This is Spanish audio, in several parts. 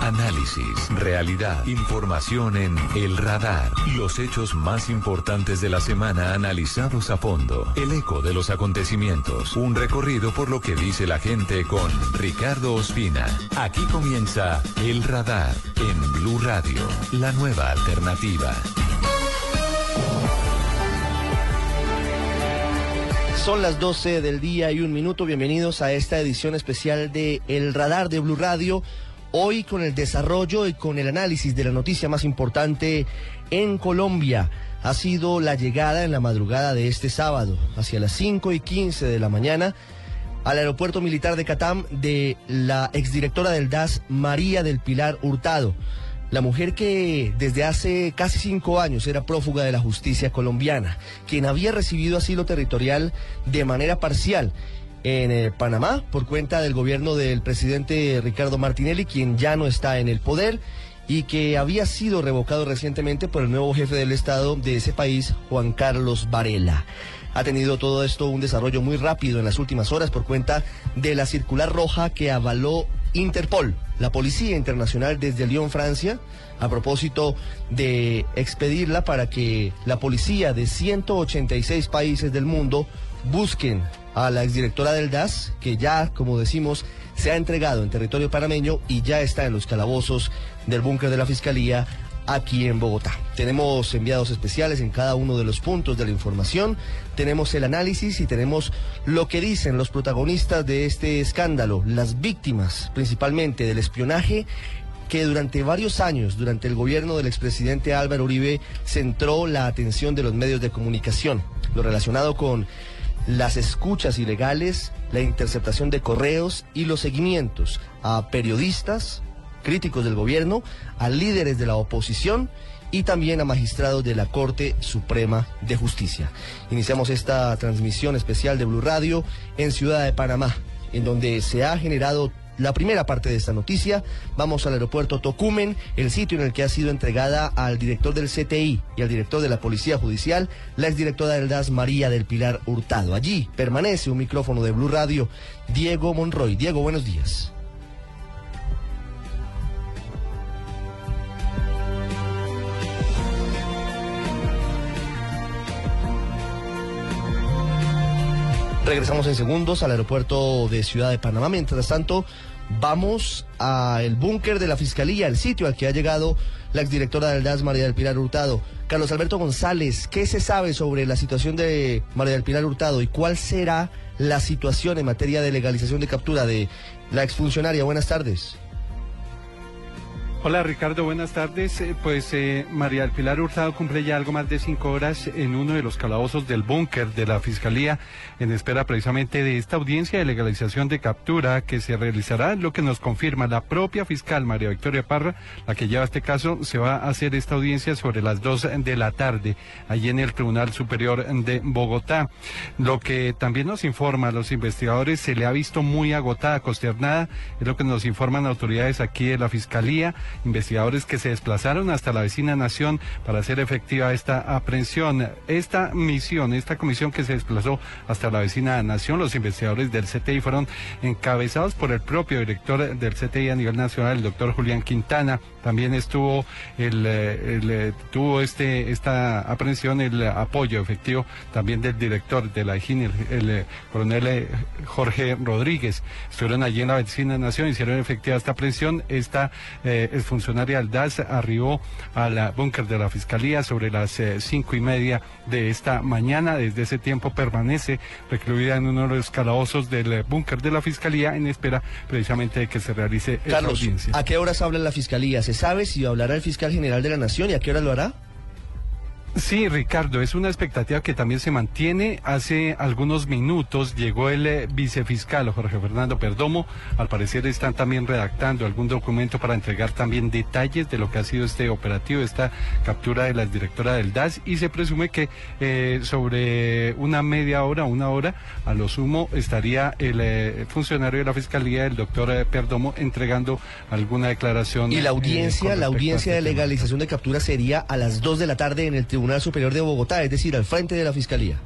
Análisis, realidad, información en El Radar. Los hechos más importantes de la semana analizados a fondo. El eco de los acontecimientos. Un recorrido por lo que dice la gente con Ricardo Ospina. Aquí comienza El Radar en Blue Radio, la nueva alternativa. Son las 12 del día y un minuto. Bienvenidos a esta edición especial de El Radar de Blue Radio. Hoy con el desarrollo y con el análisis de la noticia más importante en Colombia. Ha sido la llegada en la madrugada de este sábado, hacia las 5 y 15 de la mañana, al aeropuerto militar de Catam de la exdirectora del DAS, María del Pilar Hurtado. La mujer que desde hace casi cinco años era prófuga de la justicia colombiana, quien había recibido asilo territorial de manera parcial en eh, Panamá por cuenta del gobierno del presidente Ricardo Martinelli, quien ya no está en el poder y que había sido revocado recientemente por el nuevo jefe del Estado de ese país, Juan Carlos Varela. Ha tenido todo esto un desarrollo muy rápido en las últimas horas por cuenta de la circular roja que avaló Interpol, la Policía Internacional desde Lyon, Francia, a propósito de expedirla para que la policía de 186 países del mundo busquen a la exdirectora del DAS, que ya, como decimos, se ha entregado en territorio panameño y ya está en los calabozos del búnker de la Fiscalía aquí en Bogotá. Tenemos enviados especiales en cada uno de los puntos de la información, tenemos el análisis y tenemos lo que dicen los protagonistas de este escándalo, las víctimas principalmente del espionaje que durante varios años, durante el gobierno del expresidente Álvaro Uribe, centró la atención de los medios de comunicación, lo relacionado con las escuchas ilegales, la interceptación de correos y los seguimientos a periodistas, críticos del gobierno, a líderes de la oposición y también a magistrados de la Corte Suprema de Justicia. Iniciamos esta transmisión especial de Blue Radio en Ciudad de Panamá, en donde se ha generado la primera parte de esta noticia. Vamos al aeropuerto Tocumen, el sitio en el que ha sido entregada al director del CTI y al director de la Policía Judicial, la exdirectora del DAS, María del Pilar Hurtado. Allí permanece un micrófono de Blue Radio, Diego Monroy. Diego, buenos días. Regresamos en segundos al aeropuerto de Ciudad de Panamá. Mientras tanto, vamos al búnker de la Fiscalía, el sitio al que ha llegado la exdirectora del DAS, María del Pilar Hurtado. Carlos Alberto González, ¿qué se sabe sobre la situación de María del Pilar Hurtado y cuál será la situación en materia de legalización de captura de la exfuncionaria? Buenas tardes. Hola Ricardo, buenas tardes. Eh, pues eh, María del Pilar Hurtado cumple ya algo más de cinco horas en uno de los calabozos del búnker de la Fiscalía en espera precisamente de esta audiencia de legalización de captura que se realizará, lo que nos confirma la propia fiscal María Victoria Parra, la que lleva este caso, se va a hacer esta audiencia sobre las dos de la tarde, allí en el Tribunal Superior de Bogotá. Lo que también nos informa a los investigadores, se le ha visto muy agotada, consternada, es lo que nos informan autoridades aquí de la Fiscalía investigadores que se desplazaron hasta la vecina nación para hacer efectiva esta aprehensión. Esta misión, esta comisión que se desplazó hasta la vecina nación, los investigadores del CTI fueron encabezados por el propio director del CTI a nivel nacional, el doctor Julián Quintana. También estuvo el, eh, eh, tuvo este esta aprehensión el apoyo efectivo también del director de la IGIN, el, eh, coronel Jorge Rodríguez. Estuvieron allí en la vecina nación, hicieron efectiva esta aprehensión. Esta funcionaria del DAS arribó al búnker de la Fiscalía sobre las eh, cinco y media de esta mañana. Desde ese tiempo permanece recluida en uno de los calabozos del eh, búnker de la Fiscalía en espera precisamente de que se realice Carlos, esta audiencia. ¿A qué horas habla la Fiscalía? ¿Se sabe si hablará el fiscal general de la Nación y a qué hora lo hará? Sí, Ricardo, es una expectativa que también se mantiene. Hace algunos minutos llegó el eh, vicefiscal Jorge Fernando Perdomo. Al parecer están también redactando algún documento para entregar también detalles de lo que ha sido este operativo, esta captura de la directora del DAS y se presume que eh, sobre una media hora, una hora, a lo sumo estaría el eh, funcionario de la Fiscalía, el doctor Perdomo, entregando alguna declaración. Y la audiencia, la audiencia este de legalización de captura sería a las 2 de la tarde en el Tribunal Superior de Bogotá, es decir, al frente de la Fiscalía.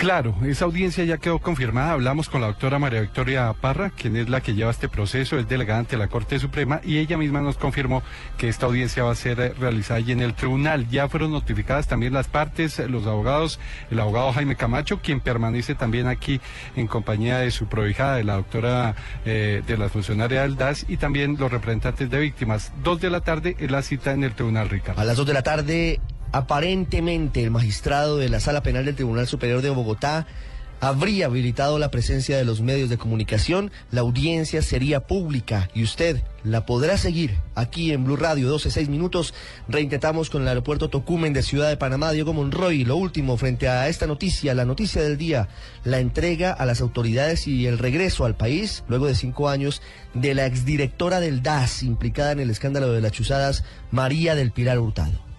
Claro, esa audiencia ya quedó confirmada. Hablamos con la doctora María Victoria Parra, quien es la que lleva este proceso, es delegada ante la Corte Suprema, y ella misma nos confirmó que esta audiencia va a ser eh, realizada allí en el tribunal. Ya fueron notificadas también las partes, eh, los abogados, el abogado Jaime Camacho, quien permanece también aquí en compañía de su prohijada, de la doctora eh, de la funcionaria del DAS, y también los representantes de víctimas. Dos de la tarde es la cita en el tribunal, Ricardo. A las 2 de la tarde, aparentemente el magistrado de la Sala Penal del Tribunal Superior de Bogotá habría habilitado la presencia de los medios de comunicación, la audiencia sería pública y usted la podrá seguir aquí en Blue Radio 12 6 minutos. Reintentamos con el aeropuerto Tocumen de Ciudad de Panamá, Diego Monroy. Lo último frente a esta noticia, la noticia del día, la entrega a las autoridades y el regreso al país, luego de cinco años, de la exdirectora del DAS implicada en el escándalo de las chuzadas, María del Pilar Hurtado.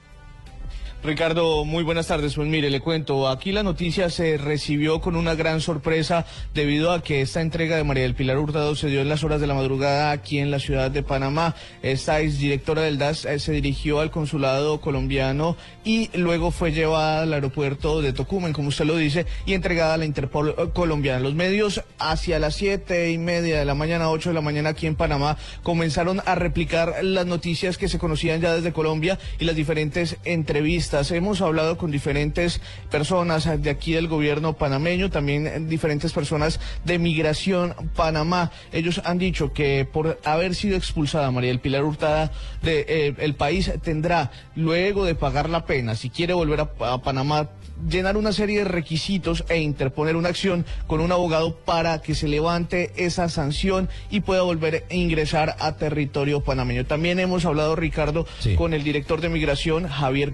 Ricardo, muy buenas tardes. Pues mire, le cuento, aquí la noticia se recibió con una gran sorpresa debido a que esta entrega de María del Pilar Hurtado se dio en las horas de la madrugada aquí en la ciudad de Panamá. Esta exdirectora del DAS eh, se dirigió al consulado colombiano y luego fue llevada al aeropuerto de Tocumen, como usted lo dice, y entregada a la Interpol eh, colombiana. Los medios hacia las siete y media de la mañana, ocho de la mañana aquí en Panamá, comenzaron a replicar las noticias que se conocían ya desde Colombia y las diferentes entrevistas. Hemos hablado con diferentes personas de aquí del gobierno panameño, también diferentes personas de Migración Panamá. Ellos han dicho que por haber sido expulsada María del Pilar Hurtada del país tendrá, luego de pagar la pena, si quiere volver a, a Panamá, llenar una serie de requisitos e interponer una acción con un abogado para que se levante esa sanción y pueda volver a ingresar a territorio panameño. También hemos hablado, Ricardo, Sí. con el director de migración, Javier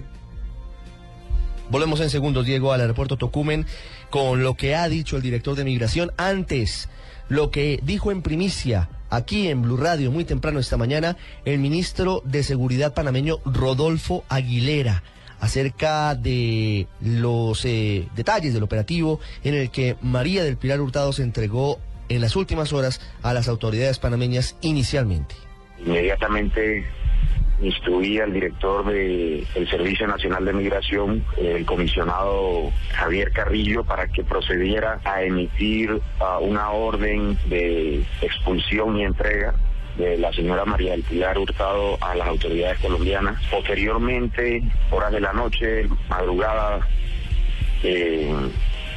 Volvemos en segundos, Diego, al aeropuerto Tocumen con lo que ha dicho el director de migración antes, lo que dijo en primicia aquí en Blue Radio muy temprano esta mañana el ministro de Seguridad panameño Rodolfo Aguilera acerca de los eh, detalles del operativo en el que María del Pilar Hurtado se entregó en las últimas horas a las autoridades panameñas inicialmente. Inmediatamente instruí al director del Servicio Nacional de Migración, el comisionado Javier Carrillo, para que procediera a emitir una orden de expulsión y entrega de la señora María del Pilar Hurtado a las autoridades colombianas. Posteriormente, horas de la noche, madrugada, eh,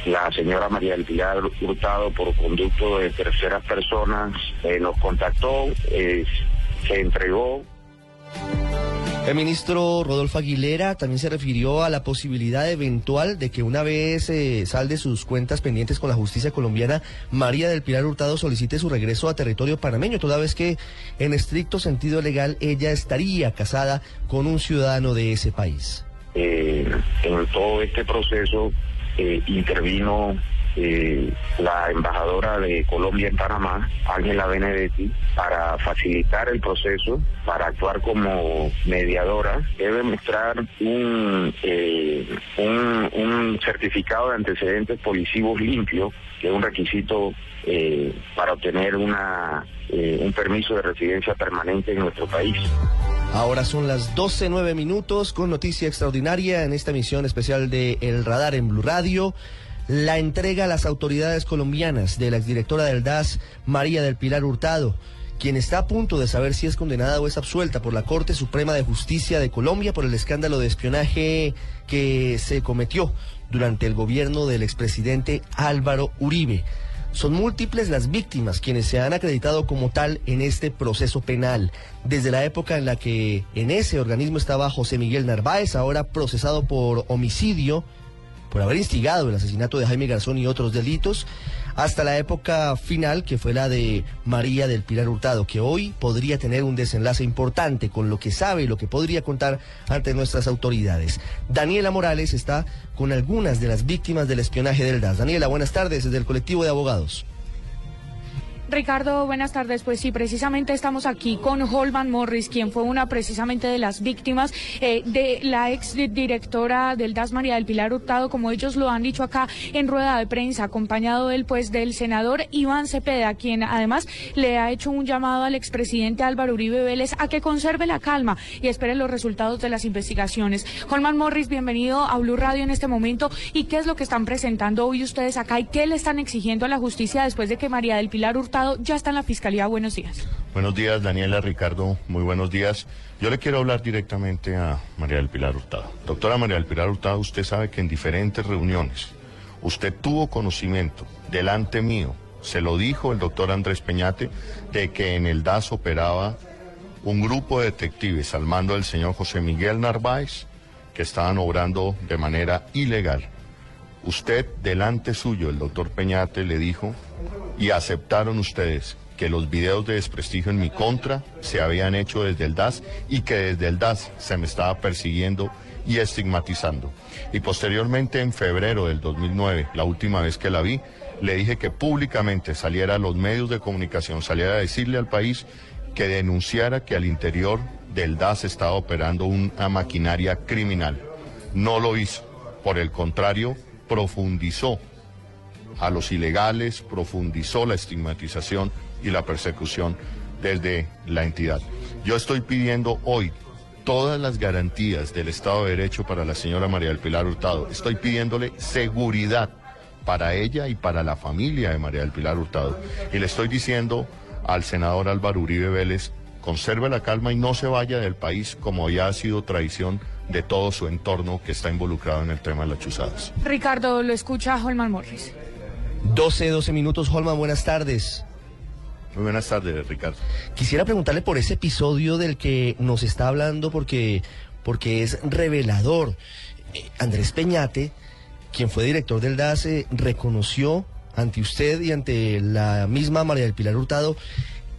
la señora María del Pilar Hurtado, por conducto de terceras personas, eh, nos contactó, eh, se entregó El ministro Rodolfo Aguilera también se refirió a la posibilidad eventual de que una vez eh, salde sus cuentas pendientes con la justicia colombiana, María del Pilar Hurtado solicite su regreso a territorio panameño, toda vez que en estricto sentido legal ella estaría casada con un ciudadano de ese país. eh, en todo este proceso eh, intervino eh, la embajadora de Colombia en Panamá, Ángela Benedetti, para facilitar el proceso, para actuar como mediadora. Debe mostrar un, eh, un, certificado de antecedentes policivos limpio, que es un requisito eh, para obtener una, un permiso de residencia permanente en nuestro país. Ahora son las 12.09 minutos con noticia extraordinaria en esta emisión especial de El Radar en Blue Radio. La entrega a las autoridades colombianas de la exdirectora del DAS, María del Pilar Hurtado, quien está a punto de saber si es condenada o es absuelta por la Corte Suprema de Justicia de Colombia por el escándalo de espionaje que se cometió durante el gobierno del expresidente Álvaro Uribe. Son múltiples las víctimas quienes se han acreditado como tal en este proceso penal. Desde la época en la que en ese organismo estaba José Miguel Narváez, ahora procesado por homicidio, por haber instigado el asesinato de Jaime Garzón y otros delitos, hasta la época final, que fue la de María del Pilar Hurtado, que hoy podría tener un desenlace importante con lo que sabe y lo que podría contar ante nuestras autoridades. Daniela Morales está con algunas de las víctimas del espionaje del DAS. Daniela, buenas tardes desde el colectivo de abogados. Ricardo, buenas tardes. Pues sí, precisamente estamos aquí con Holman Morris, quien fue una precisamente de las víctimas eh, de la ex directora del DAS María del Pilar Hurtado, como ellos lo han dicho acá en rueda de prensa, acompañado él pues del senador Iván Cepeda, quien además le ha hecho un llamado al expresidente Álvaro Uribe Vélez a que conserve la calma y espere los resultados de las investigaciones. Holman Morris, bienvenido a Blue Radio en este momento. ¿Y qué es lo que están presentando hoy ustedes acá y qué le están exigiendo a la justicia después de que María del Pilar Hurtado ya está en la Fiscalía. Buenos días. Buenos días, Daniela, Ricardo, muy buenos días. Yo le quiero hablar directamente a María del Pilar Hurtado. Doctora María del Pilar Hurtado, usted sabe que en diferentes reuniones usted tuvo conocimiento delante mío, se lo dijo el doctor Andrés Peñate, de que en el DAS operaba un grupo de detectives al mando del señor José Miguel Narváez que estaban obrando de manera ilegal. Usted, delante suyo, el doctor Peñate, le dijo y aceptaron ustedes que los videos de desprestigio en mi contra se habían hecho desde el DAS y que desde el DAS se me estaba persiguiendo y estigmatizando. Y posteriormente, en febrero del 2009, la última vez que la vi, le dije que públicamente saliera a los medios de comunicación, saliera a decirle al país que denunciara que al interior del DAS estaba operando una maquinaria criminal. No lo hizo. Por el contrario, profundizó a los ilegales, profundizó la estigmatización y la persecución desde la entidad. Yo estoy pidiendo hoy todas las garantías del Estado de Derecho para la señora María del Pilar Hurtado. Estoy pidiéndole seguridad para ella y para la familia de María del Pilar Hurtado. Y le estoy diciendo al senador Álvaro Uribe Vélez, conserve la calma y no se vaya del país como ya ha sido tradición de todo su entorno que está involucrado en el tema de las chuzadas. Ricardo, lo escucha Holman Morris. 12, 12 minutos, Holman, buenas tardes. Muy buenas tardes, Ricardo. Quisiera preguntarle por ese episodio del que nos está hablando porque, porque es revelador. Eh, Andrés Peñate, quien fue director del DASE, reconoció ante usted y ante la misma María del Pilar Hurtado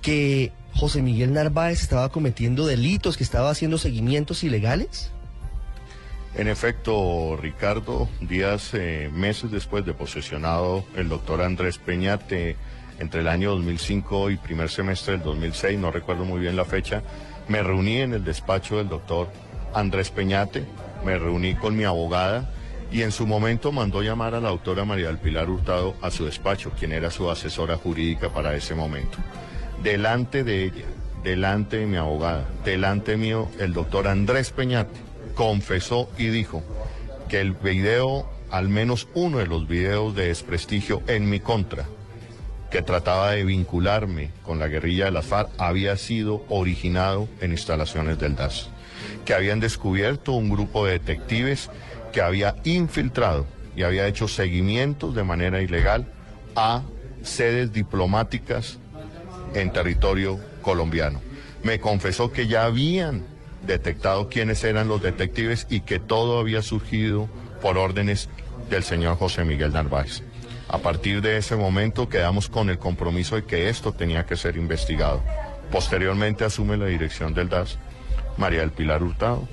que José Miguel Narváez estaba cometiendo delitos, que estaba haciendo seguimientos ilegales. En efecto, Ricardo, días, eh, meses después de posesionado el doctor Andrés Peñate, entre el año 2005 y primer semestre del 2006, no recuerdo muy bien la fecha, me reuní en el despacho del doctor Andrés Peñate, me reuní con mi abogada y en su momento mandó llamar a la doctora María del Pilar Hurtado a su despacho, quien era su asesora jurídica para ese momento. Delante de ella, delante de mi abogada, delante mío, el doctor Andrés Peñate confesó y dijo que el video, al menos uno de los videos de desprestigio en mi contra, que trataba de vincularme con la guerrilla de las FARC, había sido originado en instalaciones del DAS, que habían descubierto un grupo de detectives que había infiltrado y había hecho seguimientos de manera ilegal a sedes diplomáticas en territorio colombiano. Me confesó que ya habían detectado quiénes eran los detectives y que todo había surgido por órdenes del señor José Miguel Narváez. A partir de ese momento quedamos con el compromiso de que esto tenía que ser investigado. Posteriormente asume la dirección del DAS María del Pilar Hurtado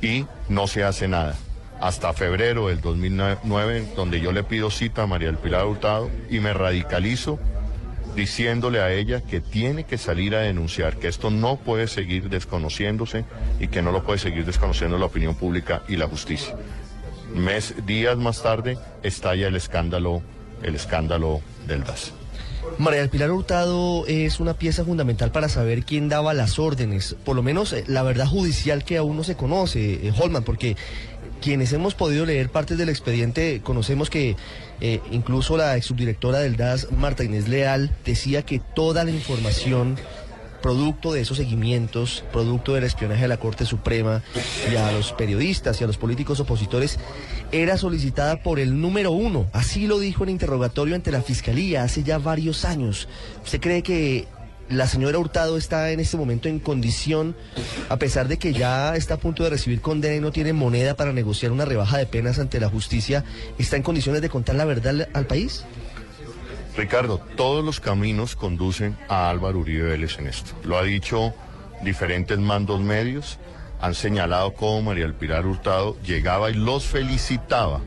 y no se hace nada. Hasta febrero del 2009, donde yo le pido cita a María del Pilar Hurtado y me radicalizo diciéndole a ella que tiene que salir a denunciar, que esto no puede seguir desconociéndose y que no lo puede seguir desconociendo la opinión pública y la justicia. Mes, días más tarde estalla el escándalo, el escándalo del DAS. María del Pilar Hurtado es una pieza fundamental para saber quién daba las órdenes, por lo menos eh, la verdad judicial que aún no se conoce, eh, Holman, porque quienes hemos podido leer partes del expediente conocemos que eh, incluso la ex subdirectora del DAS, Marta Inés Leal, decía que toda la información producto de esos seguimientos, producto del espionaje de la Corte Suprema y a los periodistas y a los políticos opositores, era solicitada por el número uno. Así lo dijo en interrogatorio ante la Fiscalía hace ya varios años. ¿Usted cree que la señora Hurtado está en este momento en condición, a pesar de que ya está a punto de recibir condena y no tiene moneda para negociar una rebaja de penas ante la justicia, ¿está en condiciones de contar la verdad al país? Ricardo, todos los caminos conducen a Álvaro Uribe Vélez en esto. Lo ha dicho diferentes mandos medios, han señalado cómo María del Pilar Hurtado llegaba y los felicitaba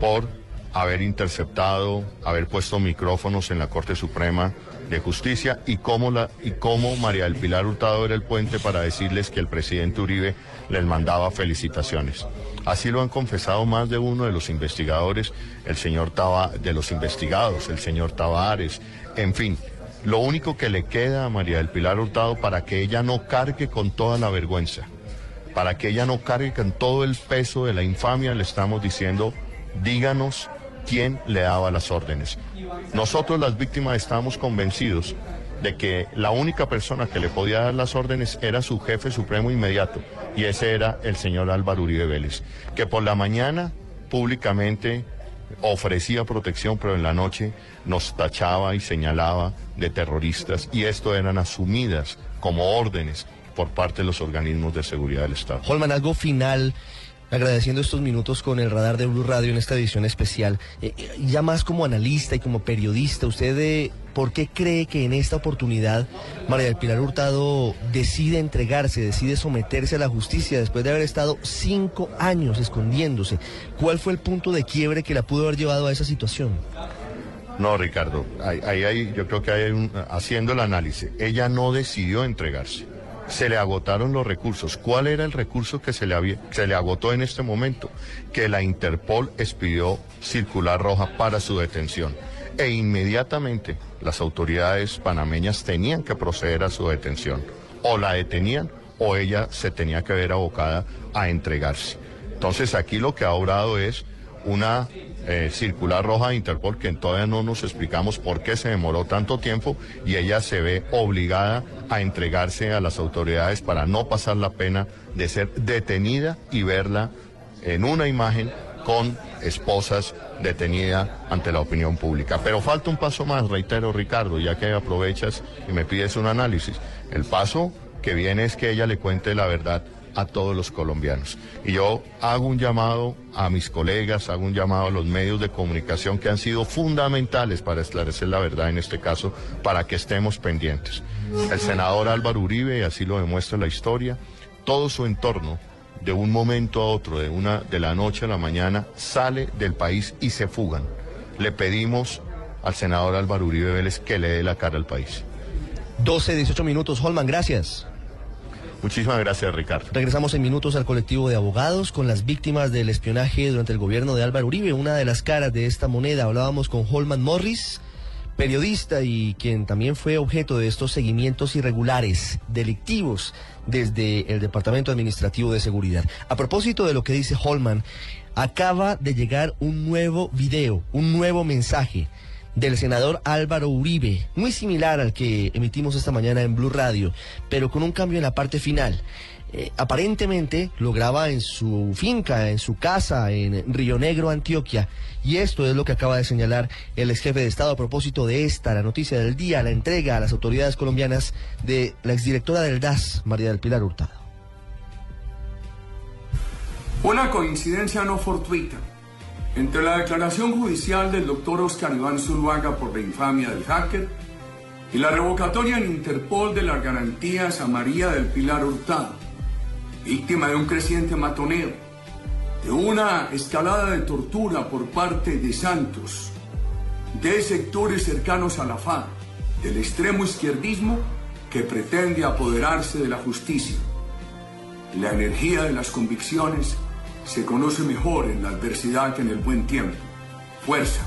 por haber interceptado, haber puesto micrófonos en la Corte Suprema de Justicia y cómo, la, y cómo María del Pilar Hurtado era el puente para decirles que el presidente Uribe les mandaba felicitaciones. Así lo han confesado más de uno de los investigadores, el señor Tava, de los investigados, el señor Tavares, en fin. Lo único que le queda a María del Pilar Hurtado para que ella no cargue con toda la vergüenza, para que ella no cargue con todo el peso de la infamia, le estamos diciendo, díganos quién le daba las órdenes. Nosotros las víctimas estábamos convencidos de que la única persona que le podía dar las órdenes era su jefe supremo inmediato, y ese era el señor Álvaro Uribe Vélez, que por la mañana públicamente ofrecía protección, pero en la noche nos tachaba y señalaba de terroristas, y esto eran asumidas como órdenes por parte de los organismos de seguridad del Estado. Holman, algo final agradeciendo estos minutos con el radar de Blue Radio en esta edición especial. Eh, eh, ya más como analista y como periodista, ¿usted eh, por qué cree que en esta oportunidad María del Pilar Hurtado decide entregarse, decide someterse a la justicia después de haber estado cinco años escondiéndose? ¿Cuál fue el punto de quiebre que la pudo haber llevado a esa situación? No, Ricardo, ahí, ahí, yo creo que hay un, haciendo el análisis, ella no decidió entregarse se le agotaron los recursos. ¿Cuál era el recurso que se le, había, se le agotó en este momento? Que la Interpol expidió circular roja para su detención. E inmediatamente las autoridades panameñas tenían que proceder a su detención. O la detenían o ella se tenía que ver abocada a entregarse. Entonces aquí lo que ha obrado es una eh, circular roja de Interpol que todavía no nos explicamos por qué se demoró tanto tiempo y ella se ve obligada a entregarse a las autoridades para no pasar la pena de ser detenida y verla en una imagen con esposas detenidas ante la opinión pública. Pero falta un paso más, reitero Ricardo, ya que aprovechas y me pides un análisis. El paso que viene es que ella le cuente la verdad a todos los colombianos. Y yo hago un llamado a mis colegas, hago un llamado a los medios de comunicación que han sido fundamentales para esclarecer la verdad en este caso, para que estemos pendientes. El senador Álvaro Uribe, así lo demuestra la historia, todo su entorno de un momento a otro, de una de la noche a la mañana, sale del país y se fugan. Le pedimos al senador Álvaro Uribe Vélez que le dé la cara al país. 12, 18 minutos, Holman, gracias. Muchísimas gracias, Ricardo. Regresamos en minutos al colectivo de abogados con las víctimas del espionaje durante el gobierno de Álvaro Uribe, una de las caras de esta moneda. Hablábamos con Holman Morris, periodista y quien también fue objeto de estos seguimientos irregulares, delictivos, desde el Departamento Administrativo de Seguridad. A propósito de lo que dice Holman, acaba de llegar un nuevo video, un nuevo mensaje del senador Álvaro Uribe, muy similar al que emitimos esta mañana en Blue Radio, pero con un cambio en la parte final. Eh, aparentemente lo graba en su finca, en su casa, en Río Negro, Antioquia. Y esto es lo que acaba de señalar el ex jefe de Estado a propósito de esta, la noticia del día, la entrega a las autoridades colombianas de la exdirectora del DAS, María del Pilar Hurtado. Una coincidencia no fortuita entre la declaración judicial del doctor Oscar Iván Zuluaga por la infamia del hacker y la revocatoria en Interpol de las garantías a María del Pilar Hurtado, víctima de un creciente matoneo, de una escalada de tortura por parte de Santos, de sectores cercanos a la FARC, del extremo izquierdismo que pretende apoderarse de la justicia. La energía de las convicciones se conoce mejor en la adversidad que en el buen tiempo. Fuerza.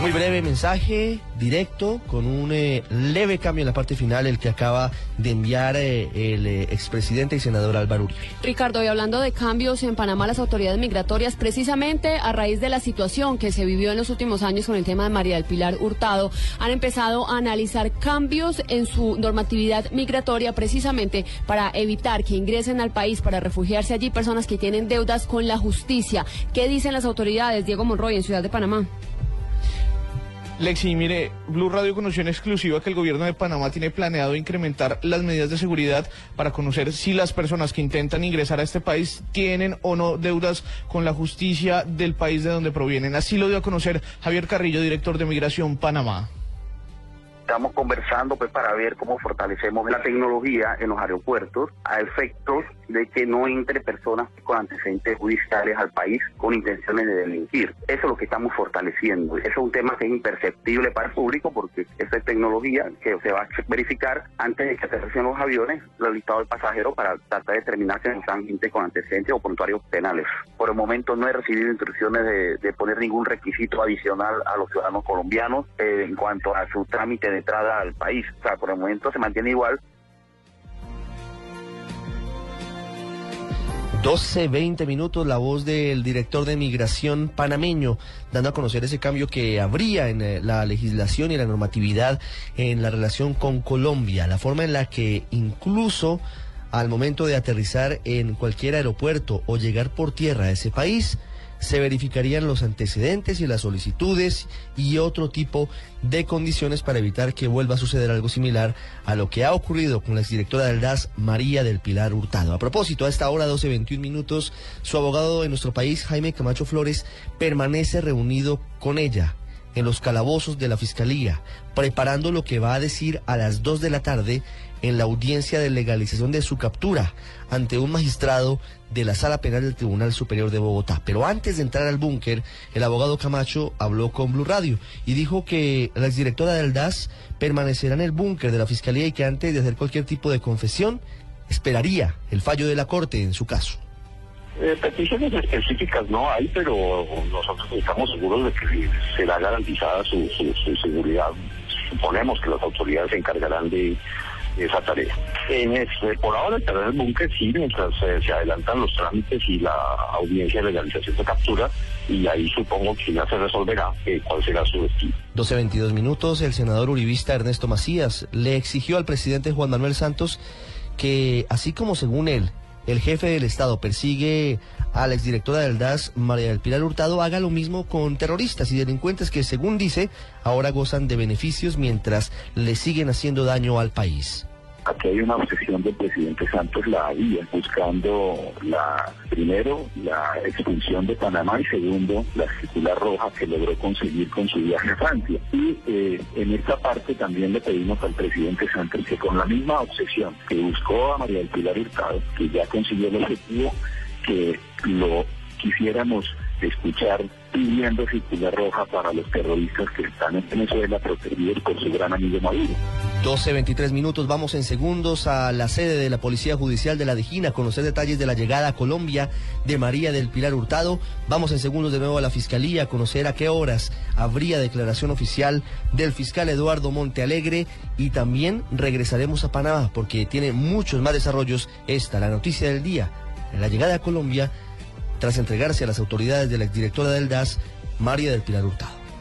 Muy breve mensaje, directo, con un eh, leve cambio en la parte final, el que acaba de enviar eh, el eh, expresidente y senador Álvaro Uribe. Ricardo, y hablando de cambios en Panamá, las autoridades migratorias, precisamente a raíz de la situación que se vivió en los últimos años con el tema de María del Pilar Hurtado, han empezado a analizar cambios en su normatividad migratoria, precisamente para evitar que ingresen al país para refugiarse allí personas que tienen deudas con la justicia. ¿Qué dicen las autoridades, Diego Monroy, en Ciudad de Panamá? Lexi, mire, Blue Radio conoció en exclusiva que el gobierno de Panamá tiene planeado incrementar las medidas de seguridad para conocer si las personas que intentan ingresar a este país tienen o no deudas con la justicia del país de donde provienen. Así lo dio a conocer Javier Carrillo, director de Migración Panamá. Estamos conversando pues para ver cómo fortalecemos la tecnología en los aeropuertos a efectos de que no entre personas con antecedentes judiciales al país con intenciones de delinquir. Eso es lo que estamos fortaleciendo. Eso es un tema que es imperceptible para el público porque esa es tecnología que se va a verificar antes de que aterricen los aviones, los listados de pasajeros para tratar de determinar si están gente con antecedentes o prontuarios penales. Por el momento no he recibido instrucciones de, poner ningún requisito adicional a los ciudadanos colombianos eh, en cuanto a su trámite de entrada al país. O sea, por el momento se mantiene igual. 12, 20 minutos, la voz del director de migración panameño, dando a conocer ese cambio que habría en eh, la legislación y la normatividad en la relación con Colombia, la forma en la que incluso al momento de aterrizar en cualquier aeropuerto o llegar por tierra a ese país, se verificarían los antecedentes y las solicitudes y otro tipo de condiciones para evitar que vuelva a suceder algo similar a lo que ha ocurrido con la exdirectora del DAS, María del Pilar Hurtado. A propósito, a esta hora, 12.21 minutos, su abogado de nuestro país, Jaime Camacho Flores, permanece reunido con ella en los calabozos de la Fiscalía, preparando lo que va a decir a las 2 de la tarde en la audiencia de legalización de su captura ante un magistrado de la Sala Penal del Tribunal Superior de Bogotá. Pero antes de entrar al búnker, el abogado Camacho habló con Blue Radio y dijo que la exdirectora del DAS permanecerá en el búnker de la Fiscalía y que antes de hacer cualquier tipo de confesión, esperaría el fallo de la Corte en su caso. Eh, peticiones específicas no hay, pero nosotros estamos seguros de que será garantizada su, seguridad. Suponemos que las autoridades se encargarán de esa tarea. En este, por ahora estará en el búnker, sí, mientras eh, se adelantan los trámites y la audiencia de legalización de captura, y ahí supongo que ya se resolverá eh, cuál será su destino. 12.22 minutos, el senador uribista Ernesto Macías le exigió al presidente Juan Manuel Santos que, así como según él, el jefe del Estado persigue a la exdirectora del DAS, María del Pilar Hurtado, haga lo mismo con terroristas y delincuentes que, según dice, ahora gozan de beneficios mientras le siguen haciendo daño al país. Aquí hay una obsesión del presidente Santos, la había, buscando la, primero, la expulsión de Panamá y segundo, la circular roja que logró conseguir con su viaje a Francia. Y eh, en esta parte también le pedimos al presidente Santos que con la misma obsesión que buscó a María del Pilar Hurtado, que ya consiguió el objetivo, que lo quisiéramos escuchar pidiendo circular roja para los terroristas que están en Venezuela protegidos por su gran amigo Maduro. 12.23 minutos, vamos en segundos a la sede de la Policía Judicial de la Dijina a conocer detalles de la llegada a Colombia de María del Pilar Hurtado. Vamos en segundos de nuevo a la Fiscalía a conocer a qué horas habría declaración oficial del fiscal Eduardo Montealegre y también regresaremos a Panamá porque tiene muchos más desarrollos esta, la noticia del día, la llegada a Colombia tras entregarse a las autoridades de la exdirectora del DAS, María del Pilar Hurtado.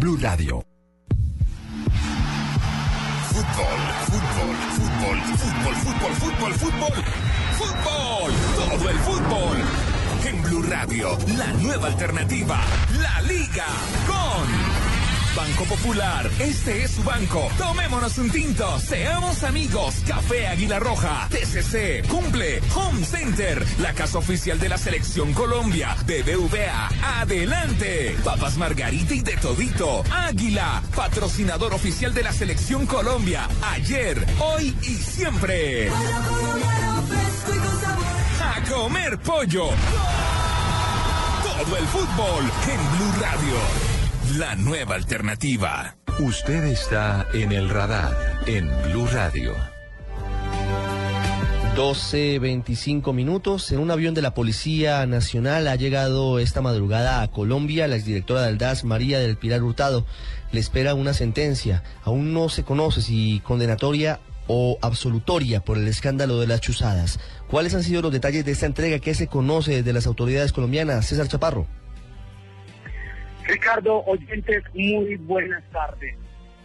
Blue Radio. Fútbol, fútbol, fútbol, fútbol, fútbol, fútbol, fútbol, fútbol, todo el fútbol. En Blue Radio, la nueva alternativa, la Liga con Banco Popular, este es su banco. Tomémonos un tinto, seamos amigos. Café Águila Roja, TCC, Cumple, Home Center, la casa oficial de la Selección Colombia, BBVA, adelante. Papas Margarita y de Todito, Águila, patrocinador oficial de la Selección Colombia, ayer, hoy y siempre. A comer pollo. Todo el fútbol en Blue Radio. La nueva alternativa. Usted está en el radar en Blue Radio. 12.25 minutos. En un avión de la Policía Nacional ha llegado esta madrugada a Colombia la exdirectora del DAS, María del Pilar Hurtado. Le espera una sentencia. Aún no se conoce si condenatoria o absolutoria por el escándalo de las chuzadas. ¿Cuáles han sido los detalles de esta entrega? ¿Qué se conoce de las autoridades colombianas? César Chaparro. Ricardo, oyentes, muy buenas tardes.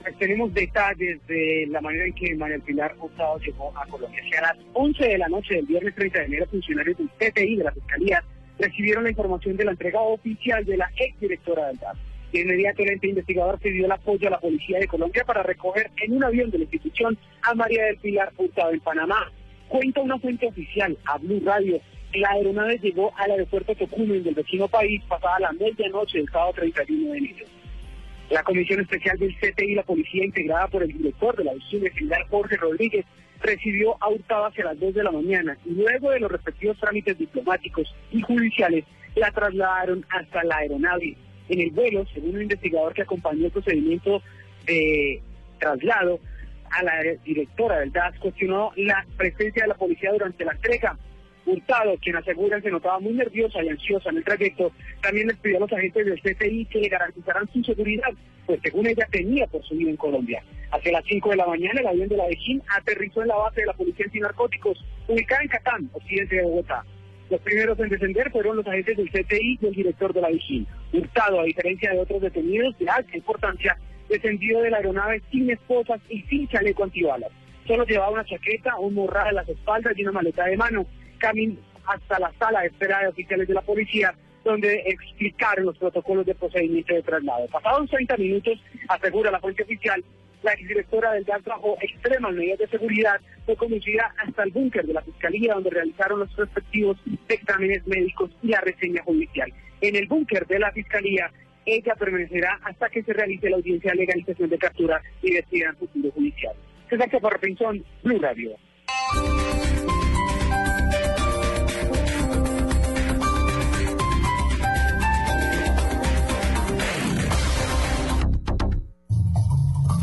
Pues tenemos detalles de la manera en que María Pilar Hurtado llegó a Colombia. Que a las 11 de la noche del viernes 30 de enero, funcionarios del CTI de la Fiscalía recibieron la información de la entrega oficial de la exdirectora del DAS. De inmediato el ente investigador pidió el apoyo a la Policía de Colombia para recoger en un avión de la institución a María del Pilar Hurtado en Panamá. Cuenta una fuente oficial a Blue Radio la aeronave llegó al aeropuerto Tocumen del vecino país pasada la medianoche del sábado 31 de enero. La Comisión Especial del CTI la Policía, integrada por el director de la Oficina General Jorge Rodríguez, recibió a Hurtado hacia las 2 de la mañana y luego de los respectivos trámites diplomáticos y judiciales, la trasladaron hasta la aeronave. En el vuelo, según un investigador que acompañó el procedimiento de traslado, a la directora del DAS cuestionó la presencia de la policía durante la entrega. Hurtado, quien asegura se notaba muy nerviosa y ansiosa en el trayecto, también les pidió a los agentes del CTI que le garantizaran su seguridad, pues según ella tenía por su vida en Colombia. Hacia las 5 de la mañana, el avión de la Vejín aterrizó en la base de la Policía Antinarcóticos, ubicada en Catán, occidente de Bogotá. Los primeros en descender fueron los agentes del CTI y el director de la Vigil. Hurtado, a diferencia de otros detenidos de alta importancia, descendió de la aeronave sin esposas y sin chaleco antibalas. Solo llevaba una chaqueta, un morral a las espaldas y una maleta de mano. Hasta la sala de espera de oficiales de la policía, donde explicaron los protocolos de procedimiento de traslado. Pasados 30 minutos, asegura la fuente oficial, la exdirectora del DAS bajo extremas medidas de seguridad fue conducida hasta el búnker de la Fiscalía, donde realizaron los respectivos exámenes médicos y la reseña judicial. En el búnker de la Fiscalía, ella permanecerá hasta que se realice la audiencia de legalización de captura y decidan futuro judicial. César Chaparro Pinzón, Blue.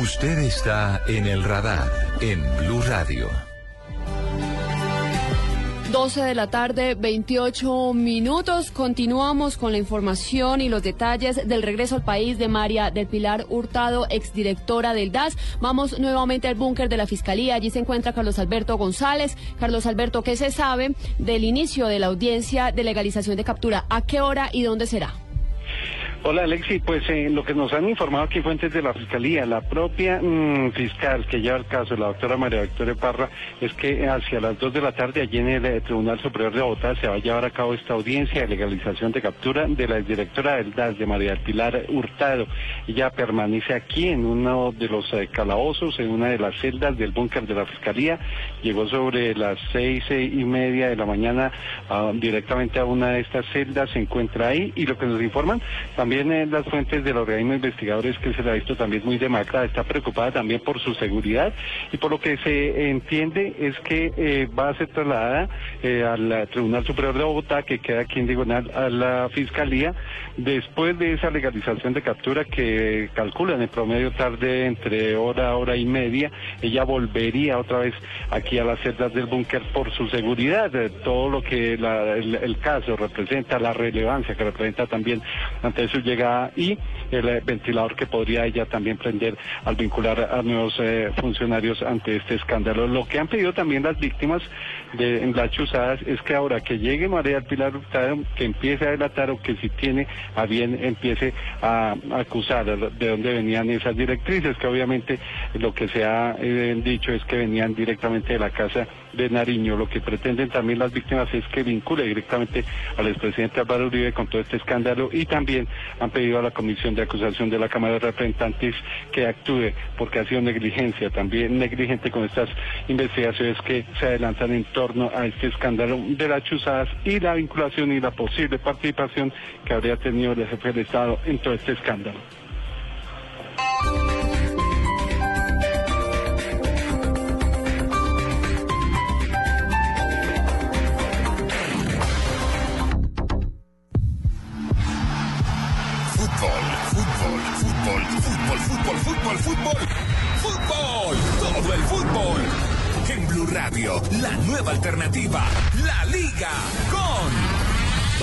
Usted está en el radar en Blue Radio. 12 de la tarde, 28 minutos. Continuamos con la información y los detalles del regreso al país de María del Pilar Hurtado, exdirectora del DAS. Vamos nuevamente al búnker de la Fiscalía. Allí se encuentra Carlos Alberto González. Carlos Alberto, ¿qué se sabe del inicio de la audiencia de legalización de captura? ¿A qué hora y dónde será? Hola Alexi, pues eh, lo que nos han informado aquí fuentes de la Fiscalía, la propia mm, fiscal que lleva el caso, la doctora María Victoria Parra, es que hacia las 2 de la tarde allí en el eh, Tribunal Superior de Bogotá se va a llevar a cabo esta audiencia de legalización de captura de la directora del DAS, de María Pilar Hurtado. Ella permanece aquí en uno de los eh, calabozos, en una de las celdas del búnker de la Fiscalía. Llegó sobre las seis y media de la mañana ah, directamente a una de estas celdas, se encuentra ahí y lo que nos informan también también las fuentes del organismo investigador es que se la ha visto también muy demacrada, está preocupada también por su seguridad y por lo que se entiende es que eh, va a ser trasladada eh, al Tribunal Superior de Bogotá, que queda aquí en diagonal a la Fiscalía, después de esa legalización de captura que calculan en promedio tarde entre hora, hora y media, ella volvería otra vez aquí a las celdas del búnker por su seguridad, todo lo que el, el caso representa, la relevancia que representa también ante eso llegada y el eh, ventilador que podría ella también prender al vincular a nuevos eh, funcionarios ante este escándalo. Lo que han pedido también las víctimas de las chuzadas es que ahora que llegue María del Pilar Hurtado, que empiece a delatar o que si tiene a bien empiece a, a acusar de dónde venían esas directrices, que obviamente lo que se ha eh, dicho es que venían directamente de la casa de Nariño. Lo que pretenden también las víctimas es que vincule directamente al expresidente Álvaro Uribe con todo este escándalo y también han pedido a la Comisión de Acusación de la Cámara de Representantes que actúe porque ha sido negligencia, también negligente con estas investigaciones que se adelantan en torno a este escándalo de las chuzadas y la vinculación y la posible participación que habría tenido el jefe del Estado en todo este escándalo. Fútbol, fútbol, fútbol, todo el fútbol. En Blue Radio, la nueva alternativa, la Liga con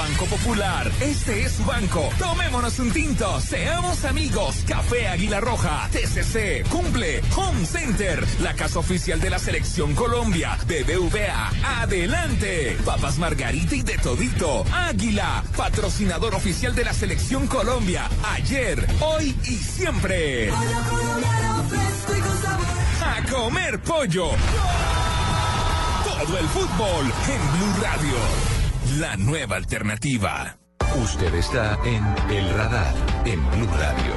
Banco Popular. Este es su banco. Tomémonos un tinto, seamos amigos. Café Águila Roja, TCC, cumple, Home Center, la casa oficial de la selección Colombia, BBVA, adelante. Papas Margarita y de todito, Águila, patrocinador oficial de la selección Colombia, ayer, hoy y siempre. A comer pollo. Todo el fútbol en Blue Radio. La nueva alternativa. Usted está en El Radar, en Blue Radio.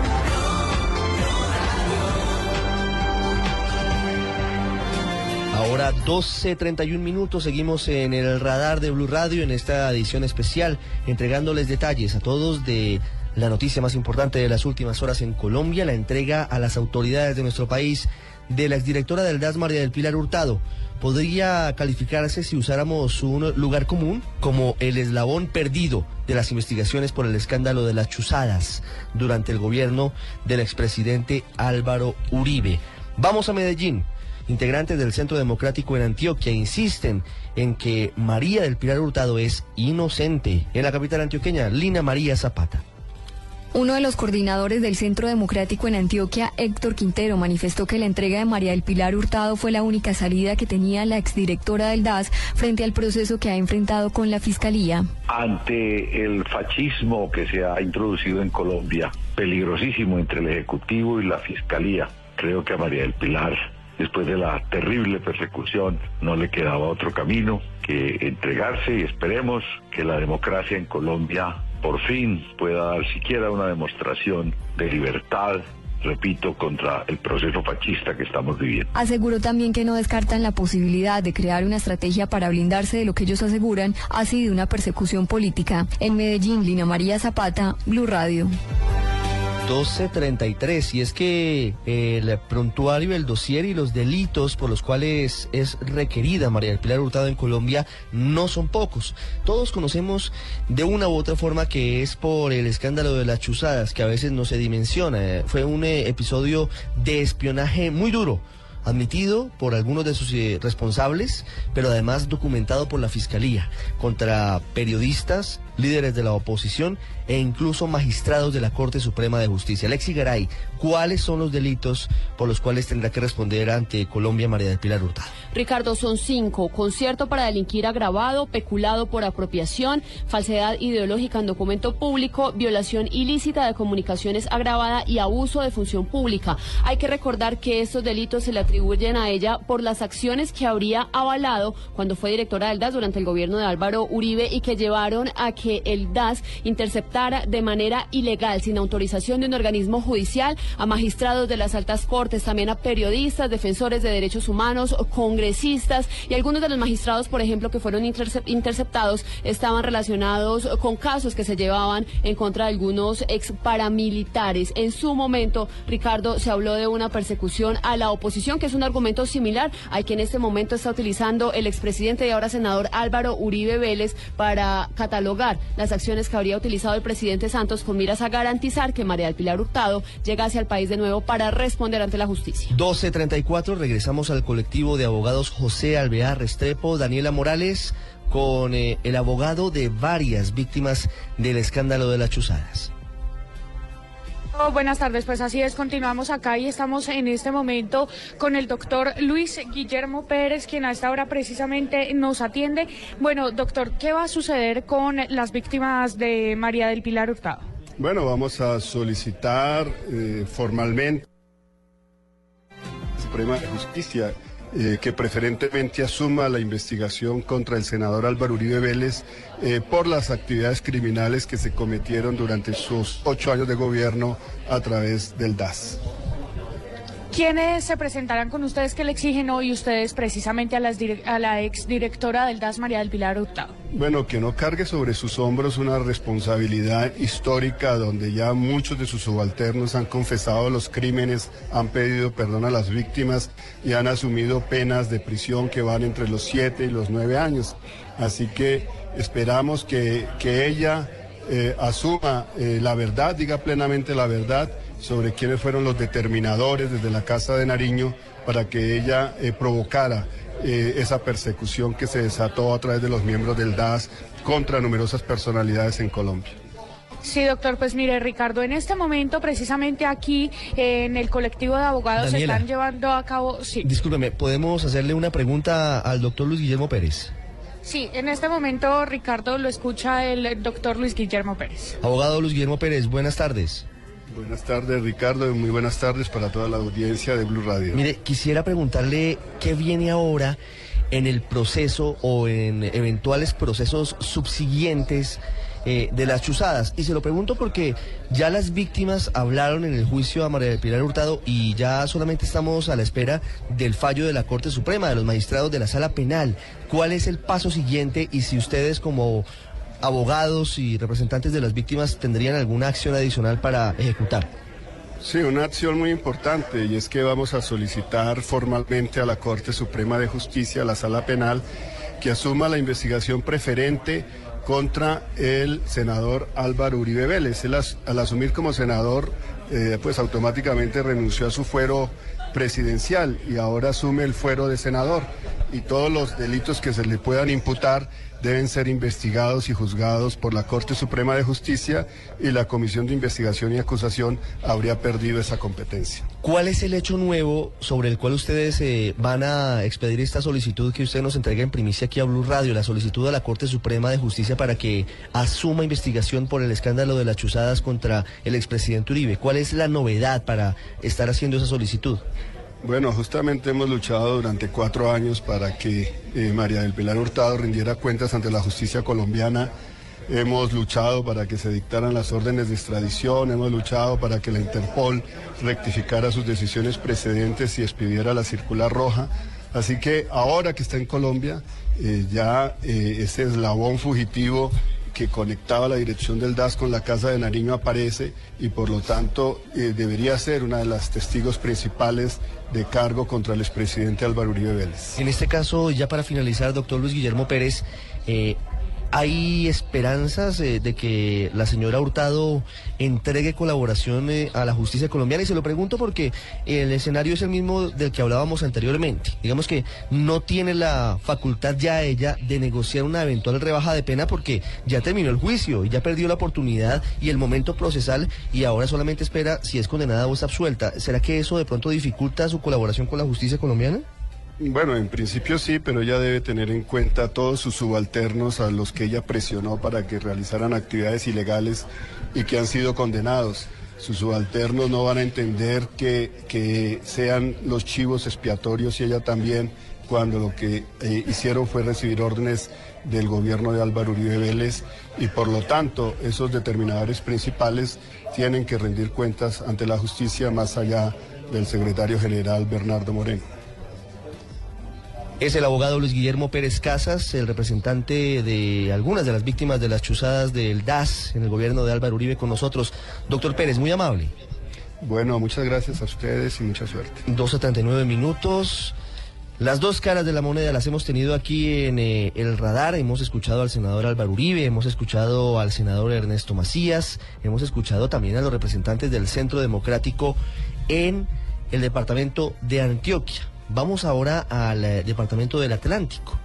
Ahora 12.31 minutos, seguimos en el radar de Blue Radio en esta edición especial, entregándoles detalles a todos de la noticia más importante de las últimas horas en Colombia, la entrega a las autoridades de nuestro país de la exdirectora del DAS, María del Pilar Hurtado. Podría calificarse, si usáramos un lugar común, como el eslabón perdido de las investigaciones por el escándalo de las chuzadas durante el gobierno del expresidente Álvaro Uribe. Vamos a Medellín. Integrantes del Centro Democrático en Antioquia insisten en que María del Pilar Hurtado es inocente. En la capital antioqueña, Lina María Zapata. Uno de los coordinadores del Centro Democrático en Antioquia, Héctor Quintero, manifestó que la entrega de María del Pilar Hurtado fue la única salida que tenía la exdirectora del DAS frente al proceso que ha enfrentado con la Fiscalía. Ante el fascismo que se ha introducido en Colombia, peligrosísimo entre el Ejecutivo y la Fiscalía, creo que a María del Pilar después de la terrible persecución, no le quedaba otro camino que entregarse y esperemos que la democracia en Colombia por fin pueda dar siquiera una demostración de libertad, repito, contra el proceso fascista que estamos viviendo. Aseguró también que no descartan la posibilidad de crear una estrategia para blindarse de lo que ellos aseguran ha sido una persecución política. En Medellín, Lina María Zapata, Blue Radio. 1233 y es que el prontuario, el dossier y los delitos por los cuales es requerida María del Pilar Hurtado en Colombia no son pocos. Todos conocemos de una u otra forma que es por el escándalo de las chuzadas que a veces no se dimensiona. Fue un eh, episodio de espionaje muy duro admitido por algunos de sus eh, responsables, pero además documentado por la Fiscalía contra periodistas, líderes de la oposición e incluso magistrados de la Corte Suprema de Justicia. Alexi Garay, ¿cuáles son los delitos por los cuales tendrá que responder ante Colombia María del Pilar Hurtado? Ricardo, son cinco. Concierto para delinquir agravado, peculado por apropiación, falsedad ideológica en documento público, violación ilícita de comunicaciones agravada y abuso de función pública. Hay que recordar que estos delitos se le atribuyen a ella por las acciones que habría avalado cuando fue directora del DAS durante el gobierno de Álvaro Uribe y que llevaron a que el DAS interceptara de manera ilegal, sin autorización de un organismo judicial, a magistrados de las altas cortes, también a periodistas, defensores de derechos humanos, congresistas y algunos de los magistrados, por ejemplo, que fueron interceptados, estaban relacionados con casos que se llevaban en contra de algunos ex paramilitares. En su momento, Ricardo, se habló de una persecución a la oposición, que es un argumento similar al que en este momento está utilizando el expresidente y ahora senador Álvaro Uribe Vélez para catalogar las acciones que habría utilizado el presidente Santos con miras a garantizar que María del Pilar Hurtado llegase al país de nuevo para responder ante la justicia. 12.34, regresamos al colectivo de abogados José Alvear Restrepo, Daniela Morales, con eh, el abogado de varias víctimas del escándalo de las chuzadas. Oh, buenas tardes, pues así es, continuamos acá y estamos en este momento con el doctor Luis Guillermo Pérez, quien a esta hora precisamente nos atiende. Bueno, doctor, ¿qué va a suceder con las víctimas de María del Pilar Hurtado? Bueno, vamos a solicitar eh, formalmente Suprema de Justicia eh, que preferentemente asuma la investigación contra el senador Álvaro Uribe Vélez eh, por las actividades criminales que se cometieron durante sus ocho años de gobierno a través del DAS. ¿Quiénes se presentarán con ustedes que le exigen hoy ustedes precisamente a, las a la exdirectora del DAS, María del Pilar Hurtado? Bueno, que no cargue sobre sus hombros una responsabilidad histórica donde ya muchos de sus subalternos han confesado los crímenes, han pedido perdón a las víctimas y han asumido penas de prisión que van entre los siete y los nueve años. Así que esperamos que, que ella eh, asuma eh, la verdad, diga plenamente la verdad sobre quiénes fueron los determinadores desde la Casa de Nariño para que ella eh, provocara eh, esa persecución que se desató a través de los miembros del DAS contra numerosas personalidades en Colombia. Sí, doctor, pues mire, Ricardo, en este momento, precisamente aquí en el colectivo de abogados se están llevando a cabo. Sí. Discúlpeme, ¿podemos hacerle una pregunta al doctor Luis Guillermo Pérez? Sí, en este momento, Ricardo, lo escucha el doctor Luis Guillermo Pérez. Abogado Luis Guillermo Pérez, buenas tardes. Buenas tardes, Ricardo, y muy buenas tardes para toda la audiencia de Blue Radio. Mire, quisiera preguntarle qué viene ahora en el proceso o en eventuales procesos subsiguientes eh, de las chuzadas. Y se lo pregunto porque ya las víctimas hablaron en el juicio a María del Pilar Hurtado y ya solamente estamos a la espera del fallo de la Corte Suprema, de los magistrados de la Sala Penal. ¿Cuál es el paso siguiente y si ustedes como abogados y representantes de las víctimas tendrían alguna acción adicional para ejecutar. Sí, una acción muy importante y es que vamos a solicitar formalmente a la Corte Suprema de Justicia, a la Sala Penal, que asuma la investigación preferente contra el senador Álvaro Uribe Vélez. Él al asumir como senador, eh, pues automáticamente renunció a su fuero presidencial y ahora asume el fuero de senador y todos los delitos que se le puedan imputar deben ser investigados y juzgados por la Corte Suprema de Justicia y la Comisión de Investigación y Acusación habría perdido esa competencia. ¿Cuál es el hecho nuevo sobre el cual ustedes eh, van a expedir esta solicitud que usted nos entrega en primicia aquí a Blue Radio, la solicitud a la Corte Suprema de Justicia para que asuma investigación por el escándalo de las chuzadas contra el expresidente Uribe? ¿Cuál es la novedad para estar haciendo esa solicitud? Bueno, justamente hemos luchado durante cuatro años para que eh, María del Pilar Hurtado rindiera cuentas ante la justicia colombiana. Hemos luchado para que se dictaran las órdenes de extradición, hemos luchado para que la Interpol rectificara sus decisiones precedentes y expidiera la circular roja. Así que ahora que está en Colombia, eh, ya eh, ese eslabón fugitivo que conectaba la dirección del DAS con la Casa de Nariño aparece y por lo tanto eh, debería ser una de las testigos principales de cargo contra el expresidente Álvaro Uribe Vélez. En este caso, ya para finalizar, doctor Luis Guillermo Pérez, eh, ¿Hay esperanzas eh, de que la señora Hurtado entregue colaboración eh, a la justicia colombiana? Y se lo pregunto porque el escenario es el mismo del que hablábamos anteriormente. Digamos que no tiene la facultad ya ella de negociar una eventual rebaja de pena porque ya terminó el juicio y ya perdió la oportunidad y el momento procesal y ahora solamente espera si es condenada o es absuelta. ¿Será que eso de pronto dificulta su colaboración con la justicia colombiana? Bueno, en principio sí, pero ella debe tener en cuenta todos sus subalternos a los que ella presionó para que realizaran actividades ilegales y que han sido condenados. Sus subalternos no van a entender que, sean los chivos expiatorios y ella también, cuando lo que eh, hicieron fue recibir órdenes del gobierno de Álvaro Uribe Vélez y por lo tanto esos determinadores principales tienen que rendir cuentas ante la justicia más allá del secretario general Bernardo Moreno. Es el abogado Luis Guillermo Pérez Casas, el representante de algunas de las víctimas de las chuzadas del DAS en el gobierno de Álvaro Uribe con nosotros. Doctor Pérez, muy amable. Bueno, muchas gracias a ustedes y mucha suerte. 12 a 39 minutos. Las dos caras de la moneda las hemos tenido aquí en eh, el radar. Hemos escuchado al senador Álvaro Uribe, hemos escuchado al senador Ernesto Macías, hemos escuchado también a los representantes del Centro Democrático en el departamento de Antioquia. Vamos ahora al eh, departamento del Atlántico,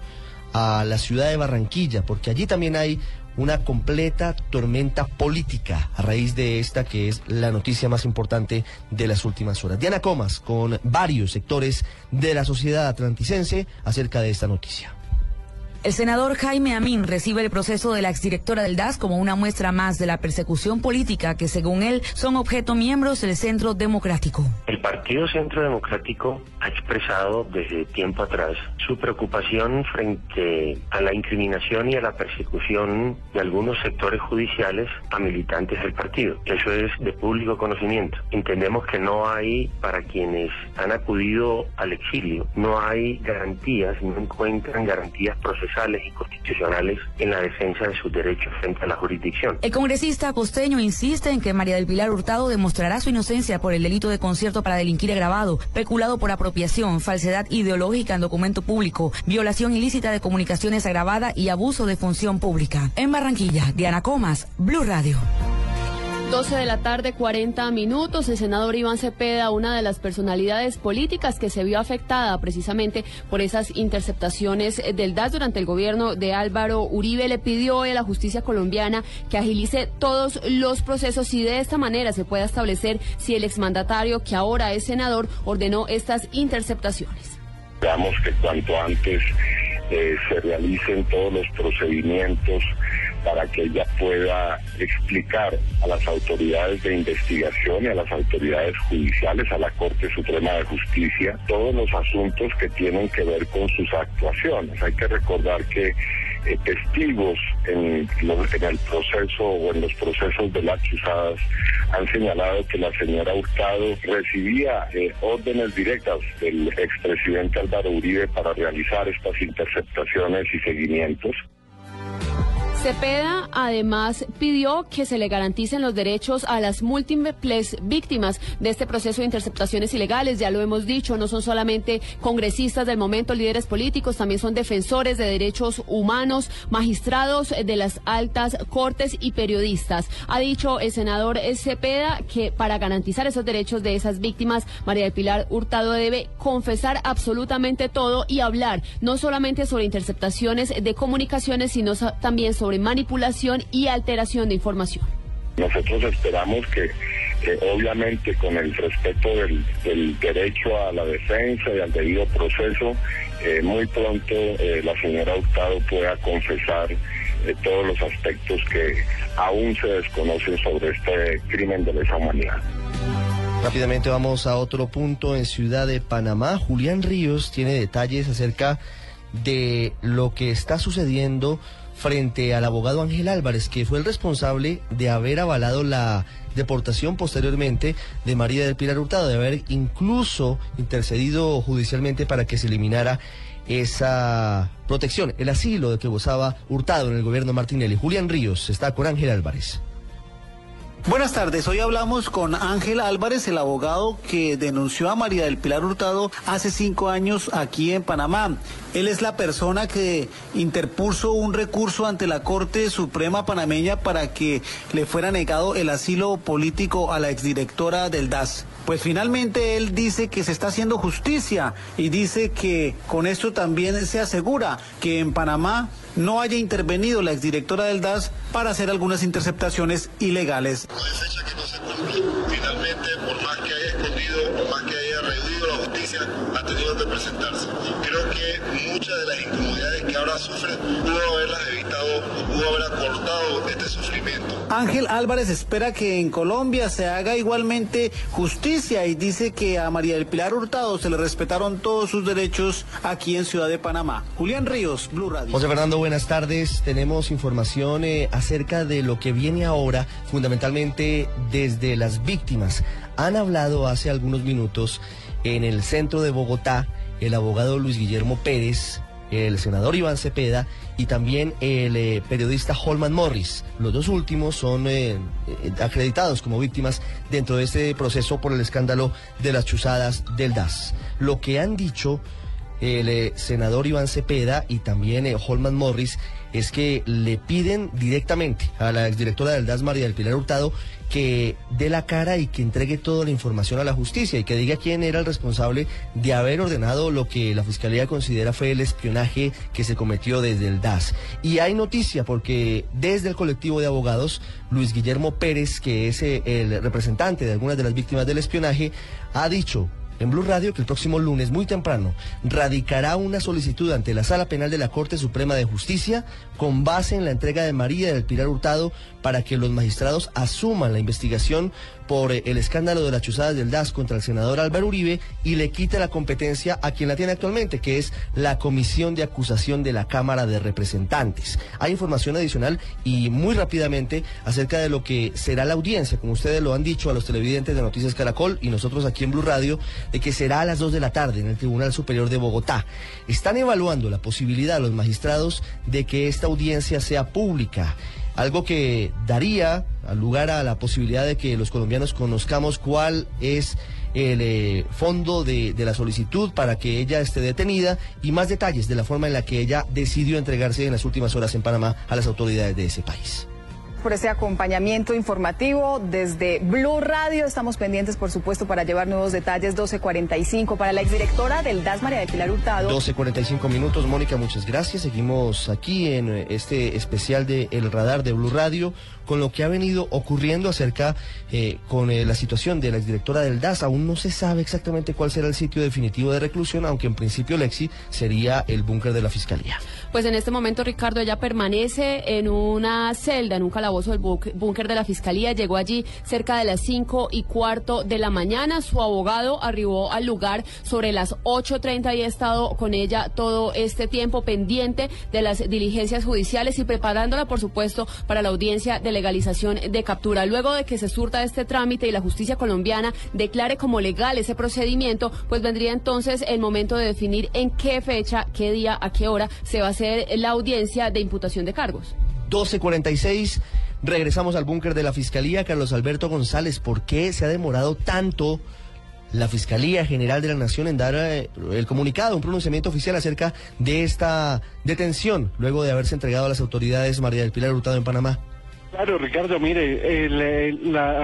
a la ciudad de Barranquilla, porque allí también hay una completa tormenta política a raíz de esta que es la noticia más importante de las últimas horas. Diana Comas con varios sectores de la sociedad atlanticense acerca de esta noticia. El senador Jaime Amín recibe el proceso de la exdirectora del DAS como una muestra más de la persecución política que, según él, son objeto miembros del Centro Democrático. El Partido Centro Democrático ha expresado desde tiempo atrás su preocupación frente a la incriminación y a la persecución de algunos sectores judiciales a militantes del partido. Eso es de público conocimiento. Entendemos que no hay, para quienes han acudido al exilio, no hay garantías, no encuentran garantías procesales y constitucionales en la defensa de sus derechos frente a la jurisdicción. El congresista costeño insiste en que María del Pilar Hurtado demostrará su inocencia por el delito de concierto para delinquir agravado, peculado por apropiación, falsedad ideológica en documento público, violación ilícita de comunicaciones agravada y abuso de función pública. En Barranquilla, Diana Comas, Blue Radio. 12 de la tarde, 40 minutos. El senador Iván Cepeda, una de las personalidades políticas que se vio afectada precisamente por esas interceptaciones del DAS durante el gobierno de Álvaro Uribe, le pidió a la justicia colombiana que agilice todos los procesos y de esta manera se pueda establecer si el exmandatario, que ahora es senador, ordenó estas interceptaciones. Veamos que cuanto antes eh, se realicen todos los procedimientos para que ella pueda explicar a las autoridades de investigación y a las autoridades judiciales, a la Corte Suprema de Justicia, todos los asuntos que tienen que ver con sus actuaciones. Hay que recordar que eh, testigos en, el proceso o en los procesos de las chuzadas han señalado que la señora Hurtado recibía eh, órdenes directas del expresidente Álvaro Uribe para realizar estas interceptaciones y seguimientos. Cepeda además pidió que se le garanticen los derechos a las múltiples víctimas de este proceso de interceptaciones ilegales. Ya lo hemos dicho, no son solamente congresistas del momento, líderes políticos, también son defensores de derechos humanos, magistrados de las altas cortes y periodistas. Ha dicho el senador Cepeda que para garantizar esos derechos de esas víctimas, María del Pilar Hurtado debe confesar absolutamente todo y hablar no solamente sobre interceptaciones de comunicaciones, sino también sobre sobre manipulación y alteración de información. Nosotros esperamos que, obviamente con el respeto del, derecho a la defensa y al debido proceso, eh, muy pronto eh, la señora Hurtado pueda confesar eh, todos los aspectos que aún se desconocen sobre este crimen de lesa humanidad. Rápidamente vamos a otro punto en Ciudad de Panamá. Julián Ríos tiene detalles acerca de lo que está sucediendo frente al abogado Ángel Álvarez, que fue el responsable de haber avalado la deportación posteriormente de María del Pilar Hurtado, de haber incluso intercedido judicialmente para que se eliminara esa protección, el asilo de que gozaba Hurtado en el gobierno Martinelli. Julián Ríos está con Ángel Álvarez. Buenas tardes, hoy hablamos con Ángel Álvarez, el abogado que denunció a María del Pilar Hurtado hace cinco años aquí en Panamá. Él es la persona que interpuso un recurso ante la Corte Suprema panameña para que le fuera negado el asilo político a la exdirectora del DAS. Pues finalmente él dice que se está haciendo justicia y dice que con esto también se asegura que en Panamá no haya intervenido la exdirectora del DAS para hacer algunas interceptaciones ilegales. Finalmente, por más que haya escondido, por más que haya rehuido la justicia, ha tenido que presentarse. Creo que muchas de las incomodidades que ahora sufre pudo haberlas evitado, pudo haber acortado este sufrimiento. Ángel Álvarez espera que en Colombia se haga igualmente justicia y dice que a María del Pilar Hurtado se le respetaron todos sus derechos aquí en Ciudad de Panamá. Julián Ríos, Blue Radio. José Fernando, buenas tardes. Tenemos información eh, acerca de lo que viene ahora, fundamentalmente desde las víctimas. Han hablado hace algunos minutos en el centro de Bogotá el abogado Luis Guillermo Pérez, el senador Iván Cepeda y también el eh, periodista Holman Morris. Los dos últimos son eh, acreditados como víctimas dentro de este proceso por el escándalo de las chuzadas del DAS. Lo que han dicho el eh, senador Iván Cepeda y también eh, Holman Morris es que le piden directamente a la exdirectora del DAS, María del Pilar Hurtado, que dé la cara y que entregue toda la información a la justicia y que diga quién era el responsable de haber ordenado lo que la Fiscalía considera fue el espionaje que se cometió desde el DAS. Y hay noticia porque desde el colectivo de abogados, Luis Guillermo Pérez, que es eh, el representante de algunas de las víctimas del espionaje, ha dicho en Blue Radio que el próximo lunes, muy temprano, radicará una solicitud ante la Sala Penal de la Corte Suprema de Justicia con base en la entrega de María del Pilar Hurtado para que los magistrados asuman la investigación por eh, el escándalo de las chuzadas del DAS contra el senador Álvaro Uribe y le quite la competencia a quien la tiene actualmente, que es la Comisión de Acusación de la Cámara de Representantes. Hay información adicional y muy rápidamente acerca de lo que será la audiencia, como ustedes lo han dicho a los televidentes de Noticias Caracol y nosotros aquí en Blue Radio, de que será a las 2 de la tarde en el Tribunal Superior de Bogotá. Están evaluando la posibilidad los magistrados de que esta audiencia sea pública algo que daría lugar a la posibilidad de que los colombianos conozcamos cuál es el eh, fondo de, de, la solicitud para que ella esté detenida y más detalles de la forma en la que ella decidió entregarse en las últimas horas en Panamá a las autoridades de ese país por ese acompañamiento informativo desde Blue Radio. Estamos pendientes, por supuesto, para llevar nuevos detalles. 12.45 para la exdirectora del DAS, María de Pilar Hurtado. 12.45 minutos, Mónica, muchas gracias. Seguimos aquí en este especial de El Radar de Blue Radio con lo que ha venido ocurriendo acerca eh, con eh, la situación de la exdirectora del DAS. Aún no se sabe exactamente cuál será el sitio definitivo de reclusión, aunque en principio Lexi sería el búnker de la Fiscalía. Pues en este momento, Ricardo, ella permanece en una celda, en un calabozo del búnker de la Fiscalía. Llegó allí cerca de las cinco y cuarto de la mañana. Su abogado arribó al lugar sobre las 8.30 y ha estado con ella todo este tiempo pendiente de las diligencias judiciales y preparándola, por supuesto, para la audiencia de legalización de captura. Luego de que se surta este trámite y la justicia colombiana declare como legal ese procedimiento, pues vendría entonces el momento de definir en qué fecha, qué día, a qué hora se va a la audiencia de imputación de cargos. 1246. Regresamos al búnker de la Fiscalía. Carlos Alberto González, ¿por qué se ha demorado tanto la Fiscalía General de la Nación en dar eh, el comunicado, un pronunciamiento oficial acerca de esta detención luego de haberse entregado a las autoridades María del Pilar Hurtado en Panamá? Claro, Ricardo, mire,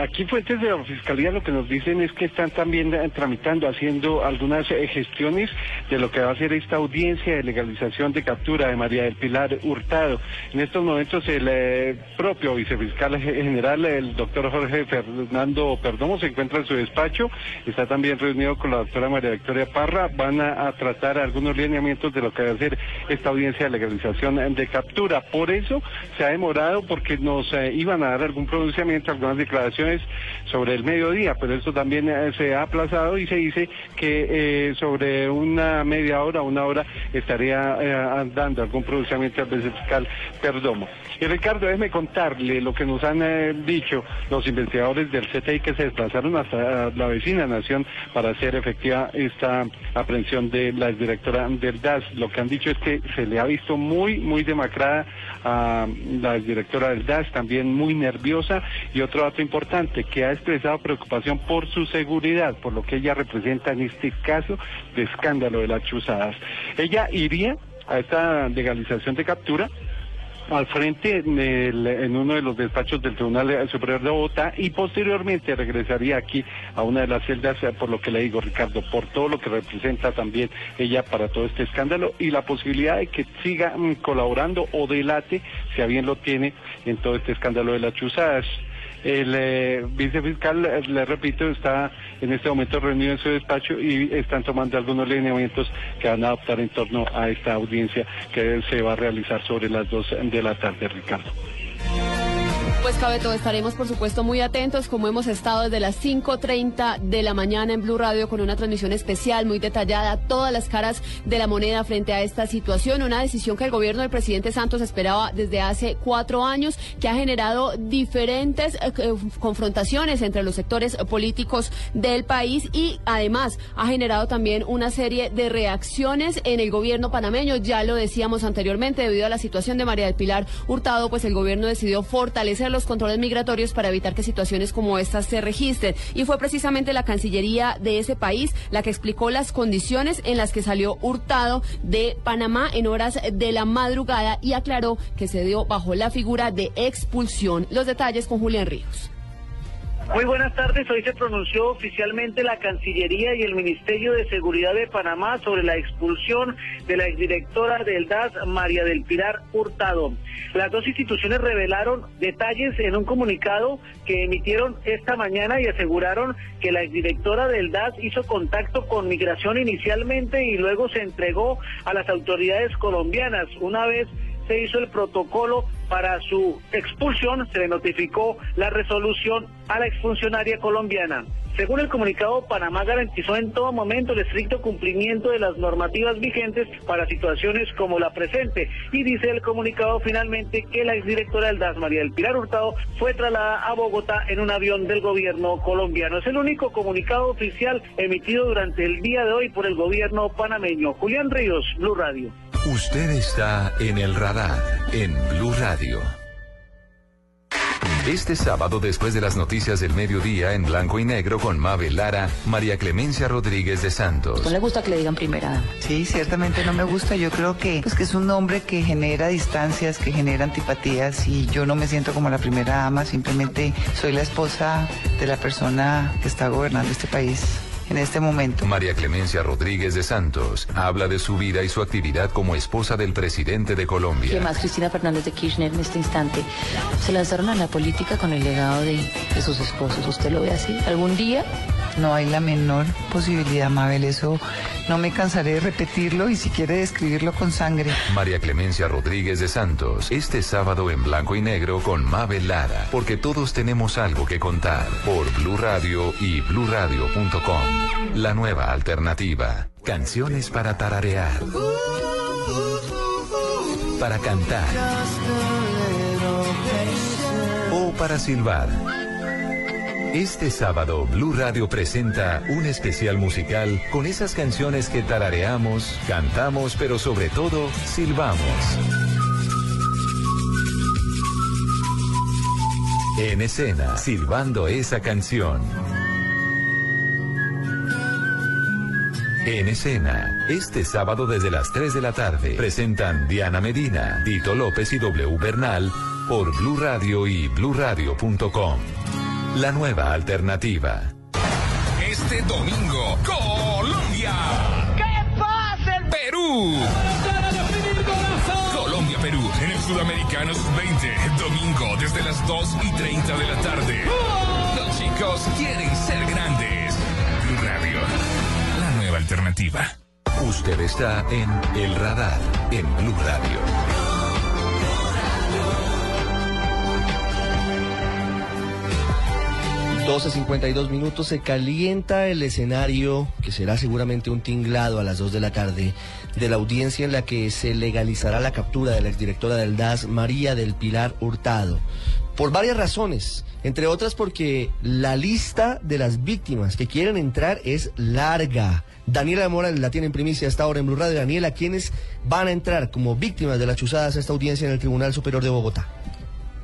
aquí fuentes de la Fiscalía lo que nos dicen es que están también eh, tramitando, haciendo algunas eh, gestiones de lo que va a ser esta audiencia de legalización de captura de María del Pilar Hurtado. En estos momentos el eh, propio vicefiscal general, el doctor Jorge Fernando Perdomo, se encuentra en su despacho, está también reunido con la doctora María Victoria Parra, van a, tratar algunos lineamientos de lo que va a ser esta audiencia de legalización de captura. Por eso se ha demorado porque nos iban a dar algún pronunciamiento, algunas declaraciones sobre el mediodía, pero eso también eh, se ha aplazado y se dice que eh, sobre una media hora, una hora, estaría eh, dando algún pronunciamiento al fiscal Perdomo. Y Ricardo, déjeme contarle lo que nos han dicho los investigadores del CTI que se desplazaron hasta la vecina nación para hacer efectiva esta aprehensión de la directora del DAS. Lo que han dicho es que se le ha visto muy, muy demacrada a la directora del DAS, también muy nerviosa y otro dato importante, que ha expresado preocupación por su seguridad, por lo que ella representa en este caso de escándalo de las chuzadas. Ella iría a esta legalización de captura al frente en, uno de los despachos del Tribunal Superior de Bogotá y posteriormente regresaría aquí a una de las celdas, eh, por lo que le digo, Ricardo, por todo lo que representa también ella para todo este escándalo y la posibilidad de que siga mm, colaborando o delate, si a bien lo tiene, en todo este escándalo de las chuzadas. El eh, vicefiscal, eh, le repito, está en este momento reunido en su despacho y están tomando algunos lineamientos que van a adoptar en torno a esta audiencia que se va a realizar sobre las dos de la tarde, Ricardo. Pues Cabeto, estaremos por supuesto muy atentos como hemos estado desde las 5.30 de la mañana en Blue Radio con una transmisión especial muy detallada, todas las caras de la moneda frente a esta situación, una decisión que el gobierno del presidente Santos esperaba desde hace cuatro años, que ha generado diferentes eh, eh, confrontaciones entre los sectores políticos del país y además ha generado también una serie de reacciones en el gobierno panameño, ya lo decíamos anteriormente, debido a la situación de María del Pilar Hurtado, pues el gobierno decidió fortalecer los controles migratorios para evitar que situaciones como estas se registren. Y fue precisamente la Cancillería de ese país la que explicó las condiciones en las que salió hurtado de Panamá en horas de la madrugada y aclaró que se dio bajo la figura de expulsión. Los detalles con Julián Ríos. Muy buenas tardes. Hoy se pronunció oficialmente la Cancillería y el Ministerio de Seguridad de Panamá sobre la expulsión de la exdirectora del DAS, María del Pilar Hurtado. Las dos instituciones revelaron detalles en un comunicado que emitieron esta mañana y aseguraron que la exdirectora del DAS hizo contacto con migración inicialmente y luego se entregó a las autoridades colombianas. Una vez se hizo el protocolo para su expulsión, se le notificó la resolución a la exfuncionaria colombiana. Según el comunicado, Panamá garantizó en todo momento el estricto cumplimiento de las normativas vigentes para situaciones como la presente. Y dice el comunicado finalmente que la exdirectora del DAS, María del Pilar Hurtado, fue trasladada a Bogotá en un avión del gobierno colombiano. Es el único comunicado oficial emitido durante el día de hoy por el gobierno panameño. Julián Ríos, Blue Radio. Usted está en el radar en Blue Radio. Este sábado, después de las noticias del mediodía en blanco y negro con Mabel Lara, María Clemencia Rodríguez de Santos. ¿No le gusta que le digan primera dama? Sí, ciertamente no me gusta. Yo creo que, pues, que es un nombre que genera distancias, que genera antipatías y yo no me siento como la primera dama. Simplemente soy la esposa de la persona que está gobernando este país en este momento. María Clemencia Rodríguez de Santos habla de su vida y su actividad como esposa del presidente de Colombia. ¿Qué más Cristina Fernández de Kirchner en este instante se lanzaron a la política con el legado de, de sus esposos? ¿Usted lo ve así? ¿Algún día? No hay la menor posibilidad, Mabel. Eso no me cansaré de repetirlo y si quiere describirlo con sangre. María Clemencia Rodríguez de Santos, este sábado en blanco y negro con Mabel Lara, porque todos tenemos algo que contar por Blue Radio y bluradio.com. La nueva alternativa. Canciones para tararear. Para cantar. O para silbar. Este sábado, Blue Radio presenta un especial musical con esas canciones que tarareamos, cantamos, pero sobre todo, silbamos. En escena, silbando esa canción. En escena, este sábado desde las 3 de la tarde, presentan Diana Medina, Tito López y W Bernal por Blue Radio y bluradio.com. La nueva alternativa. Este domingo, Colombia. ¿Qué pasa el Perú? Colombia-Perú en el Sudamericano Sub-20. Domingo desde las 2 y 30 de la tarde. Los chicos quieren ser grandes. Alternativa. Usted está en El Radar, en Blue Radio. 12.52 minutos, se calienta el escenario, que será seguramente un tinglado a las 2 de la tarde, de la audiencia en la que se legalizará la captura de la exdirectora del DAS, María del Pilar Hurtado. Por varias razones, entre otras porque la lista de las víctimas que quieren entrar es larga. Daniela Mora la tiene en primicia hasta ahora en Blue Radio. Daniela, ¿quiénes van a entrar como víctimas de las chuzadas a esta audiencia en el Tribunal Superior de Bogotá?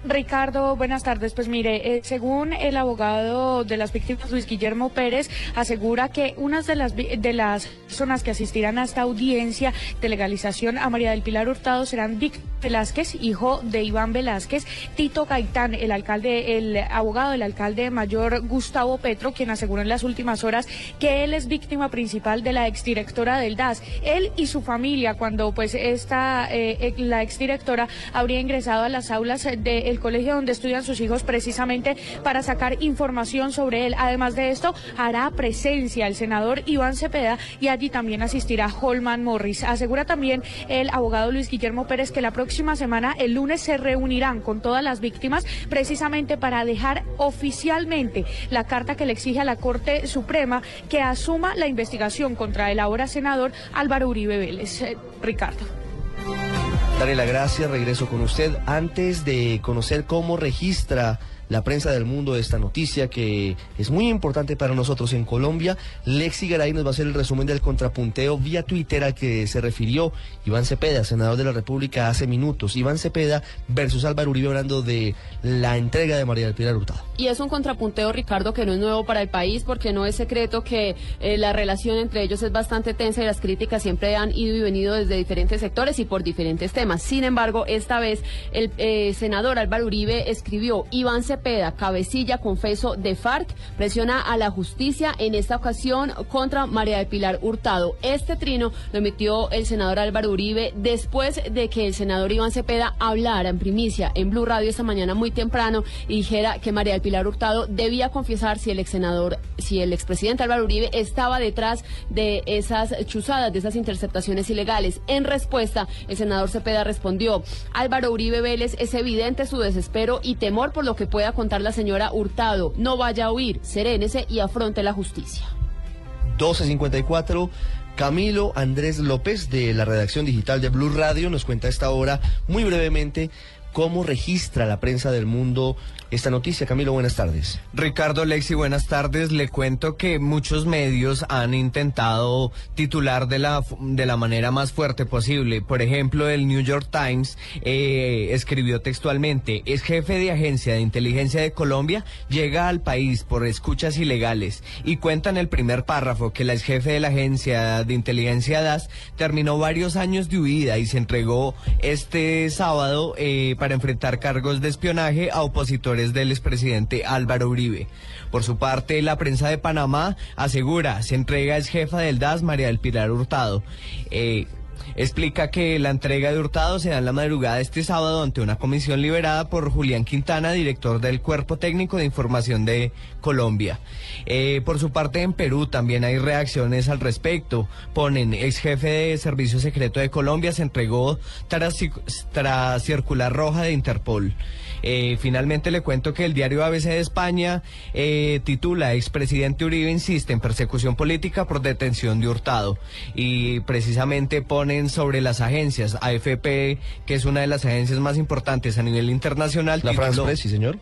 Ricardo, buenas tardes. Pues mire, eh, según el abogado de las víctimas, Luis Guillermo Pérez, asegura que unas de las, de las personas que asistirán a esta audiencia de legalización a María del Pilar Hurtado serán Víctor Velázquez, hijo de Iván Velázquez, Tito Gaitán, el alcalde, el abogado del alcalde mayor Gustavo Petro, quien aseguró en las últimas horas que él es víctima principal de la exdirectora del DAS. Él y su familia, cuando pues esta, eh, la exdirectora habría ingresado a las aulas de el colegio donde estudian sus hijos precisamente para sacar información sobre él. Además de esto, hará presencia el senador Iván Cepeda y allí también asistirá Holman Morris. Asegura también el abogado Luis Guillermo Pérez que la próxima semana, el lunes, se reunirán con todas las víctimas precisamente para dejar oficialmente la carta que le exige a la Corte Suprema que asuma la investigación contra el ahora senador Álvaro Uribe Vélez. Eh, Ricardo. Daniela, gracias. Regreso con usted. Antes de conocer cómo registra la prensa del mundo esta noticia que es muy importante para nosotros en Colombia. Lexi Garay nos va a hacer el resumen del contrapunteo vía Twitter al que se refirió Iván Cepeda, senador de la República, hace minutos. Iván Cepeda versus Álvaro Uribe hablando de la entrega de María del Pilar Hurtado. Y es un contrapunteo, Ricardo, que no es nuevo para el país porque no es secreto que eh, la relación entre ellos es bastante tensa y las críticas siempre han ido y venido desde diferentes sectores y por diferentes temas. Sin embargo, esta vez el eh, senador Álvaro Uribe escribió Iván Cepeda, cabecilla confeso de FARC, presiona a la justicia en esta ocasión contra María del Pilar Hurtado. Este trino lo emitió el senador Álvaro Uribe después de que el senador Iván Cepeda hablara en primicia en Blue Radio esta mañana muy temprano y dijera que María del Pilar Hurtado debía confesar si el ex senador, si el expresidente Álvaro Uribe estaba detrás de esas chuzadas, de esas interceptaciones ilegales. En respuesta, el senador Cepeda respondió, Álvaro Uribe Vélez es evidente su desespero y temor por lo que pueda contar la señora Hurtado. No vaya a huir, serénese y afronte la justicia. 1254. Camilo Andrés López de la redacción digital de Blue Radio nos cuenta a esta hora muy brevemente cómo registra la prensa del mundo esta noticia. Camilo, buenas tardes. Ricardo Lexi, buenas tardes. Le cuento que muchos medios han intentado titular de la, de la manera más fuerte posible. Por ejemplo, el New York Times eh, escribió textualmente, es jefe de agencia de inteligencia de Colombia, llega al país por escuchas ilegales y cuenta en el primer párrafo que la ex jefe de la agencia de inteligencia DAS terminó varios años de huida y se entregó este sábado eh, para enfrentar cargos de espionaje a opositores del expresidente Álvaro Uribe. Por su parte, la prensa de Panamá asegura, se entrega es jefa del DAS, María del Pilar Hurtado. Eh, explica que la entrega de Hurtado se da en la madrugada de este sábado ante una comisión liberada por Julián Quintana, director del Cuerpo Técnico de Información de Colombia. Eh, por su parte, en Perú también hay reacciones al respecto. Ponen, ex jefe de Servicio Secreto de Colombia se entregó tras, tras circular roja de Interpol. Eh, finalmente le cuento que el diario ABC de España eh, titula Expresidente Uribe insiste en persecución política por detención de Hurtado y precisamente ponen sobre las agencias AFP, que es una de las agencias más importantes a nivel internacional. La France sí señor.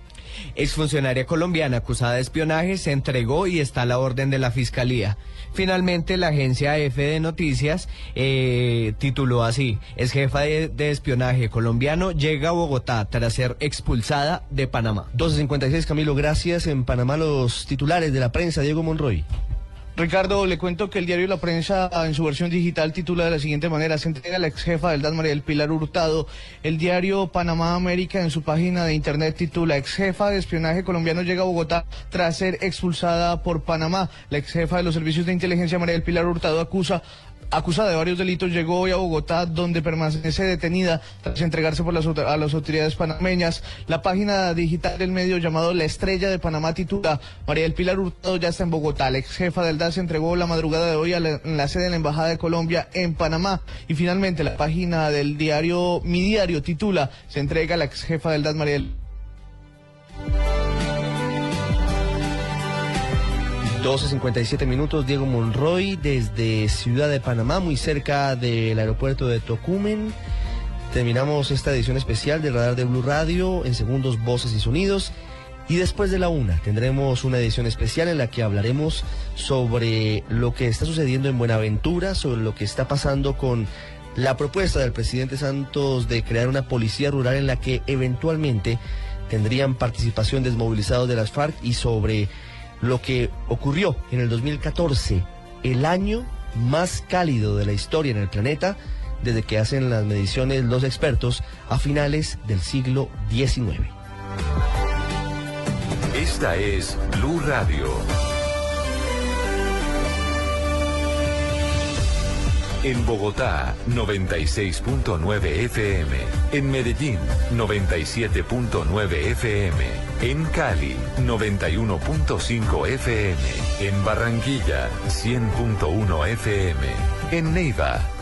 Exfuncionaria colombiana acusada de espionaje se entregó y está a la orden de la Fiscalía. Finalmente, la agencia EFE de Noticias eh, tituló así, es jefa de, de, espionaje colombiano, llega a Bogotá tras ser expulsada de Panamá. 1256, Camilo, gracias. En Panamá los titulares de la prensa, Diego Monroy. Ricardo, le cuento que el diario La Prensa en su versión digital titula de la siguiente manera, se entrega a la ex jefa del DAS María del Pilar Hurtado. El diario Panamá América en su página de internet titula, ex jefa de espionaje colombiano llega a Bogotá tras ser expulsada por Panamá. La ex jefa de los servicios de inteligencia María del Pilar Hurtado acusa acusada de varios delitos, llegó hoy a Bogotá, donde permanece detenida tras entregarse a las autoridades panameñas. La página digital del medio llamado La Estrella de Panamá titula María del Pilar Hurtado ya está en Bogotá. La ex jefa del DAS se entregó la madrugada de hoy a la, en la sede de la Embajada de Colombia en Panamá. Y finalmente la página del diario Mi Diario titula Se entrega la ex jefa del DAS María del 12.57 minutos, Diego Monroy desde Ciudad de Panamá, muy cerca del aeropuerto de Tocumen. Terminamos esta edición especial del Radar de Blue Radio en segundos, voces y sonidos. Y después de la una tendremos una edición especial en la que hablaremos sobre lo que está sucediendo en Buenaventura, sobre lo que está pasando con la propuesta del presidente Santos de crear una policía rural en la que eventualmente tendrían participación desmovilizados de las FARC y sobre lo que ocurrió en el 2014, el año más cálido de la historia en el planeta, desde que hacen las mediciones los expertos a finales del siglo XIX. Esta es Blue Radio. En Bogotá, 96.9 FM. En Medellín, 97.9 FM. En Cali, 91.5 FM. En Barranquilla, 100.1 FM. En Neiva,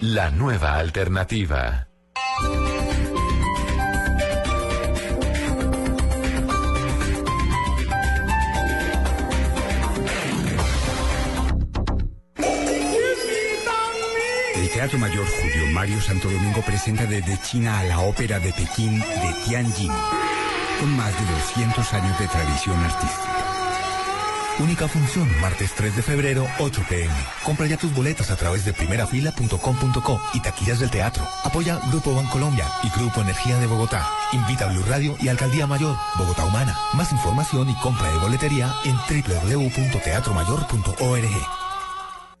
La nueva alternativa. El Teatro Mayor Julio Mario Santo Domingo presenta desde China a la ópera de Pekín de Tianjin, con más de 200 años de tradición artística. Única función, martes 3 de febrero, 8 pm. Compra ya tus boletas a través de primerafila.com.co y taquillas del teatro. Apoya Grupo Bancolombia y Grupo Energía de Bogotá. Invita a Blue Radio y Alcaldía Mayor, Bogotá Humana. Más información y compra de boletería en www.teatromayor.org.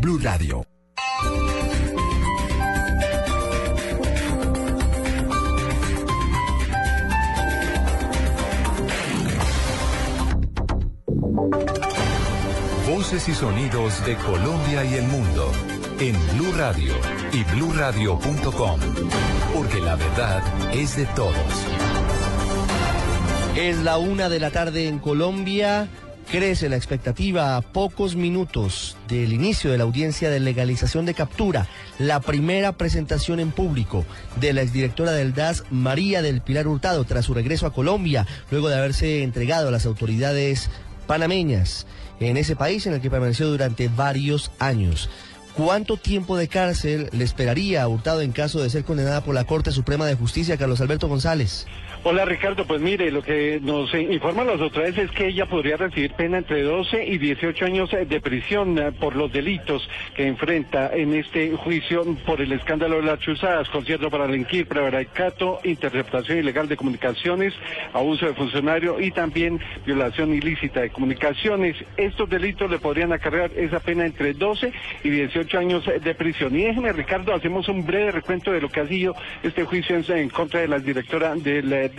Blue Radio. Voces y sonidos de Colombia y el mundo en Blue Radio y bluradio.com, porque la verdad es de todos. Es la una de la tarde en Colombia. Crece la expectativa a pocos minutos del inicio de la audiencia de legalización de captura, la primera presentación en público de la exdirectora del DAS, María del Pilar Hurtado, tras su regreso a Colombia, luego de haberse entregado a las autoridades panameñas en ese país en el que permaneció durante varios años. ¿Cuánto tiempo de cárcel le esperaría a Hurtado en caso de ser condenada por la Corte Suprema de Justicia, Carlos Alberto González? Hola Ricardo, pues mire, lo que nos informan las autoridades es que ella podría recibir pena entre 12 y 18 años de prisión eh, por los delitos que enfrenta en este juicio por el escándalo de las chuzadas, concierto para delinquir, prevaricato, interceptación ilegal de comunicaciones, abuso de funcionario y también violación ilícita de comunicaciones. Estos delitos le podrían acarrear esa pena entre 12 y 18 años de prisión. Y déjeme, Ricardo, hacemos un breve recuento de lo que ha sido este juicio en, en contra de la directora del eh,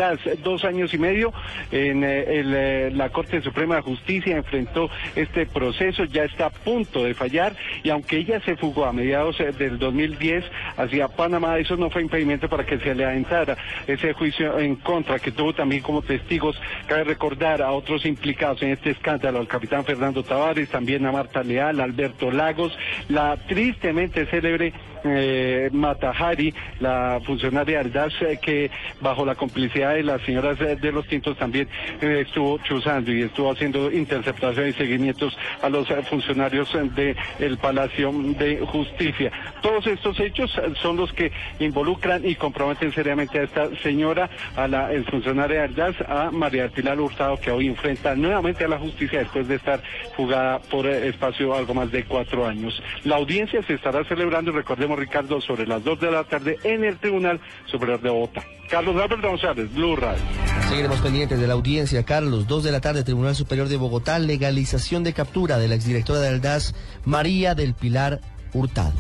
Dos años y medio en eh, el, eh, la Corte Suprema de Justicia enfrentó este proceso, ya está a punto de fallar y aunque ella se fugó a mediados eh, del 2010 hacia Panamá, eso no fue impedimento para que se le adentrara ese juicio en contra, que tuvo también como testigos, cabe recordar a otros implicados en este escándalo, al capitán Fernando Tavares, también a Marta Leal, Alberto Lagos, la tristemente célebre eh, Matahari, la funcionaria del DAS, eh, que bajo la complicidad de las señoras eh, de los Tintos también eh, estuvo chuzando y estuvo haciendo interceptación y seguimientos a los funcionarios del el Palacio de Justicia. Todos estos hechos son los que involucran y comprometen seriamente a esta señora, a la el funcionaria del DAS, a María Pilar Hurtado, que hoy enfrenta nuevamente a la justicia después de estar jugada por espacio algo más de cuatro años. La audiencia se estará celebrando, recordemos Ricardo, sobre las dos de la tarde en el Tribunal Superior de Bogotá. Carlos Alberto González, Blue Radio. Seguiremos pendientes de la audiencia, Carlos. Dos de la tarde, Tribunal Superior de Bogotá, legalización de captura de la exdirectora del DAS, María del Pilar Hurtado.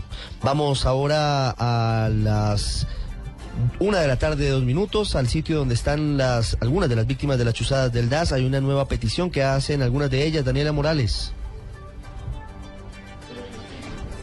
Vamos ahora a las una de la tarde, dos minutos, al sitio donde están las algunas de las víctimas de las chuzadas del DAS. Hay una nueva petición que hacen algunas de ellas, Daniela Morales.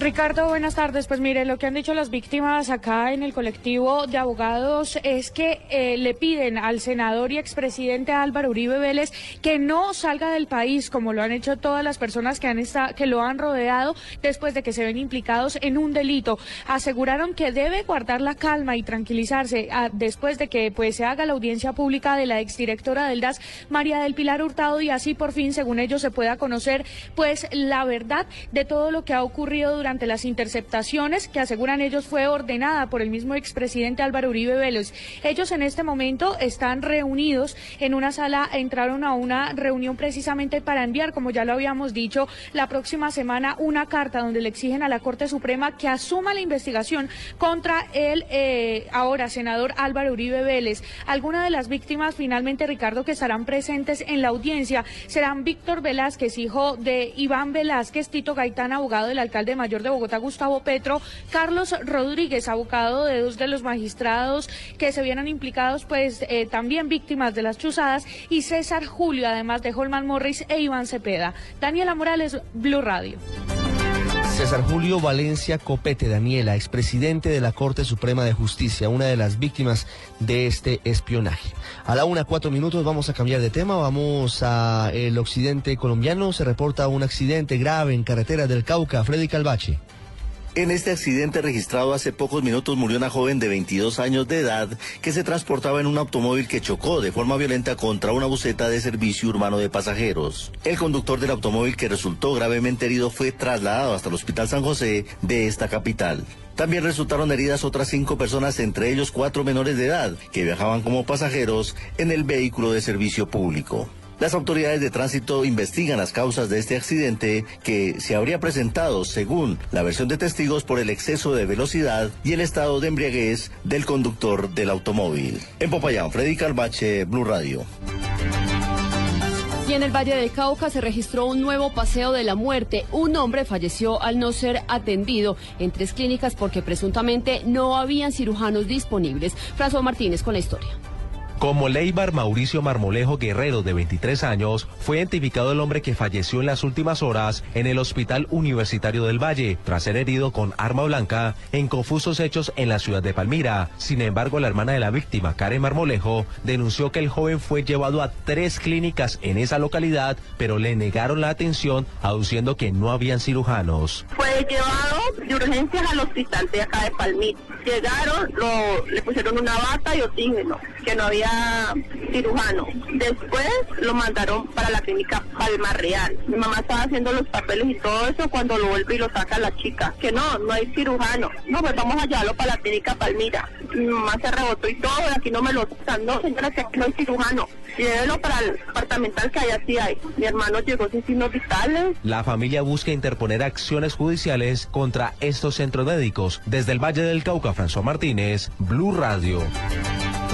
Ricardo, buenas tardes. Pues mire, lo que han dicho las víctimas acá en el colectivo de abogados es que eh, le piden al senador y expresidente Álvaro Uribe Vélez que no salga del país, como lo han hecho todas las personas que, han esta, que lo han rodeado después de que se ven implicados en un delito. Aseguraron que debe guardar la calma y tranquilizarse ah, después de que pues, se haga la audiencia pública de la exdirectora del DAS, María del Pilar Hurtado, y así por fin, según ellos, se pueda conocer pues la verdad de todo lo que ha ocurrido durante durante las interceptaciones que aseguran ellos fue ordenada por el mismo expresidente Álvaro Uribe Vélez. Ellos en este momento están reunidos en una sala, entraron a una reunión precisamente para enviar, como ya lo habíamos dicho, la próxima semana una carta donde le exigen a la Corte Suprema que asuma la investigación contra el eh, ahora senador Álvaro Uribe Vélez. Algunas de las víctimas finalmente, Ricardo, que estarán presentes en la audiencia serán Víctor Velázquez, hijo de Iván Velázquez, Tito Gaitán, abogado del alcalde mayor de Bogotá, Gustavo Petro, Carlos Rodríguez, abogado de dos de los magistrados que se vieron implicados, pues eh, también víctimas de las chuzadas, y César Julio, además de Holman Morris e Iván Cepeda. Daniela Morales, Blue Radio. César Julio Valencia Copete, Daniela, expresidente de la Corte Suprema de Justicia, una de las víctimas de este espionaje. A la una, cuatro minutos vamos a cambiar de tema, vamos a el occidente colombiano, se reporta un accidente grave en carretera del Cauca, Freddy Calvache. En este accidente registrado hace pocos minutos murió una joven de 22 años de edad que se transportaba en un automóvil que chocó de forma violenta contra una buceta de servicio urbano de pasajeros. El conductor del automóvil que resultó gravemente herido fue trasladado hasta el Hospital San José de esta capital. También resultaron heridas otras cinco personas, entre ellos cuatro menores de edad, que viajaban como pasajeros en el vehículo de servicio público. Las autoridades de tránsito investigan las causas de este accidente que se habría presentado, según la versión de testigos, por el exceso de velocidad y el estado de embriaguez del conductor del automóvil. En Popayán, Freddy Calvache, Blue Radio. Y en el Valle del Cauca se registró un nuevo paseo de la muerte. Un hombre falleció al no ser atendido en tres clínicas porque presuntamente no habían cirujanos disponibles. François Martínez con la historia. Como Leibar Mauricio Marmolejo Guerrero, de 23 años, fue identificado el hombre que falleció en las últimas horas en el Hospital Universitario del Valle, tras ser herido con arma blanca en confusos hechos en la ciudad de Palmira. Sin embargo, la hermana de la víctima, Karen Marmolejo, denunció que el joven fue llevado a tres clínicas en esa localidad, pero le negaron la atención, aduciendo que no habían cirujanos. Fue llevado de urgencias al hospital de acá de Palmira. Llegaron, le pusieron una bata y oxígeno, que no había cirujano. Después lo mandaron para la clínica Palma Real. Mi mamá estaba haciendo los papeles y todo eso cuando lo vuelve y lo saca la chica. Que no, no hay cirujano. No, pues vamos a llevarlo para la clínica Palmira. Mi mamá se rebotó y todo, aquí no me lo están. No, señora, que no hay cirujano. Llévelo para el departamental que allá sí hay. Mi hermano llegó sin signos vitales. La familia busca interponer acciones judiciales contra estos centros médicos. Desde el Valle del Cauca, François Martínez, Blue Radio.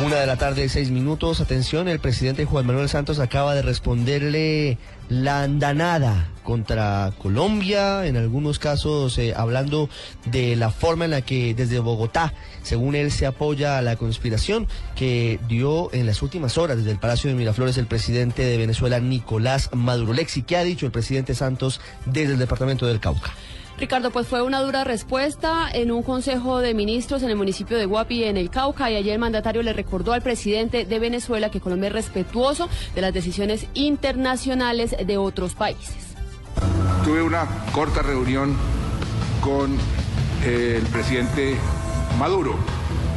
Una de la tarde, seis minutos. Atención, el presidente Juan Manuel Santos acaba de responderle la andanada contra Colombia, en algunos casos eh, hablando de la forma en la que desde Bogotá, según él, se apoya a la conspiración que dio en las últimas horas desde el Palacio de Miraflores el presidente de Venezuela, Nicolás Maduro. Lexi, ¿qué ha dicho el presidente Santos desde el departamento del Cauca? Ricardo, pues fue una dura respuesta en un consejo de ministros en el municipio de Guapi, en el Cauca, y ayer el mandatario le recordó al presidente de Venezuela que Colombia es respetuoso de las decisiones internacionales de otros países. Tuve una corta reunión con eh, el presidente Maduro.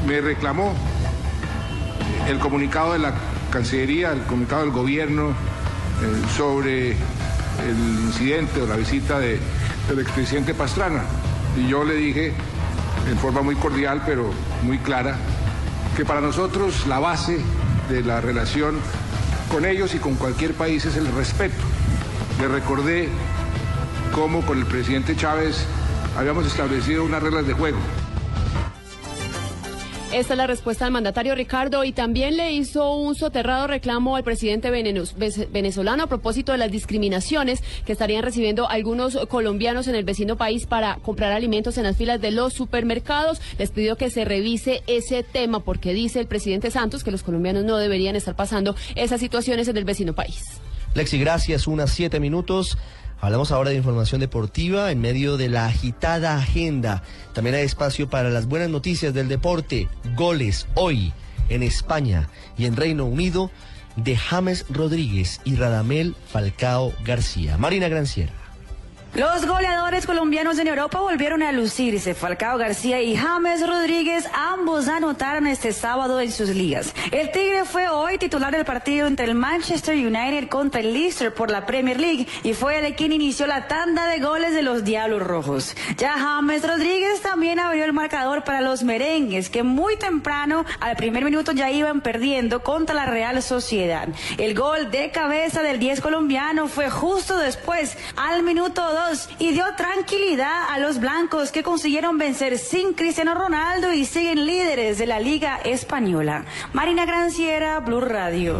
Me reclamó el comunicado de la Cancillería, el comunicado del gobierno eh, sobre el incidente o la visita de el expresidente Pastrana. Y yo le dije, en forma muy cordial, pero muy clara, que para nosotros la base de la relación con ellos y con cualquier país es el respeto. Le recordé cómo con el presidente Chávez habíamos establecido unas reglas de juego. Esta es la respuesta del mandatario Ricardo y también le hizo un soterrado reclamo al presidente venezolano a propósito de las discriminaciones que estarían recibiendo algunos colombianos en el vecino país para comprar alimentos en las filas de los supermercados. Les pidió que se revise ese tema porque dice el presidente Santos que los colombianos no deberían estar pasando esas situaciones en el vecino país. Lexi, gracias. Unas siete minutos. Hablamos ahora de información deportiva en medio de la agitada agenda. También hay espacio para las buenas noticias del deporte. Goles hoy en España y en Reino Unido de James Rodríguez y Radamel Falcao García. Marina Granciera. Los goleadores colombianos en Europa volvieron a lucirse. Falcao García y James Rodríguez ambos anotaron este sábado en sus ligas. El Tigre fue hoy titular del partido entre el Manchester United contra el Leicester por la Premier League y fue el quien inició la tanda de goles de los Diablos Rojos. Ya James Rodríguez también abrió el marcador para los merengues que muy temprano al primer minuto ya iban perdiendo contra la Real Sociedad. El gol de cabeza del 10 colombiano fue justo después, al minuto 2 y dio tranquilidad a los blancos que consiguieron vencer sin Cristiano Ronaldo y siguen líderes de la Liga Española. Marina Granciera, Blue Radio.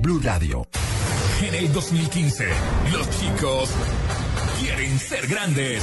Blue Radio. En el 2015, los chicos quieren ser grandes.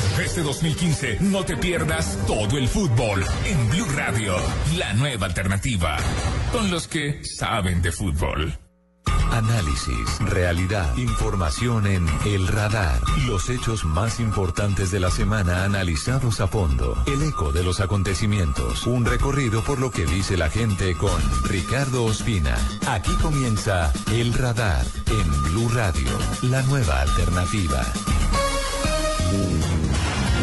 Este 2015 no te pierdas todo el fútbol en Blue Radio, la nueva alternativa, con los que saben de fútbol. Análisis, realidad, información en El Radar. Los hechos más importantes de la semana analizados a fondo. El eco de los acontecimientos. Un recorrido por lo que dice la gente con Ricardo Ospina. Aquí comienza El Radar en Blue Radio, la nueva alternativa.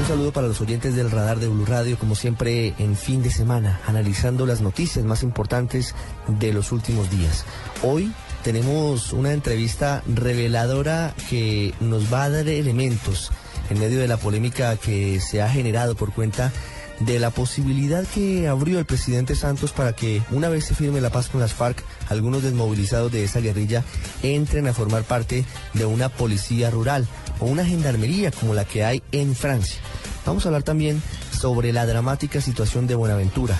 Saludo para los oyentes del radar de Blue Radio, como siempre en fin de semana, analizando las noticias más importantes de los últimos días. Hoy tenemos una entrevista reveladora que nos va a dar elementos en medio de la polémica que se ha generado por cuenta de la posibilidad que abrió el presidente Santos para que una vez se firme la paz con las FARC, algunos desmovilizados de esa guerrilla entren a formar parte de una policía rural o una gendarmería como la que hay en Francia. Vamos a hablar también sobre la dramática situación de Buenaventura,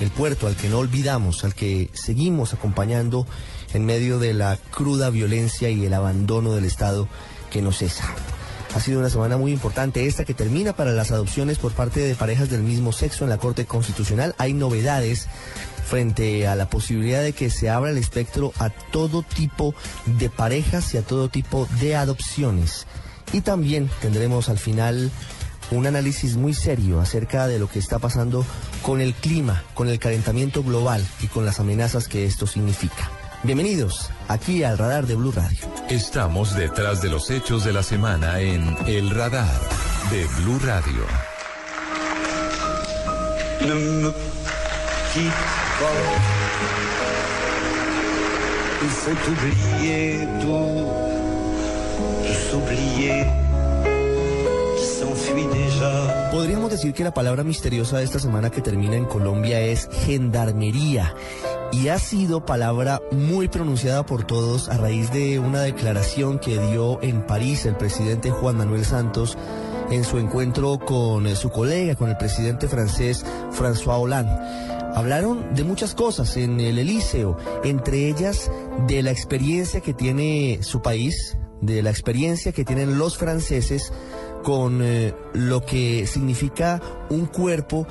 el puerto al que no olvidamos, al que seguimos acompañando en medio de la cruda violencia y el abandono del Estado que no cesa. Ha sido una semana muy importante esta que termina para las adopciones por parte de parejas del mismo sexo en la Corte Constitucional. Hay novedades frente a la posibilidad de que se abra el espectro a todo tipo de parejas y a todo tipo de adopciones. Y también tendremos al final un análisis muy serio acerca de lo que está pasando con el clima, con el calentamiento global y con las amenazas que esto significa. Bienvenidos aquí al radar de Blue Radio. Estamos detrás de los hechos de la semana en El Radar de Blue Radio. Il faut oublier tout, tous oublier. Podríamos decir que la palabra misteriosa de esta semana que termina en Colombia es gendarmería y ha sido palabra muy pronunciada por todos a raíz de una declaración que dio en París el presidente Juan Manuel Santos en su encuentro con eh, su colega, con el presidente francés François Hollande. Hablaron de muchas cosas en el Elíseo, entre ellas de la experiencia que tiene su país de la experiencia que tienen los franceses con eh, lo que significa un cuerpo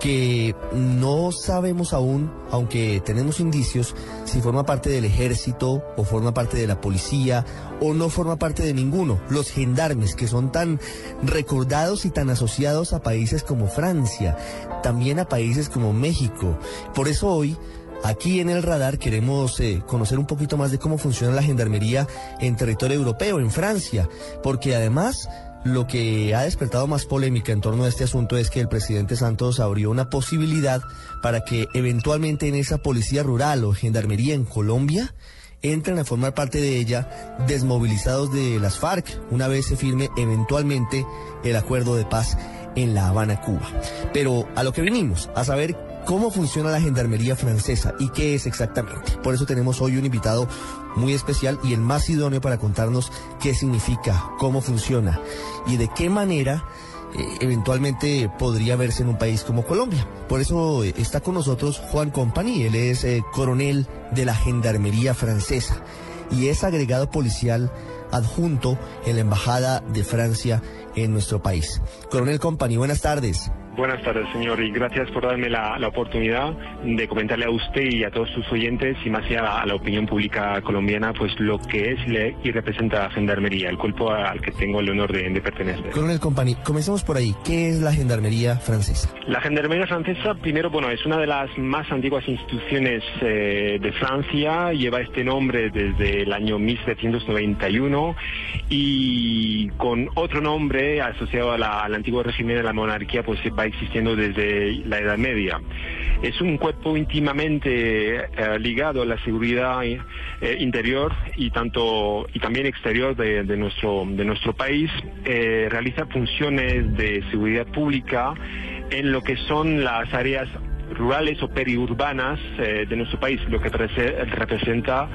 que no sabemos aún, aunque tenemos indicios, si forma parte del ejército o forma parte de la policía o no forma parte de ninguno. Los gendarmes que son tan recordados y tan asociados a países como Francia, también a países como México. Por eso hoy... Aquí en el radar queremos eh, conocer un poquito más de cómo funciona la gendarmería en territorio europeo, en Francia, porque además lo que ha despertado más polémica en torno a este asunto es que el presidente Santos abrió una posibilidad para que eventualmente en esa policía rural o gendarmería en Colombia entren a formar parte de ella desmovilizados de las FARC una vez se firme eventualmente el acuerdo de paz en La Habana, Cuba. Pero a lo que venimos, a saber cómo funciona la gendarmería francesa y qué es exactamente. Por eso tenemos hoy un invitado muy especial y el más idóneo para contarnos qué significa, cómo funciona y de qué manera eh, eventualmente podría verse en un país como Colombia. Por eso eh, está con nosotros Juan Company, él es eh, coronel de la Gendarmería Francesa y es agregado policial adjunto en la Embajada de Francia en nuestro país. Coronel Company, buenas tardes. Buenas tardes, señor, y gracias por darme la, oportunidad de comentarle a usted y a todos sus oyentes y más allá a la opinión pública colombiana, pues lo que es y representa la Gendarmería, el cuerpo al que tengo el honor de, pertenecer. Coronel Company, comencemos por ahí. ¿Qué es la Gendarmería francesa? La Gendarmería francesa, primero, bueno, es una de las más antiguas instituciones eh, de Francia, lleva este nombre desde el año 1791 y con otro nombre asociado al antiguo régimen de la monarquía, pues va existiendo desde la Edad Media. Es un cuerpo íntimamente eh, ligado a la seguridad eh, interior y tanto y también exterior de, nuestro de nuestro país. Eh, realiza funciones de seguridad pública en lo que son las áreas rurales o periurbanas de nuestro país, lo que representa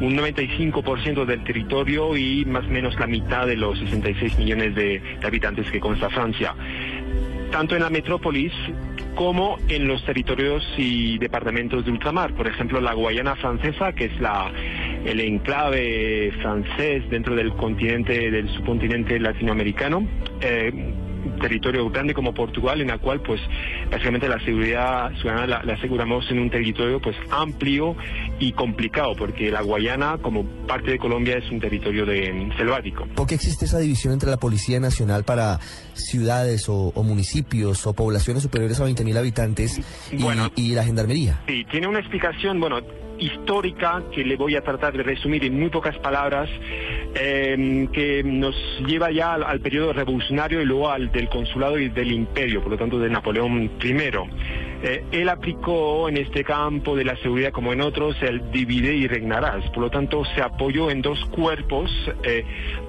un 95% del territorio y más o menos la mitad de los 66 millones de habitantes que consta Francia tanto en la metrópolis como en los territorios y departamentos de ultramar. Por ejemplo, la Guayana francesa, que es la, el enclave francés dentro del continente, del subcontinente latinoamericano. Eh, territorio grande como Portugal, en la cual pues básicamente la seguridad ciudadana la, aseguramos en un territorio pues amplio y complicado, porque la Guayana como parte de Colombia es un territorio de, selvático. ¿Por qué existe esa división entre la Policía Nacional para ciudades o, municipios o poblaciones superiores a 20.000 habitantes y, y la Gendarmería? Sí, tiene una explicación, bueno, histórica que le voy a tratar de resumir en muy pocas palabras, em, que nos lleva ya al, periodo revolucionario y luego al del consulado y del imperio, por lo tanto de Napoleón I. Eh, él aplicó en este campo de la seguridad como en otros el divide y regnarás, por lo tanto se apoyó en dos cuerpos eh,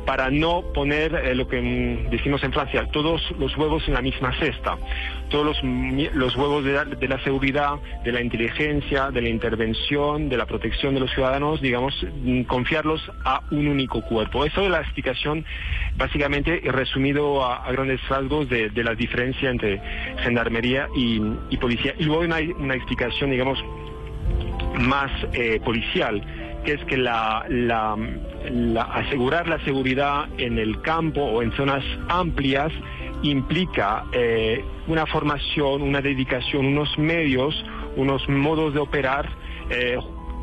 para no poner eh, lo que mm, decimos en Francia, todos los huevos en la misma cesta, todos los, los huevos de la, seguridad, de la inteligencia, de la intervención, de la protección de los ciudadanos, digamos, mm, confiarlos a un único cuerpo. Eso es la explicación básicamente resumido a, grandes rasgos de, la diferencia entre gendarmería y, policía. Y luego hay una, explicación, digamos, más eh, policial que es que la, asegurar la seguridad en el campo o en zonas amplias implica eh, una formación, una dedicación, unos medios, unos modos de operar eh,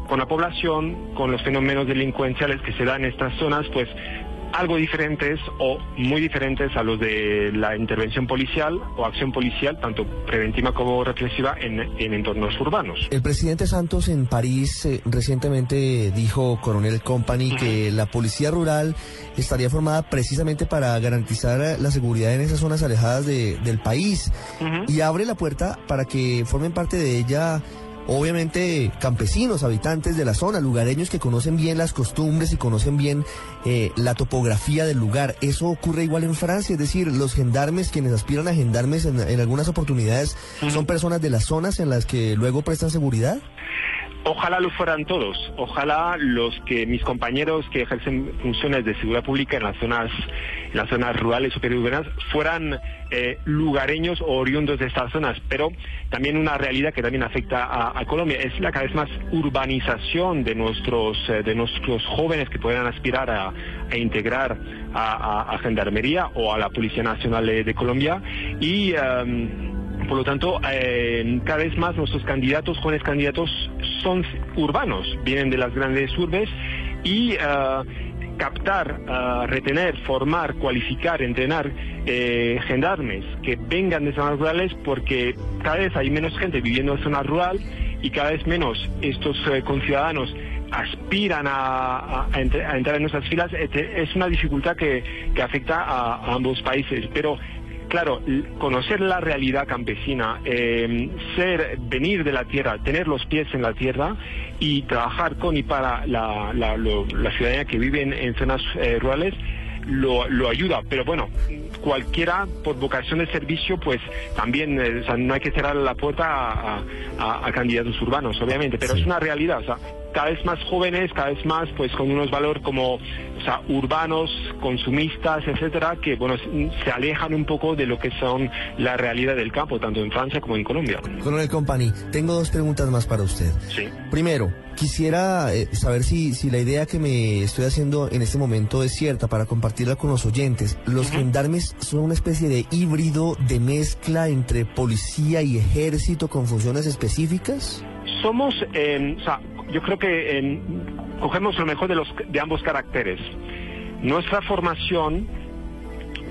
con la población, con los fenómenos delincuenciales que se dan en estas zonas, pues algo diferentes o muy diferentes a los de la intervención policial o acción policial, tanto preventiva como represiva, en, entornos urbanos. El presidente Santos en París eh, recientemente dijo, coronel Company, que la policía rural estaría formada precisamente para garantizar la seguridad en esas zonas alejadas del país. Y abre la puerta para que formen parte de ella obviamente campesinos, habitantes de la zona, lugareños que conocen bien las costumbres y conocen bien eh, la topografía del lugar. Eso ocurre igual en Francia, es decir, los gendarmes, quienes aspiran a gendarmes en, algunas oportunidades, son personas de las zonas en las que luego prestan seguridad. Ojalá lo fueran todos. Ojalá los que mis compañeros que ejercen funciones de seguridad pública en las zonas, en las zonas rurales o periurbanas fueran eh, lugareños o oriundos de estas zonas. Pero también una realidad que también afecta a, Colombia es la cada vez más urbanización de nuestros eh, de nuestros jóvenes que puedan aspirar a, integrar a, a, gendarmería o a la Policía Nacional de, Colombia y um, por lo tanto, eh, cada vez más nuestros candidatos, jóvenes candidatos, son urbanos, vienen de las grandes urbes y uh, captar, uh, retener, formar, cualificar, entrenar eh, gendarmes que vengan de zonas rurales porque cada vez hay menos gente viviendo en zona rural y cada vez menos estos eh, conciudadanos aspiran a, entrar en nuestras filas. Es una dificultad que, que afecta a, a ambos países, pero claro, conocer la realidad campesina, eh, ser, venir de la tierra, tener los pies en la tierra y trabajar con y para la, la, lo, la ciudadanía que vive en, en zonas eh, rurales, lo, lo, ayuda. Pero bueno, cualquiera por vocación de servicio, pues también eh, o sea, no hay que cerrar la puerta a, a, a candidatos urbanos, obviamente, pero sí. es una realidad. O sea, cada vez más jóvenes, cada vez más pues con unos valores como o sea, urbanos, consumistas, etcétera, que bueno, se alejan un poco de lo que son la realidad del campo, tanto en Francia como en Colombia. Coronel Company, tengo dos preguntas más para usted. Sí. Primero, quisiera eh, saber si, si la idea que me estoy haciendo en este momento es cierta para compartirla con los oyentes. ¿Los gendarmes son una especie de híbrido de mezcla entre policía y ejército con funciones específicas? Somos, eh, o sea, yo creo que eh, cogemos lo mejor de, los, de ambos caracteres. Nuestra formación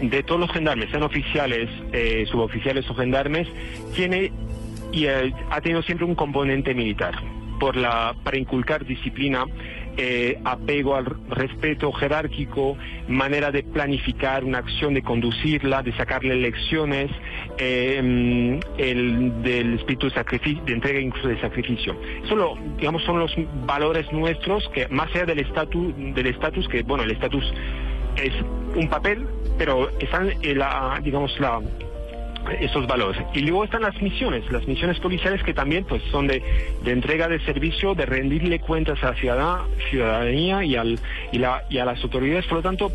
de todos los gendarmes, sean oficiales, eh, suboficiales o gendarmes, tiene y eh, ha tenido siempre un componente militar por la para inculcar disciplina eh, apego al respeto jerárquico, manera de planificar una acción, de conducirla, de sacarle lecciones, eh, el del espíritu de, sacrificio, de entrega incluso de sacrificio. Eso digamos, son los valores nuestros que más allá del estatus, del estatus que, bueno, el estatus es un papel, pero están en la, digamos, la, esos valores. Y luego están las misiones, las misiones policiales que también pues son de, de entrega de servicio, de rendirle cuentas a la ciudad, ciudadanía y, al, y, la, y a las autoridades. Por lo tanto,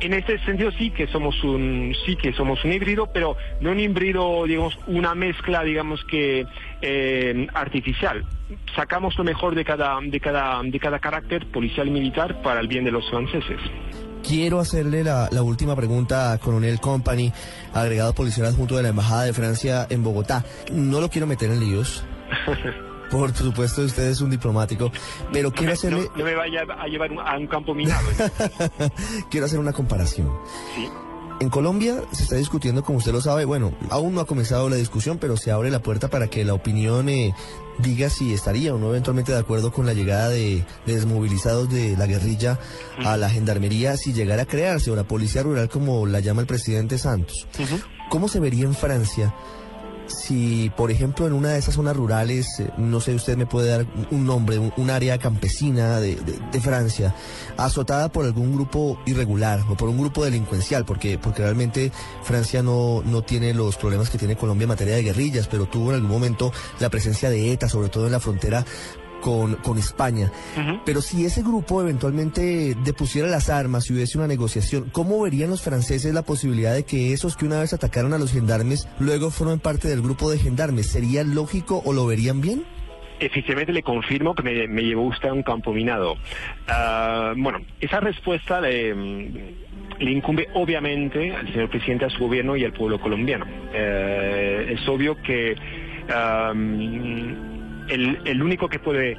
en este sentido sí que somos un sí que somos un híbrido, pero no un híbrido, digamos, una mezcla, digamos que eh, artificial. Sacamos lo mejor de cada, de cada, de cada carácter policial y militar para el bien de los franceses. Quiero hacerle la, la, última pregunta a Coronel Company, agregado policial adjunto de la Embajada de Francia en Bogotá. No lo quiero meter en líos. Por supuesto, usted es un diplomático, pero no quiero hacerle... No, no, me vaya a llevar a un campo minado. quiero hacer una comparación. Sí. En Colombia se está discutiendo, como usted lo sabe, bueno, aún no ha comenzado la discusión, pero se abre la puerta para que la opinión eh, diga si estaría o no eventualmente de acuerdo con la llegada de, de desmovilizados de la guerrilla a la gendarmería si llegara a crearse o la policía rural como la llama el presidente Santos. Uh -huh. ¿Cómo se vería en Francia si, por ejemplo, en una de esas zonas rurales, eh, no sé, usted me puede dar un nombre, un, área campesina de, Francia, azotada por algún grupo irregular o por un grupo delincuencial, porque, porque realmente Francia no, no tiene los problemas que tiene Colombia en materia de guerrillas, pero tuvo en algún momento la presencia de ETA, sobre todo en la frontera con, con España. Uh -huh. Pero si ese grupo eventualmente depusiera las armas y hubiese una negociación, ¿cómo verían los franceses la posibilidad de que esos que una vez atacaron a los gendarmes luego formen parte del grupo de gendarmes? ¿Sería lógico o lo verían bien? Efectivamente le confirmo que me, me llevó usted a un campo minado. Uh, bueno, esa respuesta le, le, incumbe obviamente al señor presidente, a su gobierno y al pueblo colombiano. Uh, es obvio que um, el, el único que puede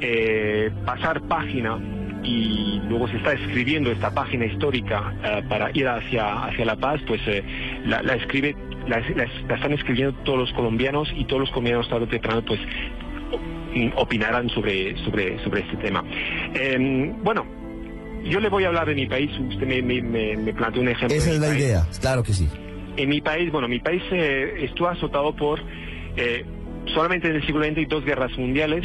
eh, pasar página y luego se está escribiendo esta página histórica uh, para ir hacia, hacia la paz, pues eh, la, la, escribe, la, la, la, están escribiendo todos los colombianos y todos los colombianos tarde o temprano pues opinarán sobre, sobre, sobre este tema. Eh, bueno, yo le voy a hablar de mi país, usted me, me, me, me planteó un ejemplo. Esa es la país. idea, claro que sí. En mi país, bueno, mi país eh, estuvo azotado por eh, solamente en el siglo XX dos guerras mundiales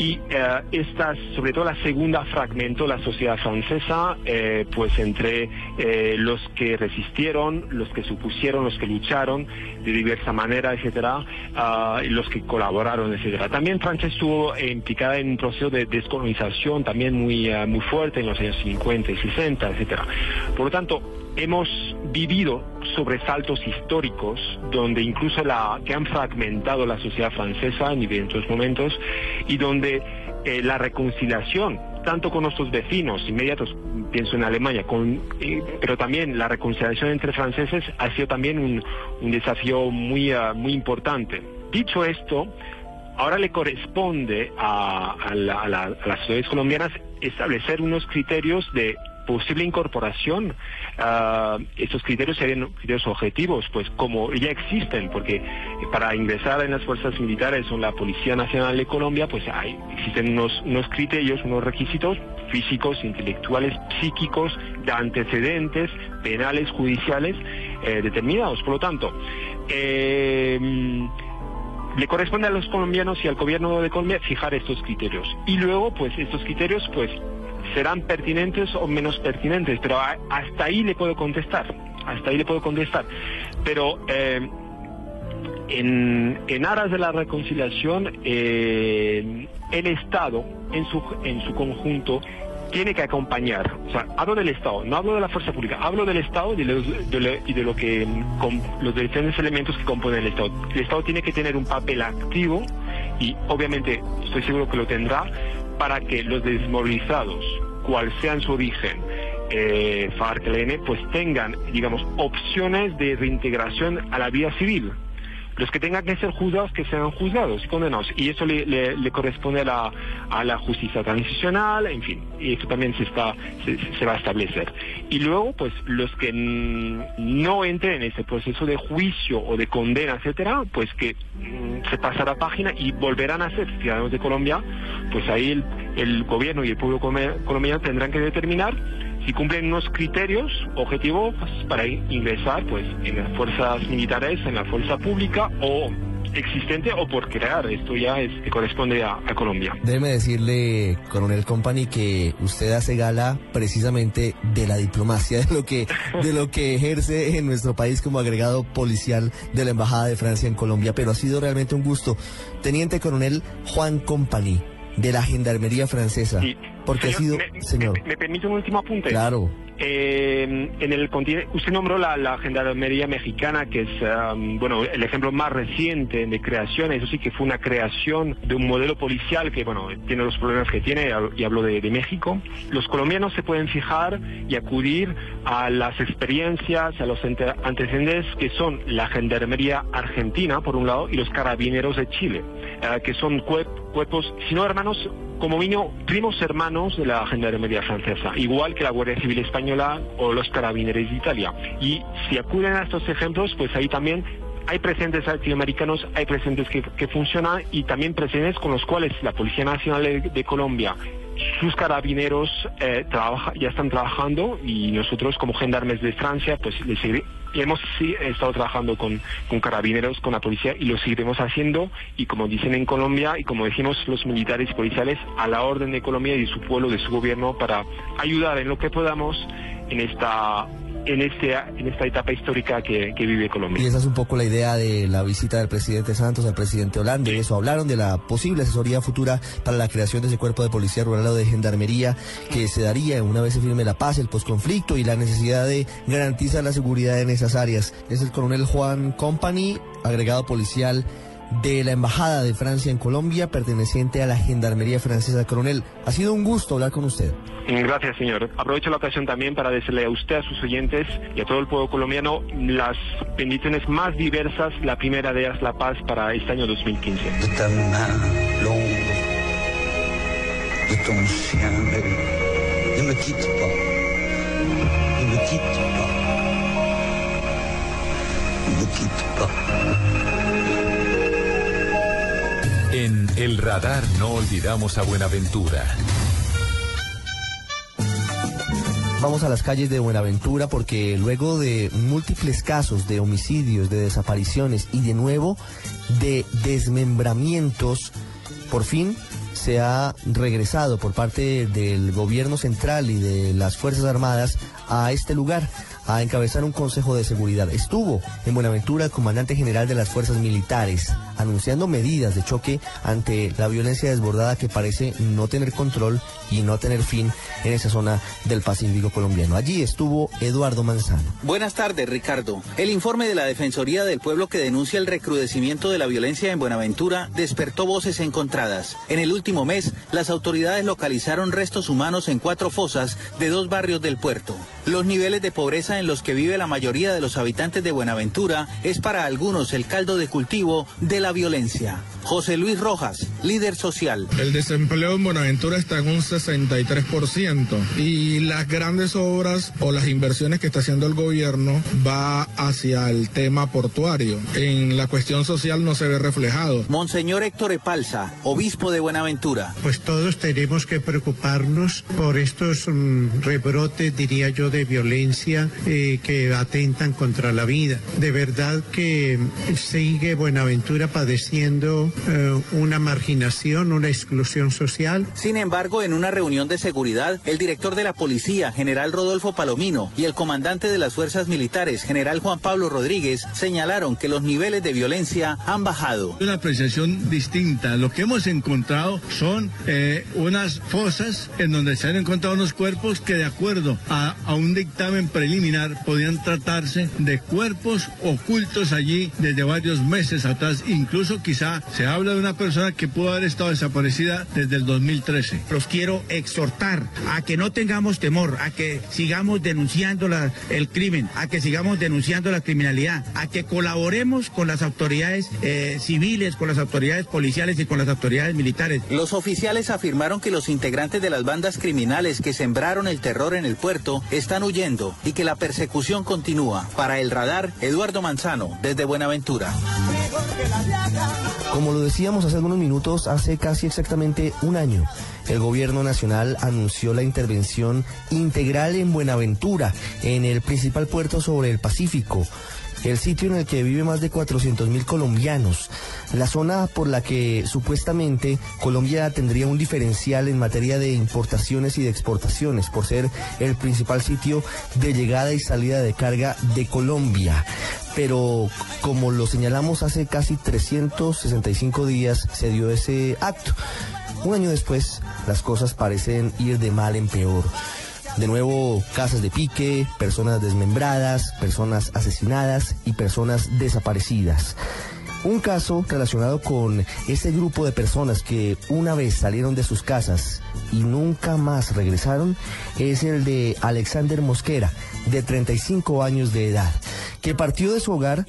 y uh, estas, sobre todo la segunda, fragmentó la sociedad francesa, eh, pues entre eh, los que resistieron, los que supusieron, los que lucharon de diversa manera, etcétera, y los que colaboraron, etcétera. También Francia estuvo implicada en un proceso de descolonización también muy, ah, muy fuerte en los años 50 y 60, etcétera. Por lo tanto, hemos vivido sobresaltos históricos donde incluso la que han fragmentado la sociedad francesa en diversos momentos y donde eh, la reconciliación tanto con nuestros vecinos inmediatos, pienso en Alemania, con, eh, pero también la reconciliación entre franceses ha sido también un, desafío muy, ah, muy importante. Dicho esto, ahora le corresponde a, a, la- a la- a las sociedades colombianas establecer unos criterios de posible incorporación. Ah, estos criterios serían criterios objetivos, pues como ya existen, porque para ingresar en las fuerzas militares o en la Policía Nacional de Colombia, pues hay, existen unos, unos criterios, unos requisitos físicos, intelectuales, psíquicos, de antecedentes penales, judiciales eh, determinados. Por lo tanto, eh, le corresponde a los colombianos y al gobierno de Colombia fijar estos criterios. Y luego, pues estos criterios, pues serán pertinentes o menos pertinentes, pero hasta ahí le puedo contestar, hasta ahí le puedo contestar. Pero eh, en, aras de la reconciliación, eh, el Estado en su, en su conjunto tiene que acompañar, o sea, hablo del Estado, no hablo de la fuerza pública, hablo del Estado y de, los- lo, y de lo que com- los diferentes elementos que componen el Estado. El Estado tiene que tener un papel activo y obviamente estoy seguro que lo tendrá para que los desmovilizados, cual sean su origen, eh, FARC, ELN, pues tengan, digamos, opciones de reintegración a la vida civil. Los que tengan que ser juzgados, que sean juzgados y condenados. Y eso le, corresponde a la, a la justicia transicional, en fin. Y esto también se, está, se, va a establecer. Y luego, pues, los que no entren en ese proceso de juicio o de condena, etcétera, pues que mm, se pasará página y volverán a ser ciudadanos de Colombia, pues ahí el, el gobierno y el pueblo colombiano tendrán que determinar si cumplen unos criterios objetivos para in- ingresar pues en las fuerzas militares, en la fuerza pública o existente o por crear. Esto ya es corresponde a, a Colombia. Déjeme decirle, coronel Company, que usted hace gala precisamente de la diplomacia, de lo que, de lo que ejerce en nuestro país como agregado policial de la Embajada de Francia en Colombia. Pero ha sido realmente un gusto. Teniente coronel Juan Company, de la Gendarmería Francesa. Porque ha sido, me, señor. ¿Me permite un último apunte? Claro. En el usted nombró la, la gendarmería mexicana, que es, um, bueno, el ejemplo más reciente de creación, eso sí que fue una creación de un modelo policial que, bueno, tiene los problemas que tiene, y hablo de, México. Los colombianos se pueden fijar y acudir a las experiencias, a los ante- antecedentes que son la gendarmería argentina, por un lado, y los carabineros de Chile, eh, que son cuerp- cuerpos, si no hermanos, como mínimo primos hermanos de la gendarmería francesa, igual que la Guardia Civil Española o los carabineros de Italia. Y si acuden a estos ejemplos, pues ahí también hay presentes latinoamericanos, hay presentes que, que funcionan y también presentes con los cuales la Policía Nacional de, de Colombia sus carabineros eh, trabaja, ya están trabajando y nosotros como gendarmes de Francia pues les hemos estado trabajando con, con carabineros, con la policía y lo seguiremos haciendo y como dicen en Colombia y como decimos los militares y policiales a la orden de Colombia y de su pueblo, de su gobierno para ayudar en lo que podamos en esta en este en esta etapa histórica que, que vive Colombia. Y esa es un poco la idea de la visita del presidente Santos al presidente Hollande. Eso hablaron de la posible asesoría futura para la creación de ese cuerpo de policía rural o de gendarmería que se daría una vez se firme la paz, el posconflicto y la necesidad de garantizar la seguridad en esas áreas. Es el coronel Juan Company, agregado policial de la Embajada de Francia en Colombia, perteneciente a la Gendarmería Francesa. Coronel, ha sido un gusto hablar con usted. Gracias, señor. Aprovecho la ocasión también para decirle a usted, a sus oyentes y a todo el pueblo colombiano las bendiciones más diversas. La primera de ellas, la paz para este año 2015. de En El Radar no olvidamos a Buenaventura. Vamos a las calles de Buenaventura porque luego de múltiples casos de homicidios, de desapariciones y de nuevo de desmembramientos, por fin se ha regresado por parte del gobierno central y de las Fuerzas Armadas a este lugar a encabezar un consejo de seguridad. Estuvo en Buenaventura el comandante general de las Fuerzas Militares, anunciando medidas de choque ante la violencia desbordada que parece no tener control y no tener fin en esa zona del Pacífico colombiano. Allí estuvo Eduardo Manzano. Buenas tardes, Ricardo. El informe de la Defensoría del Pueblo que denuncia el recrudecimiento de la violencia en Buenaventura despertó voces encontradas. En el último mes, las autoridades localizaron restos humanos en cuatro fosas de dos barrios del puerto. Los niveles de pobreza en los que vive la mayoría de los habitantes de Buenaventura es para algunos el caldo de cultivo de la violencia. José Luis Rojas, líder social. El desempleo en Buenaventura está en un 63% y las grandes obras o las inversiones que está haciendo el gobierno va hacia el tema portuario. En la cuestión social no se ve reflejado. Monseñor Héctor Epalza, obispo de Buenaventura. Pues todos tenemos que preocuparnos por estos mm, rebrotes, diría yo, de violencia eh, que atentan contra la vida. De verdad que sigue Buenaventura padeciendo eh, una marginación, una exclusión social. Sin embargo, en una reunión de seguridad, el director de la policía, general Rodolfo Palomino, y el comandante de las fuerzas militares, general Juan Pablo Rodríguez, señalaron que los niveles de violencia han bajado. Una apreciación distinta. Lo que hemos encontrado son eh, unas fosas en donde se han encontrado unos cuerpos que de acuerdo a, a un dictamen preliminar podían tratarse de cuerpos ocultos allí desde varios meses atrás. Incluso quizá se habla de una persona que pudo haber estado desaparecida desde el 2013. Los quiero exhortar a que no tengamos temor, a que sigamos denunciando la- el crimen, a que sigamos denunciando la criminalidad, a que colaboremos con las autoridades eh, civiles, con las autoridades policiales y con las autoridades militares. Los oficiales afirmaron que los integrantes de las bandas criminales que sembraron el terror en el puerto están huyendo y que la persecución continúa. Para el radar, Eduardo Manzano, desde Buenaventura. Como lo decíamos hace algunos minutos, hace casi exactamente un año, el gobierno nacional anunció la intervención integral en Buenaventura, en el principal puerto sobre el Pacífico, el sitio en el que vive más de 400 mil colombianos, la zona por la que supuestamente Colombia tendría un diferencial en materia de importaciones y de exportaciones, por ser el principal sitio de llegada y salida de carga de Colombia. Pero como lo señalamos hace casi 365 días, se dio ese acto. Un año después, las cosas parecen ir de mal en peor. De nuevo, casas de pique, personas desmembradas, personas asesinadas y personas desaparecidas. Un caso relacionado con ese grupo de personas que una vez salieron de sus casas y nunca más regresaron es el de Alexander Mosquera, de 35 años de edad, que partió de su hogar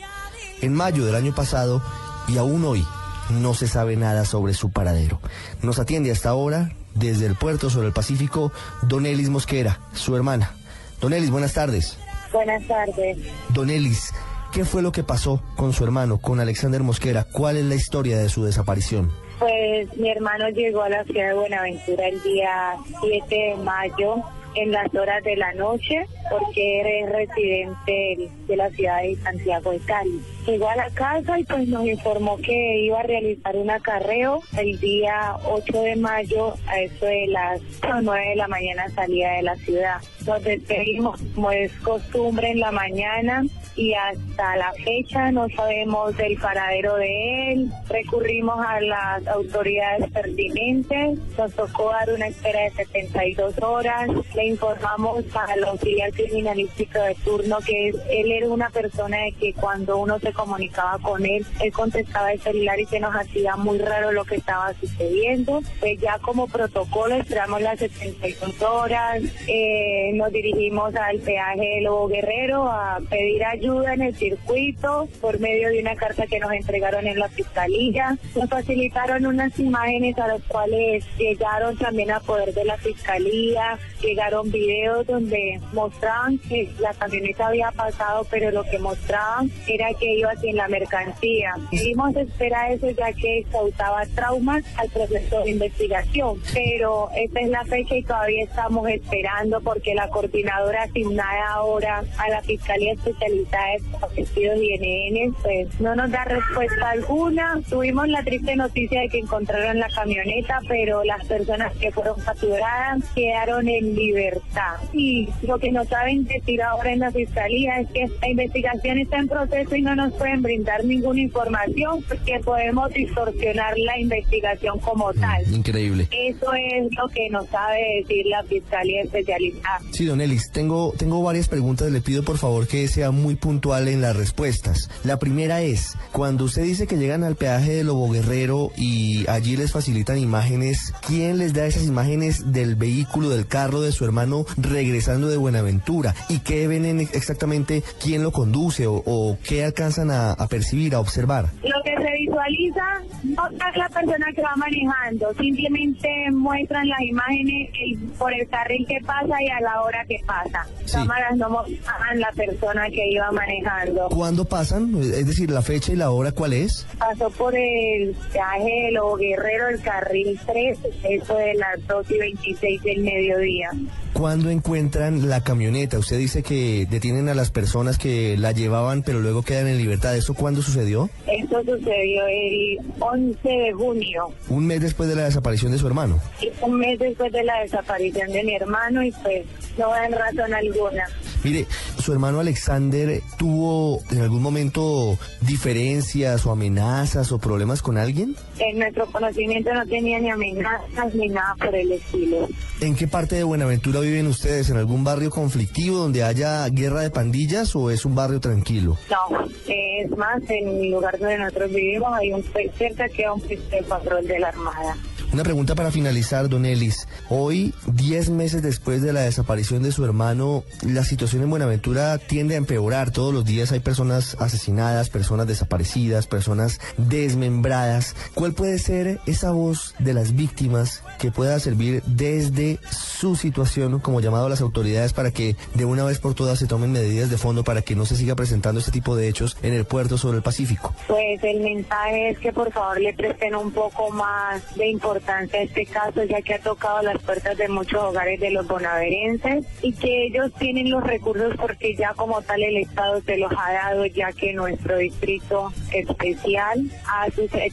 en mayo del año pasado y aún hoy no se sabe nada sobre su paradero. Nos atiende hasta ahora desde el puerto sobre el Pacífico Don Elis Mosquera, su hermana. Don Elis, buenas tardes. Buenas tardes. Don Elis, ¿qué fue lo que pasó con su hermano, con Alexander Mosquera? ¿Cuál es la historia de su desaparición? Pues mi hermano llegó a la ciudad de Buenaventura el día 7 de mayo en las horas de la noche porque él es residente de la ciudad de Santiago de Cali. Llegó a la casa y pues nos informó que iba a realizar un acarreo el día 8 de mayo a eso de las 9 de la mañana salida de la ciudad. Nos despedimos como es costumbre en la mañana y hasta la fecha no sabemos del paradero de él. Recurrimos a las autoridades pertinentes. Nos tocó dar una espera de 72 horas. Le informamos al auxiliar criminalístico de turno que él era una persona de que cuando uno se comunicaba con él, él contestaba el celular y se nos hacía muy raro lo que estaba sucediendo. Pues ya como protocolo esperamos las 72 horas. Eh, nos dirigimos al peaje de Lobo Guerrero a pedir ayuda en el circuito por medio de una carta que nos entregaron en la fiscalía. Nos facilitaron unas imágenes a las cuales llegaron también a poder de la fiscalía, llegaron videos donde mostraban que la camioneta había pasado, pero lo que mostraban era que iba sin la mercancía. Dimos espera eso ya que causaba traumas al proceso de investigación, pero esta es la fecha y todavía estamos esperando porque la coordinadora asignada ahora a la Fiscalía Especializada de Vestidos y NN pues no nos da respuesta alguna. Tuvimos la triste noticia de que encontraron la camioneta, pero las personas que fueron capturadas quedaron en libertad libertad. Y lo que no saben decir ahora en la fiscalía es que la investigación está en proceso y no nos pueden brindar ninguna información porque podemos distorsionar la investigación como tal. Increíble. Eso es lo que nos sabe decir la fiscalía especializada. Sí, don Elis, tengo, tengo varias preguntas. Le pido por favor que sea muy puntual en las respuestas. La primera es, cuando usted dice que llegan al peaje de Lobo Guerrero y allí les facilitan imágenes, ¿quién les da esas imágenes del vehículo, del carro de su hermano regresando de Buenaventura? ¿Y qué ven en exactamente quién lo conduce o, o qué alcanzan a, a percibir, a observar? Lo que se visualiza no es la persona que va manejando, simplemente muestran las imágenes por el carril que pasa y a la hora que pasa. Cámaras no mostraban la persona que iba manejando. ¿Cuándo pasan? Es decir, la fecha y la hora, ¿cuál es? Pasó por el viaje de Lobo Guerrero, el carril 3, eso de las 2 y 26 del mediodía. ¿Cuándo encuentran la camioneta? Usted dice que detienen a las personas que la llevaban, pero luego quedan en libertad. ¿Eso cuándo sucedió? Esto sucedió el 11 de junio, Un mes después de la desaparición de su hermano. un mes después de la desaparición de mi hermano y pues no dan razón alguna. Mire, su hermano Alexander tuvo en algún momento diferencias o amenazas o problemas con alguien. En nuestro conocimiento no tenía ni amenazas ni nada por el estilo. ¿En qué parte de Buenaventura viven ustedes? ¿En algún barrio conflictivo donde haya guerra de pandillas o es un barrio tranquilo? No, es más, en el lugar donde nosotros vivimos hay un cerca que un patrón de la Armada. Una pregunta para finalizar, don Ellis. Hoy, 10 meses después de la desaparición de su hermano, la situación en Buenaventura tiende a empeorar. Todos los días hay personas asesinadas, personas desaparecidas, personas desmembradas. ¿Cuál puede ser esa voz de las víctimas que pueda servir desde su situación como llamado a las autoridades para que de una vez por todas se tomen medidas de fondo para que no se siga presentando este tipo de hechos en el puerto sobre el Pacífico? Pues el mensaje es que por favor le presten un poco más de importancia a este caso, ya que ha tocado las puertas de muchos hogares de los bonaverenses y que ellos tienen los recursos porque ya como tal el Estado se los ha dado, ya que nuestro distrito especial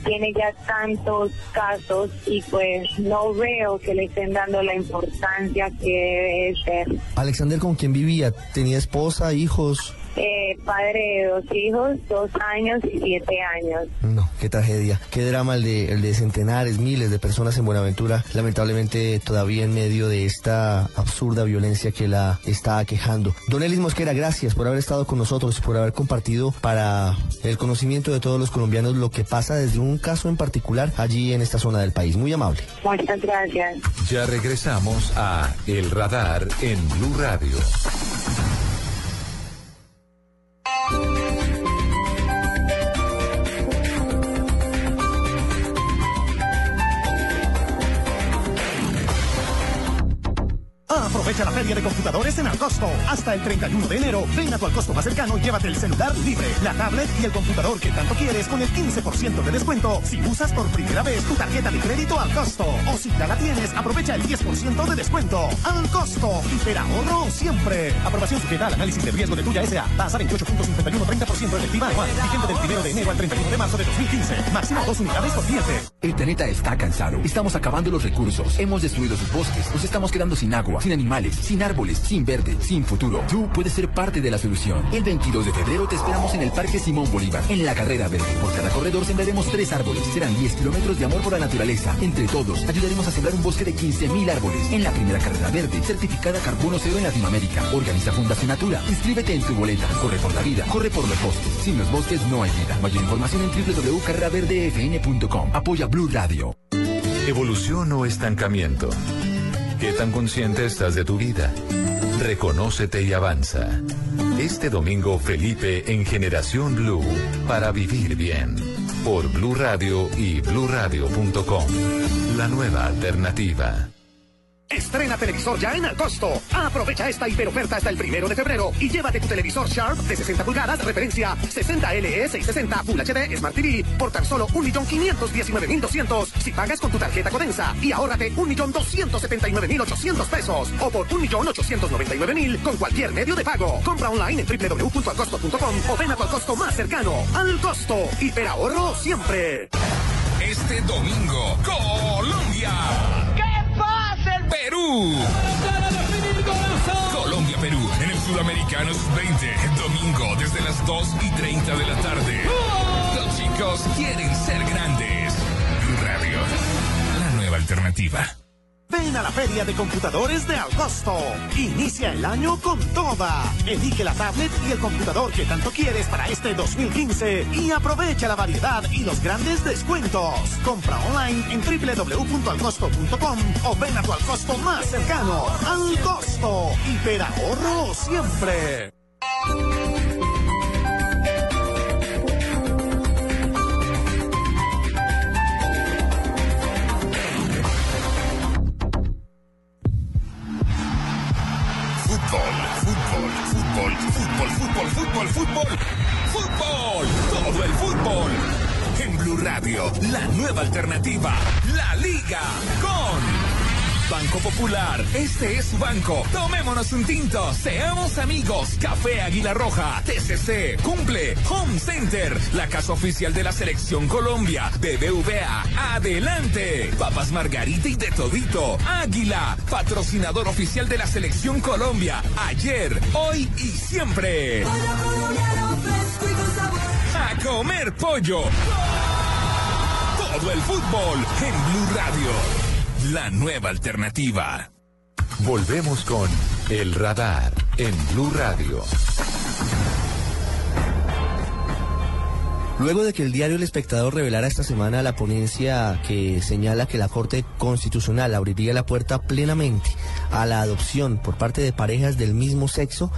tiene ya tantos casos y pues no veo que le estén dando la importancia que Alexander, ¿con quién vivía? ¿Tenía esposa, hijos? Eh, padre de dos hijos, dos años y siete años. No, qué tragedia, qué drama el de, el de centenares, miles de personas en Buenaventura, lamentablemente todavía en medio de esta absurda violencia que la está aquejando. Don Elis Mosquera, gracias por haber estado con nosotros y por haber compartido para el conocimiento de todos los colombianos lo que pasa desde un caso en particular allí en esta zona del país. Muy amable. Muchas gracias. Ya regresamos a El Radar en Blue Radio. Aprovecha la feria de computadores en Alcosto. Hasta el 31 de enero, ven a tu Alcosto más cercano y llévate el celular libre, la tablet y el computador que tanto quieres con el 15% de descuento si usas por primera vez tu tarjeta de crédito al costo. O si ya la tienes, aprovecha el 10% de descuento. Al costo. ahorro siempre. Aprobación sujeta al análisis de riesgo de tuya SA. Tasa 28.51, 30% efectiva anual. Vigente del 1 de enero al 31 de marzo de 2015. Máximo dos unidades por cliente. El planeta está cansado. Estamos acabando los recursos. Hemos destruido sus bosques. Nos estamos quedando sin agua, sin animales, sin árboles, sin verde, sin futuro. Tú puedes ser parte de la solución. El 22 de febrero te esperamos en el Parque Simón Bolívar, en la carrera verde. Por cada corredor sembraremos tres árboles. Serán 10 kilómetros de amor por la naturaleza. Entre todos, ayudaremos a sembrar un bosque de 15.000 árboles. En la primera carrera verde, certificada Carbono Cero en Latinoamérica. Organiza Fundación Natura. Inscríbete en tu boleta. Corre por la vida. Corre por los bosques. Sin los bosques no hay vida. Mayor información en www.carreraverdefn.com. Apoya Blue Radio. Evolución o estancamiento. ¿Qué tan consciente estás de tu vida? Reconócete y avanza. Este domingo Felipe en Generación Blue para vivir bien. Por Blue Radio y bluradio.com. La nueva alternativa. Estrena televisor ya en Alcosto. Aprovecha esta hiperoferta hasta el primero de febrero y llévate tu televisor Sharp de 60 pulgadas, referencia 60 LE 660 Full HD Smart TV por tan solo 1.519.200 si pagas con tu tarjeta Codensa y ahórrate 1.279.800 pesos o por 1.899.000 con cualquier medio de pago. Compra online en www.alcosto.com o ven a tu Alcosto más cercano. Al costo, hiperahorro siempre. Este domingo, Colombia. Perú. Colombia-Perú en el Sudamericano 20, domingo desde las 2 y 30 de la tarde. Los chicos quieren ser grandes. Radio, la nueva alternativa. Ven a la Feria de Computadores de Agosto. Inicia el año con toda. Elige la tablet y el computador que tanto quieres para este 2015 y aprovecha la variedad y los grandes descuentos. Compra online en www.alcosto.com o ven a tu Alcosto más cercano. Al costo. Hiperahorro siempre. Fútbol, fútbol, fútbol, fútbol, todo el fútbol. En Blue Radio, la nueva alternativa, la Liga con Banco Popular. Este es su banco. Tomémonos un tinto, seamos amigos. Café Águila Roja, TCC, cumple, Home Center, la casa oficial de la selección Colombia, BBVA, adelante. Papas Margarita y de todito, Águila, patrocinador oficial de la selección Colombia, ayer, hoy y siempre. A comer pollo. Todo el fútbol en Blue Radio. La nueva alternativa. Volvemos con El Radar en Blue Radio. Luego de que el diario El Espectador revelara esta semana la ponencia que señala que la Corte Constitucional abriría la puerta plenamente a la adopción por parte de parejas del mismo sexo,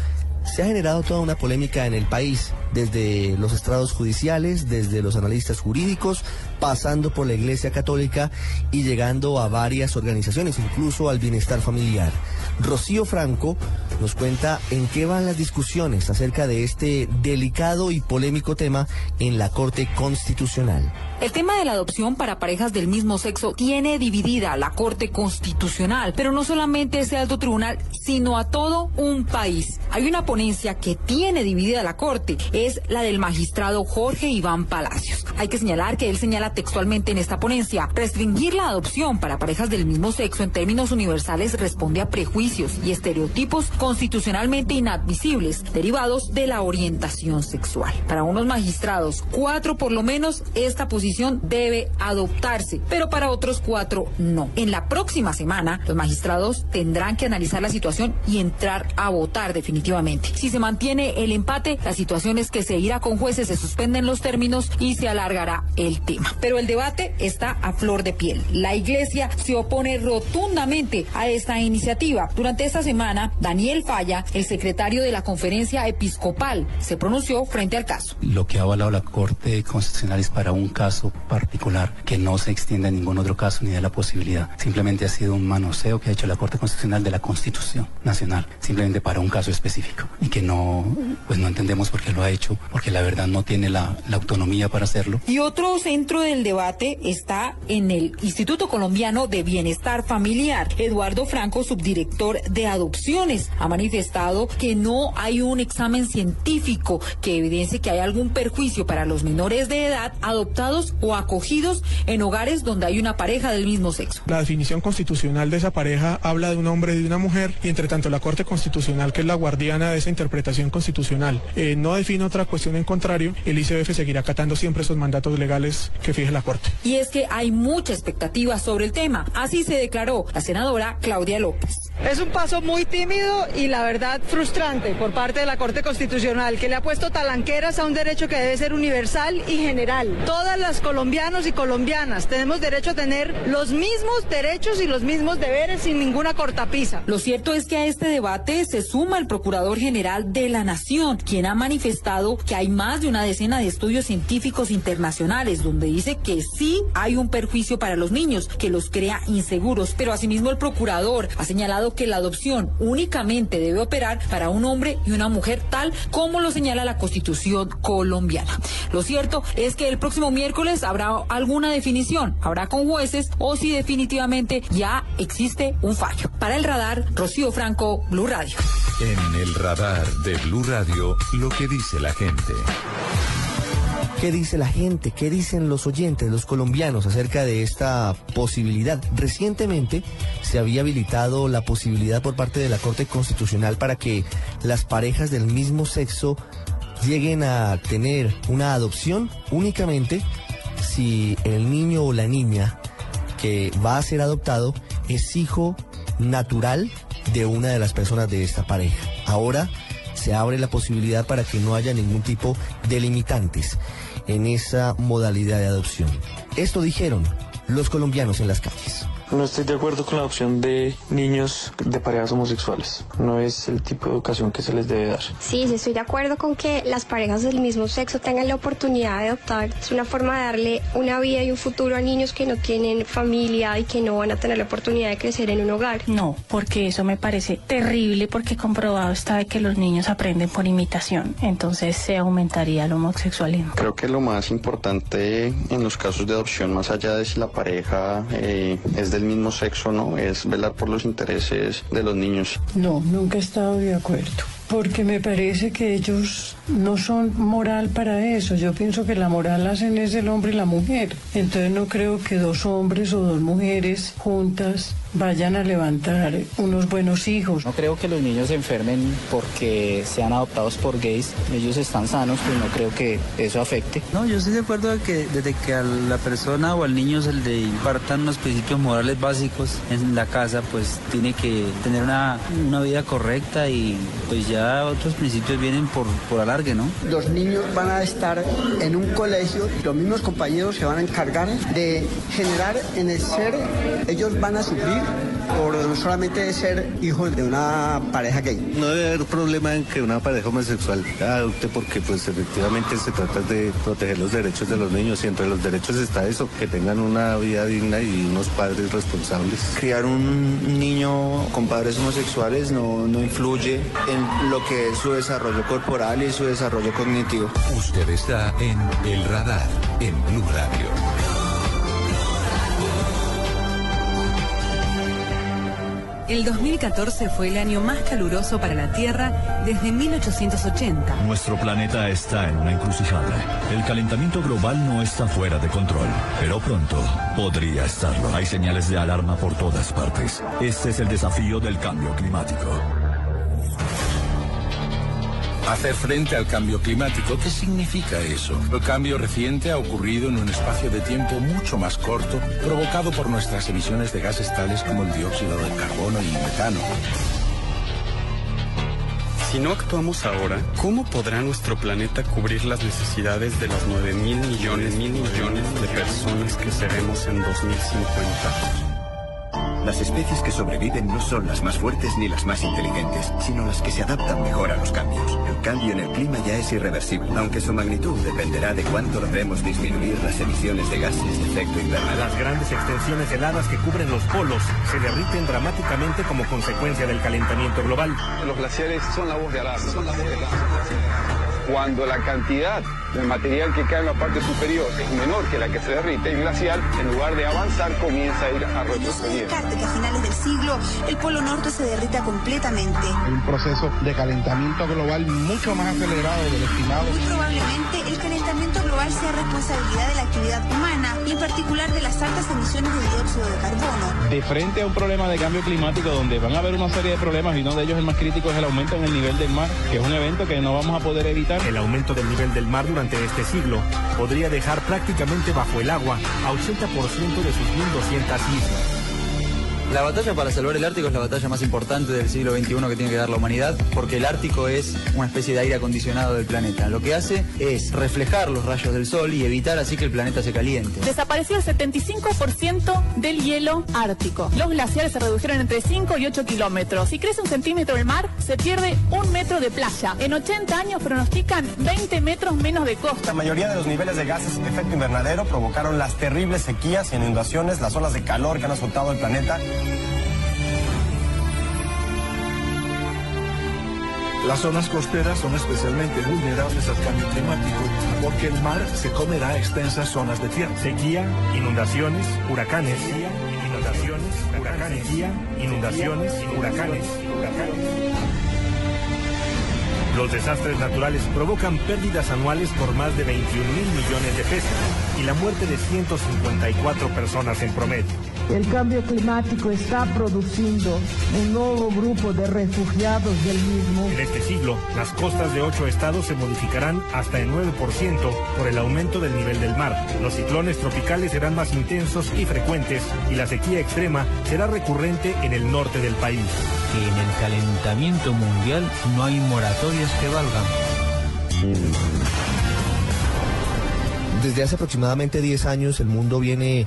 se ha generado toda una polémica en el país, desde los estrados judiciales, desde los analistas jurídicos, pasando por la Iglesia Católica y llegando a varias organizaciones, incluso al bienestar familiar. Rocío Franco nos cuenta en qué van las discusiones acerca de este delicado y polémico tema en la Corte Constitucional. El tema de la adopción para parejas del mismo sexo tiene dividida la Corte Constitucional, pero no solamente ese alto tribunal, sino a todo un país. Hay una ponencia que tiene dividida la Corte, es la del magistrado Jorge Iván Palacios. Hay que señalar que él señala textualmente en esta ponencia, restringir la adopción para parejas del mismo sexo en términos universales responde a prejuicios y estereotipos constitucionalmente inadmisibles derivados de la orientación sexual. Para unos magistrados, cuatro por lo menos, esta posición debe adoptarse, pero para otros cuatro no. En la próxima semana, los magistrados tendrán que analizar la situación y entrar a votar definitivamente. Si se mantiene el empate, la situación es que se irá con jueces, se suspenden los términos y se alargará el tema. Pero el debate está a flor de piel. La Iglesia se opone rotundamente a esta iniciativa. Durante esta semana, Daniel Falla, el secretario de la conferencia episcopal, se pronunció frente al caso. Lo que ha avalado la Corte Constitucional es para un caso particular que no se extiende a ningún otro caso ni de la posibilidad. Simplemente ha sido un manoseo que ha hecho la Corte Constitucional de la Constitución Nacional, simplemente para un caso específico y que no, pues no entendemos por qué lo ha hecho, porque la verdad no tiene la, la autonomía para hacerlo. Y otro centro del debate está en el Instituto Colombiano de Bienestar Familiar. Eduardo Franco, subdirector de adopciones, ha manifestado que no hay un examen científico que evidencie que hay algún perjuicio para los menores de edad adoptados o acogidos en hogares donde hay una pareja del mismo sexo. La definición constitucional de esa pareja habla de un hombre y de una mujer y entre tanto la Corte Constitucional, que es la guardiana de esa interpretación constitucional, eh, no define otra cuestión en contrario, el ICBF seguirá acatando siempre esos mandatos legales que fije la Corte. Y es que hay mucha expectativa sobre el tema. Así se declaró la senadora Claudia López. Es un paso muy tímido y la verdad frustrante por parte de la Corte Constitucional, que le ha puesto talanqueras a un derecho que debe ser universal y general. Todas las colombianos y colombianas tenemos derecho a tener los mismos derechos y los mismos deberes sin ninguna cortapisa. Lo cierto es que a este debate se suma el Procurador General de la Nación, quien ha manifestado que hay más de una decena de estudios científicos internacionales donde dice que sí hay un perjuicio para los niños, que los crea inseguros, pero asimismo el procurador ha señalado que la adopción únicamente debe operar para un hombre y una mujer tal como lo señala la Constitución colombiana. Lo cierto es que el próximo miércoles habrá alguna definición, habrá con jueces o si definitivamente ya existe un fallo. Para el radar, Rocío Franco, Blue Radio. En el radar de Blue Radio, lo que dice la gente. ¿Qué dice la gente? ¿Qué dicen los oyentes, los colombianos acerca de esta posibilidad? Recientemente se había habilitado la posibilidad por parte de la Corte Constitucional para que las parejas del mismo sexo lleguen a tener una adopción únicamente si el niño o la niña que va a ser adoptado es hijo natural de una de las personas de esta pareja. Ahora se abre la posibilidad para que no haya ningún tipo de limitantes en esa modalidad de adopción. Esto dijeron los colombianos en las calles. No estoy de acuerdo con la adopción de niños de parejas homosexuales. No es el tipo de educación que se les debe dar. Sí, sí, estoy de acuerdo con que las parejas del mismo sexo tengan la oportunidad de adoptar. Es una forma de darle una vida y un futuro a niños que no tienen familia y que no van a tener la oportunidad de crecer en un hogar. No, porque eso me parece terrible porque comprobado está de que los niños aprenden por imitación. Entonces se aumentaría el homosexualismo. Creo que lo más importante en los casos de adopción, más allá de si la pareja eh, es mismo sexo, ¿no? Es velar por los intereses de los niños. No, nunca he estado de acuerdo. Porque me parece que ellos no son moral para eso. Yo pienso que la moral hacen es el hombre y la mujer. Entonces no creo que dos hombres o dos mujeres juntas vayan a levantar unos buenos hijos. No creo que los niños se enfermen porque sean adoptados por gays. Ellos están sanos, pues no creo que eso afecte. No, yo estoy de acuerdo de que desde que a la persona o al niño se le impartan unos principios morales básicos en la casa, pues tiene que tener una, una vida correcta y pues ya otros principios vienen por, por alargue, ¿no? Los niños van a estar en un colegio, los mismos compañeros se van a encargar de generar en el ser, ellos van a sufrir por solamente ser hijos de una pareja gay. No debe haber problema en que una pareja homosexual adopte porque pues efectivamente se trata de proteger los derechos de los niños y entre los derechos está eso, que tengan una vida digna y unos padres responsables. Criar un niño con padres homosexuales no, no influye en lo que es su desarrollo corporal y su desarrollo cognitivo. Usted está en El Radar, en Blue Radio. El 2014 fue el año más caluroso para la Tierra desde 1880. Nuestro planeta está en una encrucijada. El calentamiento global no está fuera de control, pero pronto podría estarlo. Hay señales de alarma por todas partes. Este es el desafío del cambio climático. Hacer frente al cambio climático, ¿qué significa eso? El cambio reciente ha ocurrido en un espacio de tiempo mucho más corto, provocado por nuestras emisiones de gases tales como el dióxido de carbono y el metano. Si no actuamos ahora, ¿cómo podrá nuestro planeta cubrir las necesidades de las 9 mil millones, mil millones de personas que seremos en 2050? Las especies que sobreviven no son las más fuertes ni las más inteligentes, sino las que se adaptan mejor a los cambios. El cambio en el clima ya es irreversible, aunque su magnitud dependerá de cuánto logremos disminuir las emisiones de gases de efecto invernadero. Las grandes extensiones heladas que cubren los polos se derriten dramáticamente como consecuencia del calentamiento global. Los glaciares son la voz de alarma. Son la voz de alarma. Cuando la cantidad de material que cae en la parte superior es menor que la que se derrite, el glacial, en lugar de avanzar, comienza a ir a retroceder. que a finales del siglo el polo norte se derrita completamente. Un proceso de calentamiento global mucho más acelerado del estimado. Muy probablemente el calentamiento global sea responsabilidad de la actividad humana y en particular de las altas emisiones de dióxido de carbono. De frente a un problema de cambio climático donde van a haber una serie de problemas y uno de ellos el más crítico es el aumento en el nivel del mar, que es un evento que no vamos a poder evitar el aumento del nivel del mar durante este siglo podría dejar prácticamente bajo el agua a 80% de sus 1.200 islas. La batalla para salvar el Ártico es la batalla más importante del siglo XXI que tiene que dar la humanidad, porque el Ártico es una especie de aire acondicionado del planeta. Lo que hace es reflejar los rayos del sol y evitar así que el planeta se caliente. Desapareció el 75% del hielo ártico. Los glaciares se redujeron entre 5 y 8 kilómetros. Si crece un centímetro el mar, se pierde un metro de playa. En 80 años pronostican 20 metros menos de costa. La mayoría de los niveles de gases de efecto invernadero provocaron las terribles sequías y inundaciones, las olas de calor que han azotado el planeta Las zonas costeras son especialmente vulnerables al cambio climático porque el mar se comerá extensas zonas de tierra. Sequía, inundaciones, huracanes. Sequía, inundaciones, huracanes. Sequía, inundaciones, huracanes. huracanes. Los desastres naturales provocan pérdidas anuales por más de 21 mil millones de pesos y la muerte de 154 personas en promedio. El cambio climático está produciendo un nuevo grupo de refugiados del mismo. En este siglo, las costas de ocho estados se modificarán hasta en 9% por el aumento del nivel del mar. Los ciclones tropicales serán más intensos y frecuentes y la sequía extrema será recurrente en el norte del país. Que en el calentamiento mundial no hay moratorias que valgan. Desde hace aproximadamente 10 años el mundo viene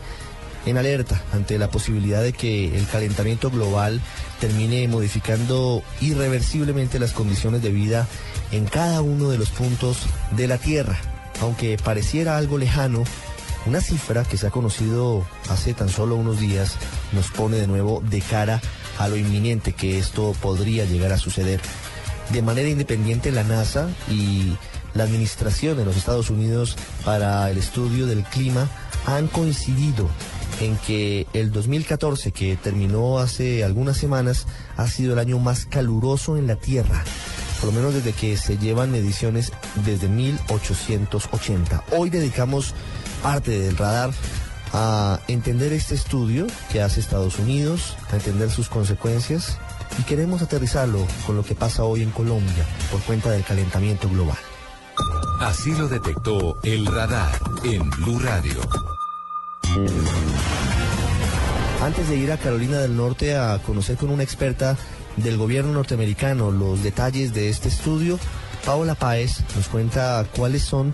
en alerta ante la posibilidad de que el calentamiento global termine modificando irreversiblemente las condiciones de vida en cada uno de los puntos de la Tierra. Aunque pareciera algo lejano, una cifra que se ha conocido hace tan solo unos días nos pone de nuevo de cara a lo inminente que esto podría llegar a suceder. De manera independiente la NASA y la Administración de los Estados Unidos para el Estudio del Clima han coincidido en que el 2014, que terminó hace algunas semanas, ha sido el año más caluroso en la Tierra, por lo menos desde que se llevan mediciones desde 1880. Hoy dedicamos parte del radar a entender este estudio que hace Estados Unidos, a entender sus consecuencias y queremos aterrizarlo con lo que pasa hoy en Colombia por cuenta del calentamiento global. Así lo detectó el radar en Blue Radio. Antes de ir a Carolina del Norte a conocer con una experta del gobierno norteamericano los detalles de este estudio, Paola Páez nos cuenta cuáles son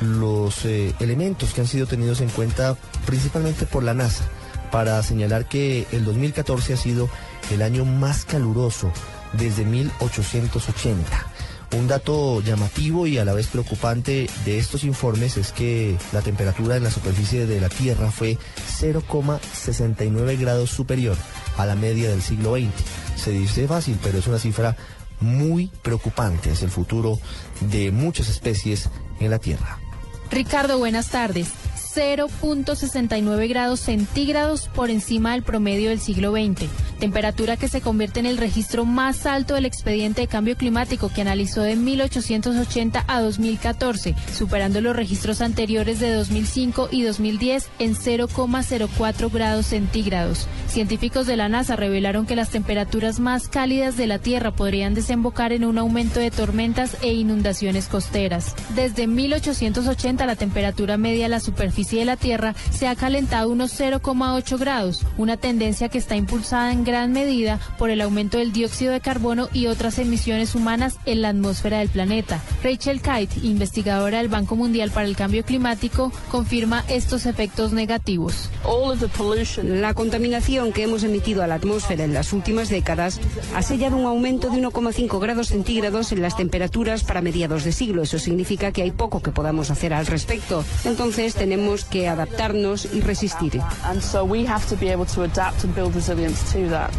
los eh, elementos que han sido tenidos en cuenta principalmente por la NASA para señalar que el 2014 ha sido el año más caluroso desde 1880. Un dato llamativo y a la vez preocupante de estos informes es que la temperatura en la superficie de la Tierra fue 0,69 grados superior a la media del siglo XX. Se dice fácil, pero es una cifra muy preocupante. Es el futuro de muchas especies en la Tierra. Ricardo, buenas tardes. 0.69 grados centígrados por encima del promedio del siglo XX, temperatura que se convierte en el registro más alto del expediente de cambio climático que analizó de 1880 a 2014, superando los registros anteriores de 2005 y 2010 en 0,04 grados centígrados. Científicos de la NASA revelaron que las temperaturas más cálidas de la Tierra podrían desembocar en un aumento de tormentas e inundaciones costeras. Desde 1880 la temperatura media de la superficie de la Tierra se ha calentado unos 0,8 grados, una tendencia que está impulsada en gran medida por el aumento del dióxido de carbono y otras emisiones humanas en la atmósfera del planeta. Rachel Kite, investigadora del Banco Mundial para el Cambio Climático, confirma estos efectos negativos. La contaminación que hemos emitido a la atmósfera en las últimas décadas ha sellado un aumento de 1,5 grados centígrados en las temperaturas para mediados de siglo. Eso significa que hay poco que podamos hacer al respecto. Entonces tenemos que adaptarnos y resistir.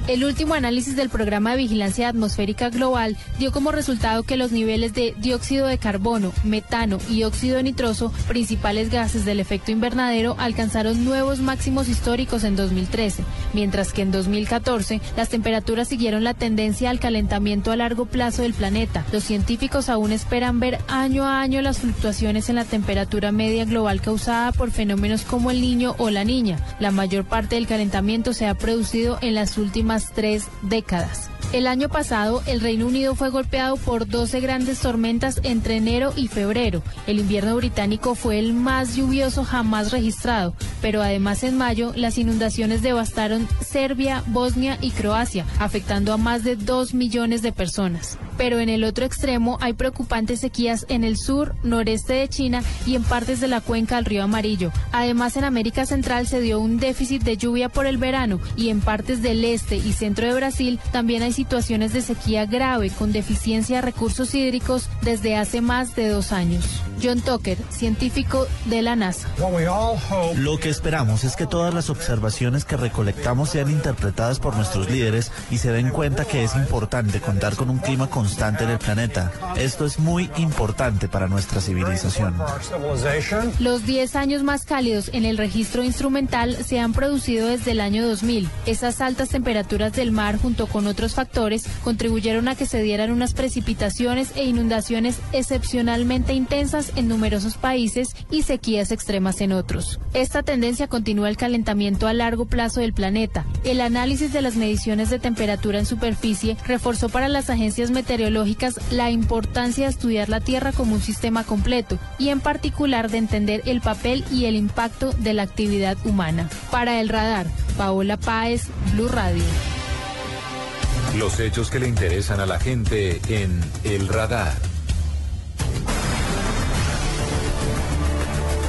El último análisis del programa de vigilancia atmosférica global dio como resultado que los niveles de dióxido de carbono, metano y óxido nitroso, principales gases del efecto invernadero, alcanzaron nuevos máximos históricos en 2013, mientras que en 2014 las temperaturas siguieron la tendencia al calentamiento a largo plazo del planeta. Los científicos aún esperan ver año a año las fluctuaciones en la temperatura media global causada por fenómenos como el niño o la niña. La mayor parte del calentamiento se ha producido en las últimas tres décadas. El año pasado, el Reino Unido fue golpeado por 12 grandes tormentas entre enero y febrero. El invierno británico fue el más lluvioso jamás registrado, pero además en mayo las inundaciones devastaron Serbia, Bosnia y Croacia, afectando a más de 2 millones de personas. Pero en el otro extremo hay preocupantes sequías en el sur, noreste de China y en partes de la cuenca del río Amarillo. Además, en América Central se dio un déficit de lluvia por el verano y en partes del este y centro de Brasil también hay situaciones de sequía grave con deficiencia de recursos hídricos desde hace más de dos años. John Tucker, científico de la NASA. Lo que esperamos es que todas las observaciones que recolectamos sean interpretadas por nuestros líderes y se den cuenta que es importante contar con un clima constante en el planeta. Esto es muy importante para nuestra civilización. Los 10 años más cálidos en el registro instrumental se han producido desde el año 2000. Esas altas temperaturas del mar junto con otros factores contribuyeron a que se dieran unas precipitaciones e inundaciones excepcionalmente intensas en numerosos países y sequías extremas en otros. Esta tendencia continúa el calentamiento a largo plazo del planeta. El análisis de las mediciones de temperatura en superficie reforzó para las agencias meteorológicas la importancia de estudiar la Tierra como un sistema completo y en particular de entender el papel y el impacto de la actividad humana. Para el radar, Paola Páez, Blue Radio. Los hechos que le interesan a la gente en El Radar.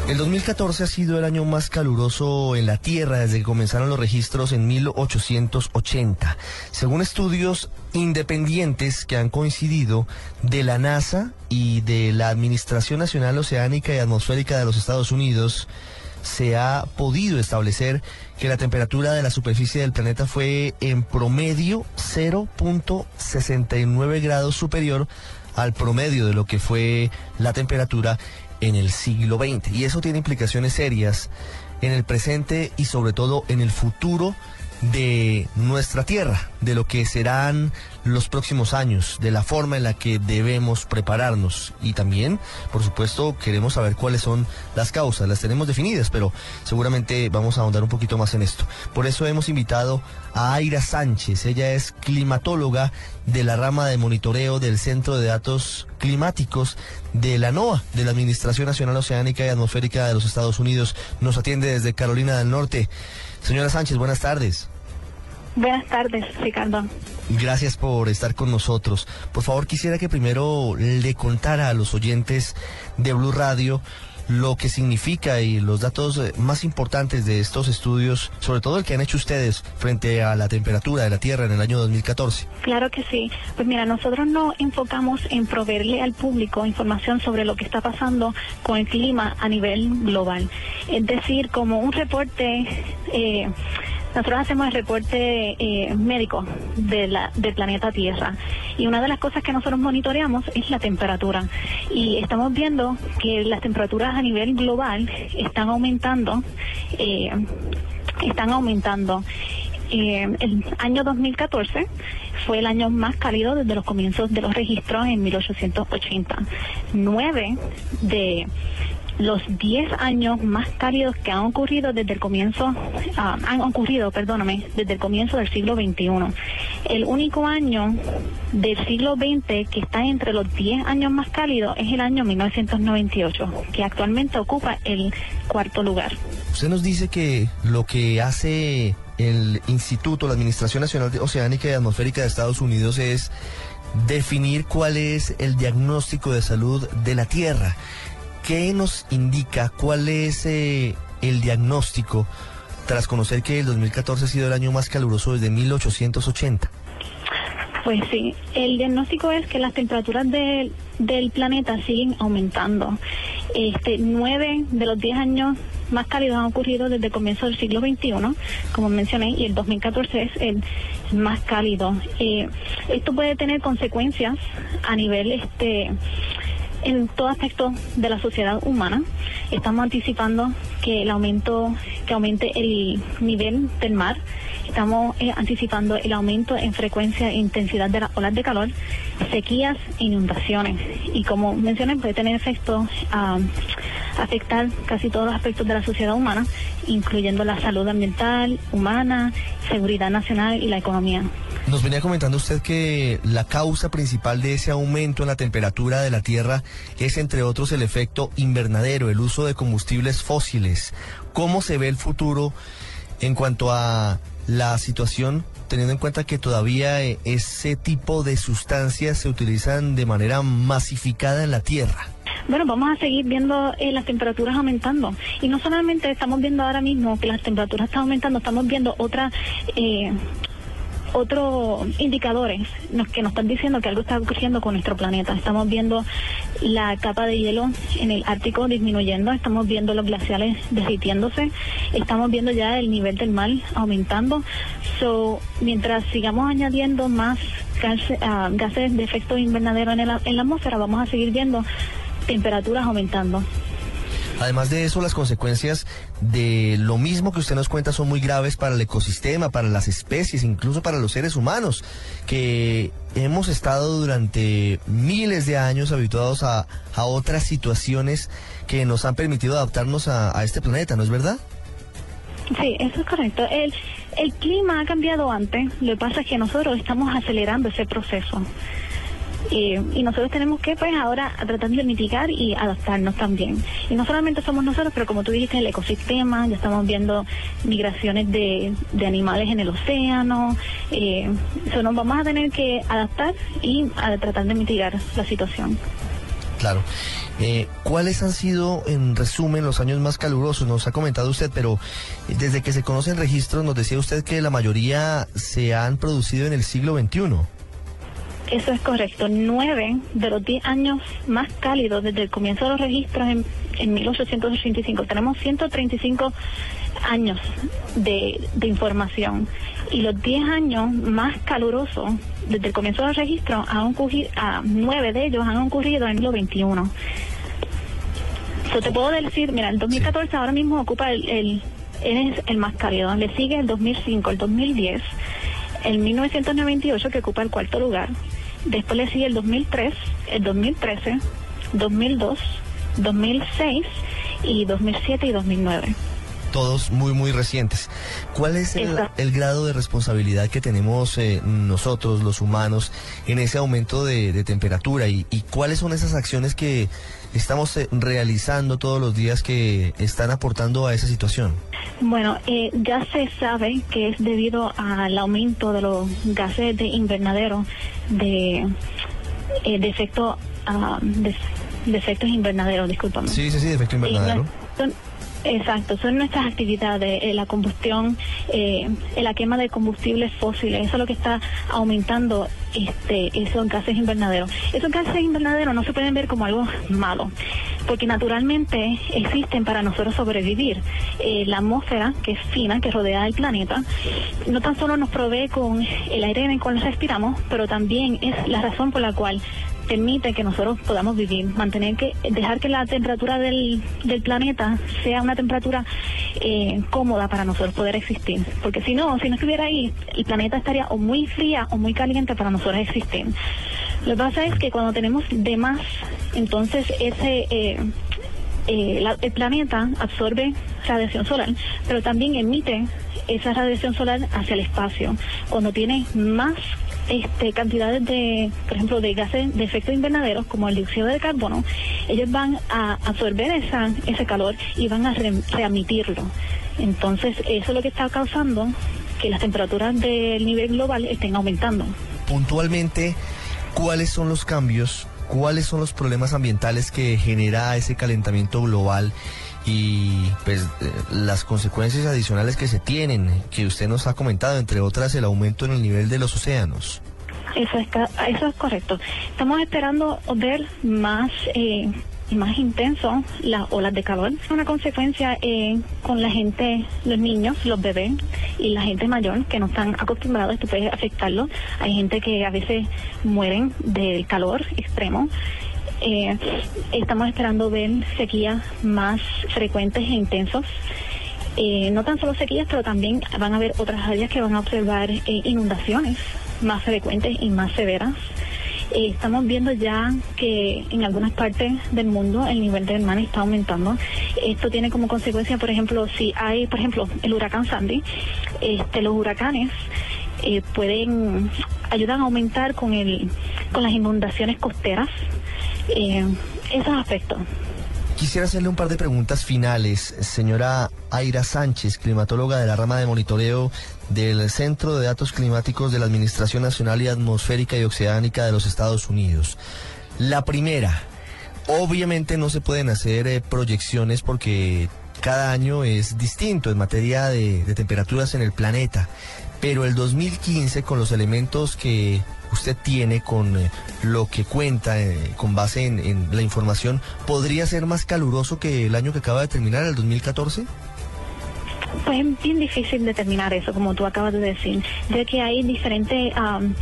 El 2014 ha sido el año más caluroso en la Tierra desde que comenzaron los registros en 1880. Según estudios independientes que han coincidido de la NASA y de la Administración Nacional Oceánica y Atmosférica de los Estados Unidos, se ha podido establecer que la temperatura de la superficie del planeta fue en promedio 0.69 grados superior al promedio de lo que fue la temperatura en el siglo XX. Y eso tiene implicaciones serias en el presente y sobre todo en el futuro de nuestra tierra, de lo que serán los próximos años, de la forma en la que debemos prepararnos y también, por supuesto, queremos saber cuáles son las causas, las tenemos definidas, pero seguramente vamos a ahondar un poquito más en esto. Por eso hemos invitado a Aira Sánchez, ella es climatóloga de la rama de monitoreo del Centro de Datos Climáticos de la NOAA, de la Administración Nacional Oceánica y Atmosférica de los Estados Unidos. Nos atiende desde Carolina del Norte. Señora Sánchez, buenas tardes. Buenas tardes, Ricardo. Gracias por estar con nosotros. Por favor, quisiera que primero le contara a los oyentes de Blue Radio lo que significa y los datos eh, más importantes de estos estudios, sobre todo el que han hecho ustedes frente a la temperatura de la Tierra en el año 2014. Claro que sí. Pues mira, nosotros nos enfocamos en proveerle al público información sobre lo que está pasando con el clima a nivel global. Es decir, como un reporte... Eh, nosotros hacemos el reporte eh, médico de la, del planeta Tierra y una de las cosas que nosotros monitoreamos es la temperatura y estamos viendo que las temperaturas a nivel global están aumentando, eh, están aumentando. Eh, el año 2014 fue el año más cálido desde los comienzos de los registros en 1880. Nueve de los 10 años más cálidos que han ocurrido desde el comienzo, ah, han ocurrido, perdóname, desde el comienzo del siglo XXI. El único año del siglo XX que está entre los 10 años más cálidos es el año 1998, que actualmente ocupa el cuarto lugar. Usted nos dice que lo que hace el Instituto, la Administración Nacional Oceánica y Atmosférica de Estados Unidos es definir cuál es el diagnóstico de salud de la Tierra. ¿Qué nos indica cuál es eh, el diagnóstico tras conocer que el 2014 ha sido el año más caluroso desde 1880? Pues sí, el diagnóstico es que las temperaturas del planeta siguen aumentando. Este, nueve de los diez años más cálidos han ocurrido desde el comienzo del siglo XXI, como mencioné, y el 2014 es el más cálido. Eh, esto puede tener consecuencias a nivel este en todo aspecto de la sociedad humana. Estamos anticipando que el aumento, que aumente el nivel del mar. Estamos eh, anticipando el aumento en frecuencia e intensidad de las olas de calor, sequías e inundaciones. Y como mencioné, puede tener efectos a afectar casi todos los aspectos de la sociedad humana, incluyendo la salud ambiental, humana, seguridad nacional y la economía. Nos venía comentando usted que la causa principal de ese aumento en la temperatura de la Tierra es, entre otros, el efecto invernadero, el uso de combustibles fósiles. ¿Cómo se ve el futuro en cuanto a la situación, teniendo en cuenta que todavía eh, ese tipo de sustancias se utilizan de manera masificada en la Tierra? Bueno, vamos a seguir viendo eh, las temperaturas aumentando. Y no solamente estamos viendo ahora mismo que las temperaturas están aumentando, estamos viendo otra, eh, otros indicadores que nos están diciendo que algo está ocurriendo con nuestro planeta. Estamos viendo la capa de hielo en el Ártico disminuyendo, estamos viendo los glaciales derritiéndose, estamos viendo ya el nivel del mar aumentando. Mientras sigamos añadiendo más ah, gases, de efecto invernadero en la atmósfera, vamos a seguir viendo temperaturas aumentando. Además de eso, las consecuencias de lo mismo que usted nos cuenta son muy graves para el ecosistema, para las especies, incluso para los seres humanos, que hemos estado durante miles de años habituados a, otras situaciones que nos han permitido adaptarnos a, a, este planeta, ¿no es verdad? Sí, eso es correcto. El, el clima ha cambiado antes, lo que pasa es que nosotros estamos acelerando ese proceso. Eh, y nosotros tenemos que, pues, ahora tratar de mitigar y adaptarnos también. Y no solamente somos nosotros, pero como tú dijiste, el ecosistema, ya estamos viendo migraciones de, de animales en el océano. Eh, nos vamos a tener que adaptar y a tratar de mitigar la situación. Claro. Eh, ¿Cuáles han sido, en resumen, los años más calurosos? Nos ha comentado usted, pero desde que se conocen registros, nos decía usted que la mayoría se han producido en el siglo XXI. Eso es correcto. Nueve de los diez años más cálidos desde el comienzo de los registros en, en 1885. Tenemos 135 años de, información. Y los diez años más calurosos desde el comienzo de los registros han ocurrido, a nueve de ellos han ocurrido en el 21. Yo te puedo decir, mira, el 2014 ahora mismo ocupa el, el, es el más cálido. Le sigue el 2005, el 2010, el 1998 que ocupa el cuarto lugar Después le sigue el 2003, el 2013, 2002, 2006 y 2007 y 2009 todos muy, muy recientes. ¿Cuál es el, grado de responsabilidad que tenemos eh, nosotros, los humanos, en ese aumento de, temperatura? Y, cuáles son esas acciones que estamos eh, realizando todos los días que están aportando a esa situación? Bueno, eh, ya se sabe que es debido al aumento de los gases de invernadero de, de efecto... Ah, de, efectos invernaderos, discúlpame. Sí, sí, sí, de efecto invernadero. Exacto, son nuestras actividades, eh, la combustión, eh, la quema de combustibles fósiles, eso es lo que está aumentando este, esos gases invernaderos. Esos gases invernaderos no se pueden ver como algo malo, porque naturalmente existen para nosotros sobrevivir. Eh, la atmósfera, que es fina, que rodea el planeta, no tan solo nos provee con el aire en el cual respiramos, pero también es la razón por la cual permite que nosotros podamos vivir, mantener que, dejar que la temperatura del, del planeta sea una temperatura eh, cómoda para nosotros poder existir. Porque si no, si no estuviera ahí, el planeta estaría o muy fría o muy caliente para nosotros existir. Lo que pasa es que cuando tenemos de más, entonces ese... Eh, eh, el planeta absorbe radiación solar, pero también emite esa radiación solar hacia el espacio. Cuando tiene más este, cantidades de, por ejemplo, de gases de efecto invernadero, como el dióxido de carbono, ellos van a absorber esa, ese calor y van a reemitirlo. Entonces, eso es lo que está causando que las temperaturas del nivel global estén aumentando. Puntualmente, ¿cuáles son los cambios, cuáles son los problemas ambientales que genera ese calentamiento global? Y pues eh, las consecuencias adicionales que se tienen, que usted nos ha comentado, entre otras el aumento en el nivel de los océanos. Eso es, eso es correcto. Estamos esperando ver más eh, más intenso las olas de calor. Es una consecuencia eh, con la gente, los niños, los bebés y la gente mayor que no están acostumbrados, esto puede afectarlos. Hay gente que a veces mueren del calor extremo eh, estamos esperando ver sequías más frecuentes e intensos. Eh, no tan solo sequías, pero también van a haber otras áreas que van a observar eh, inundaciones más frecuentes y más severas. estamos viendo ya que en algunas partes del mundo el nivel del mar está aumentando. Esto tiene como consecuencia, por ejemplo, si hay, por ejemplo, el huracán Sandy, este, los huracanes pueden ayudan a aumentar con el con las inundaciones costeras eh, esos aspectos. Quisiera hacerle un par de preguntas finales, señora Aira Sánchez, climatóloga de la rama de monitoreo del Centro de Datos Climáticos de la Administración Nacional y Atmosférica y Oceánica de los Estados Unidos. La primera, obviamente no se pueden hacer eh, proyecciones porque cada año es distinto en materia de, temperaturas en el planeta, pero el 2015 con los elementos que usted tiene, con eh, lo que cuenta, eh, con base en, la información, ¿podría ser más caluroso que el año que acaba de terminar, el 2014? Pues es bien difícil determinar eso, como tú acabas de decir, ya que hay diferentes um,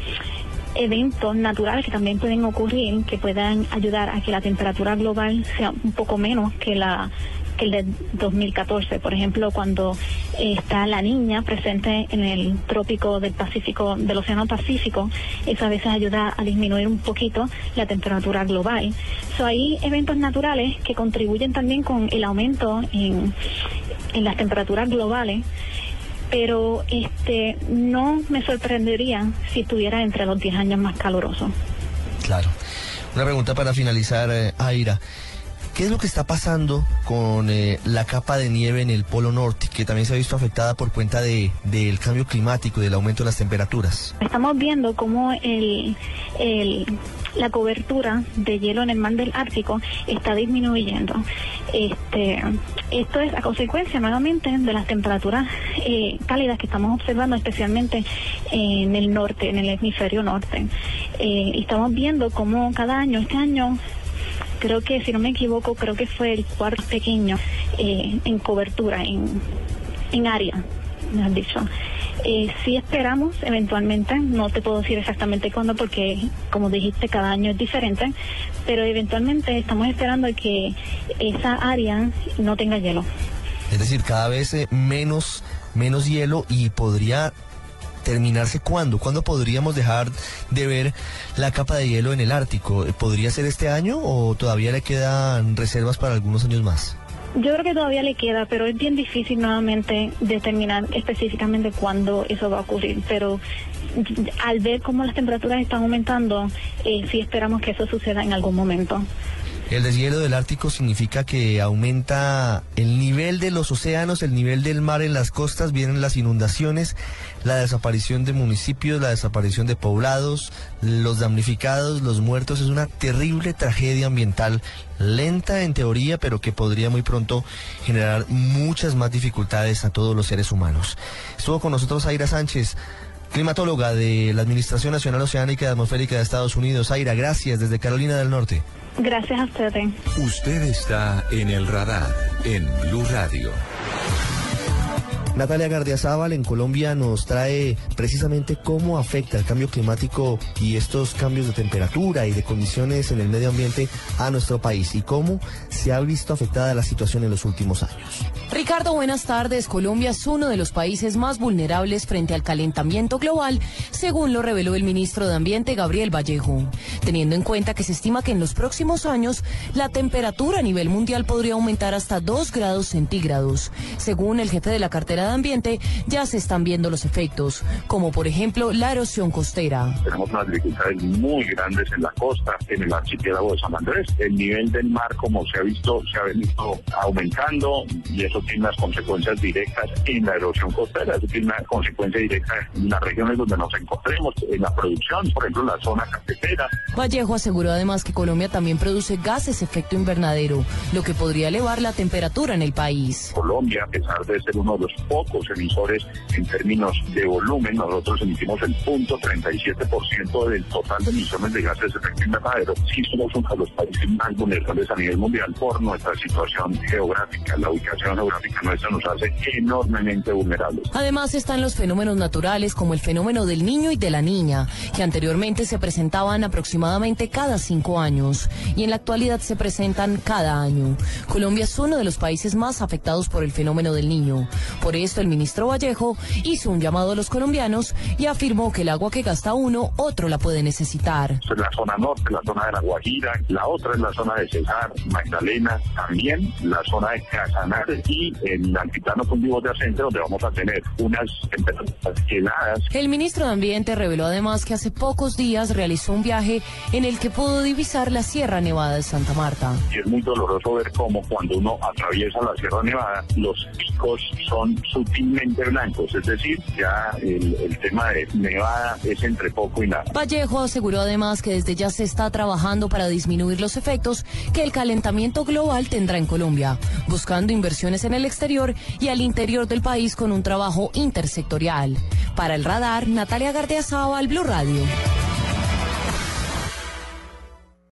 eventos naturales que también pueden ocurrir que puedan ayudar a que la temperatura global sea un poco menos que la que el de 2014. Por ejemplo, cuando está la niña presente en el trópico del Pacífico, del Océano Pacífico, eso a veces ayuda a disminuir un poquito la temperatura global. So, hay eventos naturales que contribuyen también con el aumento en, en las temperaturas globales pero este no me sorprendería si estuviera entre los 10 años más caluroso. Claro. Una pregunta para finalizar, eh, Aira. ¿Qué es lo que está pasando con eh, la capa de nieve en el Polo Norte, que también se ha visto afectada por cuenta de, del cambio climático y del aumento de las temperaturas? Estamos viendo cómo el, la cobertura de hielo en el mar del Ártico está disminuyendo. Este, esto es a consecuencia nuevamente de las temperaturas eh, cálidas que estamos observando, especialmente en el norte, en el hemisferio norte. Eh, estamos viendo cómo cada año, este año creo que si no me equivoco, creo que fue el cuarto pequeño eh, en cobertura, en, en área, me has dicho. Eh, sí esperamos eventualmente, no te puedo decir exactamente cuándo porque como dijiste cada año es diferente, pero eventualmente estamos esperando que esa área no tenga hielo. Es decir, cada vez eh, menos, menos hielo y podría terminarse cuándo? ¿Cuándo podríamos dejar de ver la capa de hielo en el Ártico? ¿Podría ser este año o todavía le quedan reservas para algunos años más? Yo creo que todavía le queda, pero es bien difícil nuevamente determinar específicamente cuándo eso va a ocurrir. Pero al ver cómo las temperaturas están aumentando, eh, sí esperamos que eso suceda en algún momento. El deshielo del Ártico significa que aumenta el nivel de los océanos, el nivel del mar en las costas, vienen las inundaciones, la desaparición de municipios, la desaparición de poblados, los damnificados, los muertos. Es una terrible tragedia ambiental, lenta en teoría, pero que podría muy pronto generar muchas más dificultades a todos los seres humanos. Estuvo con nosotros Aira Sánchez climatóloga de la Administración Nacional Oceánica y Atmosférica de Estados Unidos. Aira, gracias desde Carolina del Norte. Gracias a ustedes. Usted está en el radar en Blue Radio. Natalia Gardiazabal en Colombia nos trae precisamente cómo afecta el cambio climático y estos cambios de temperatura y de condiciones en el medio ambiente a nuestro país y cómo se ha visto afectada la situación en los últimos años. Ricardo, buenas tardes. Colombia es uno de los países más vulnerables frente al calentamiento global, según lo reveló el ministro de Ambiente Gabriel Vallejo, teniendo en cuenta que se estima que en los próximos años la temperatura a nivel mundial podría aumentar hasta 2 grados centígrados. Según el jefe de la cartera de Ambiente, ya se están viendo los efectos, como por ejemplo la erosión costera. Tenemos unas dificultades muy grandes en la costa, en el archipiélago de San Andrés. El nivel del mar, como se ha visto, se ha venido aumentando y eso tiene unas consecuencias directas en la erosión costera, eso tiene una consecuencia directa en las regiones donde nos encontremos, en la producción, por ejemplo, en la zona cafetera. Vallejo aseguró además que Colombia también produce gases efecto invernadero, lo que podría elevar la temperatura en el país. Colombia, a pesar de ser uno de los pocos emisores en términos de volumen, nosotros emitimos el punto 37% del total de emisiones de gases de efecto invernadero. Sí somos uno de los países más vulnerables a nivel mundial por nuestra situación geográfica, la ubicación geográfica nuestra nos hace enormemente vulnerables. Además están los fenómenos naturales como el fenómeno del niño y de la niña, que anteriormente se presentaban aproximadamente cada cinco años y en la actualidad se presentan cada año. Colombia es uno de los países más afectados por el fenómeno del niño. Por esto el ministro Vallejo hizo un llamado a los colombianos y afirmó que el agua que gasta uno, otro la puede necesitar. La zona norte, la zona de la Guajira, la otra es la zona de Cesar, Magdalena, también la zona de Casanare y el altiplano de Ascente, donde vamos a tener unas temperaturas heladas. El ministro de Ambiente reveló además que hace pocos días realizó un viaje en el que pudo divisar la Sierra Nevada de Santa Marta. Y es muy doloroso ver cómo cuando uno atraviesa la Sierra Nevada, los picos son sutilmente blancos, es decir, ya el, el tema de Nevada es entre poco y nada. Vallejo aseguró además que desde ya se está trabajando para disminuir los efectos que el calentamiento global tendrá en Colombia, buscando inversiones en el exterior y al interior del país con un trabajo intersectorial. Para el radar, Natalia Gardiazaba, al Blue Radio.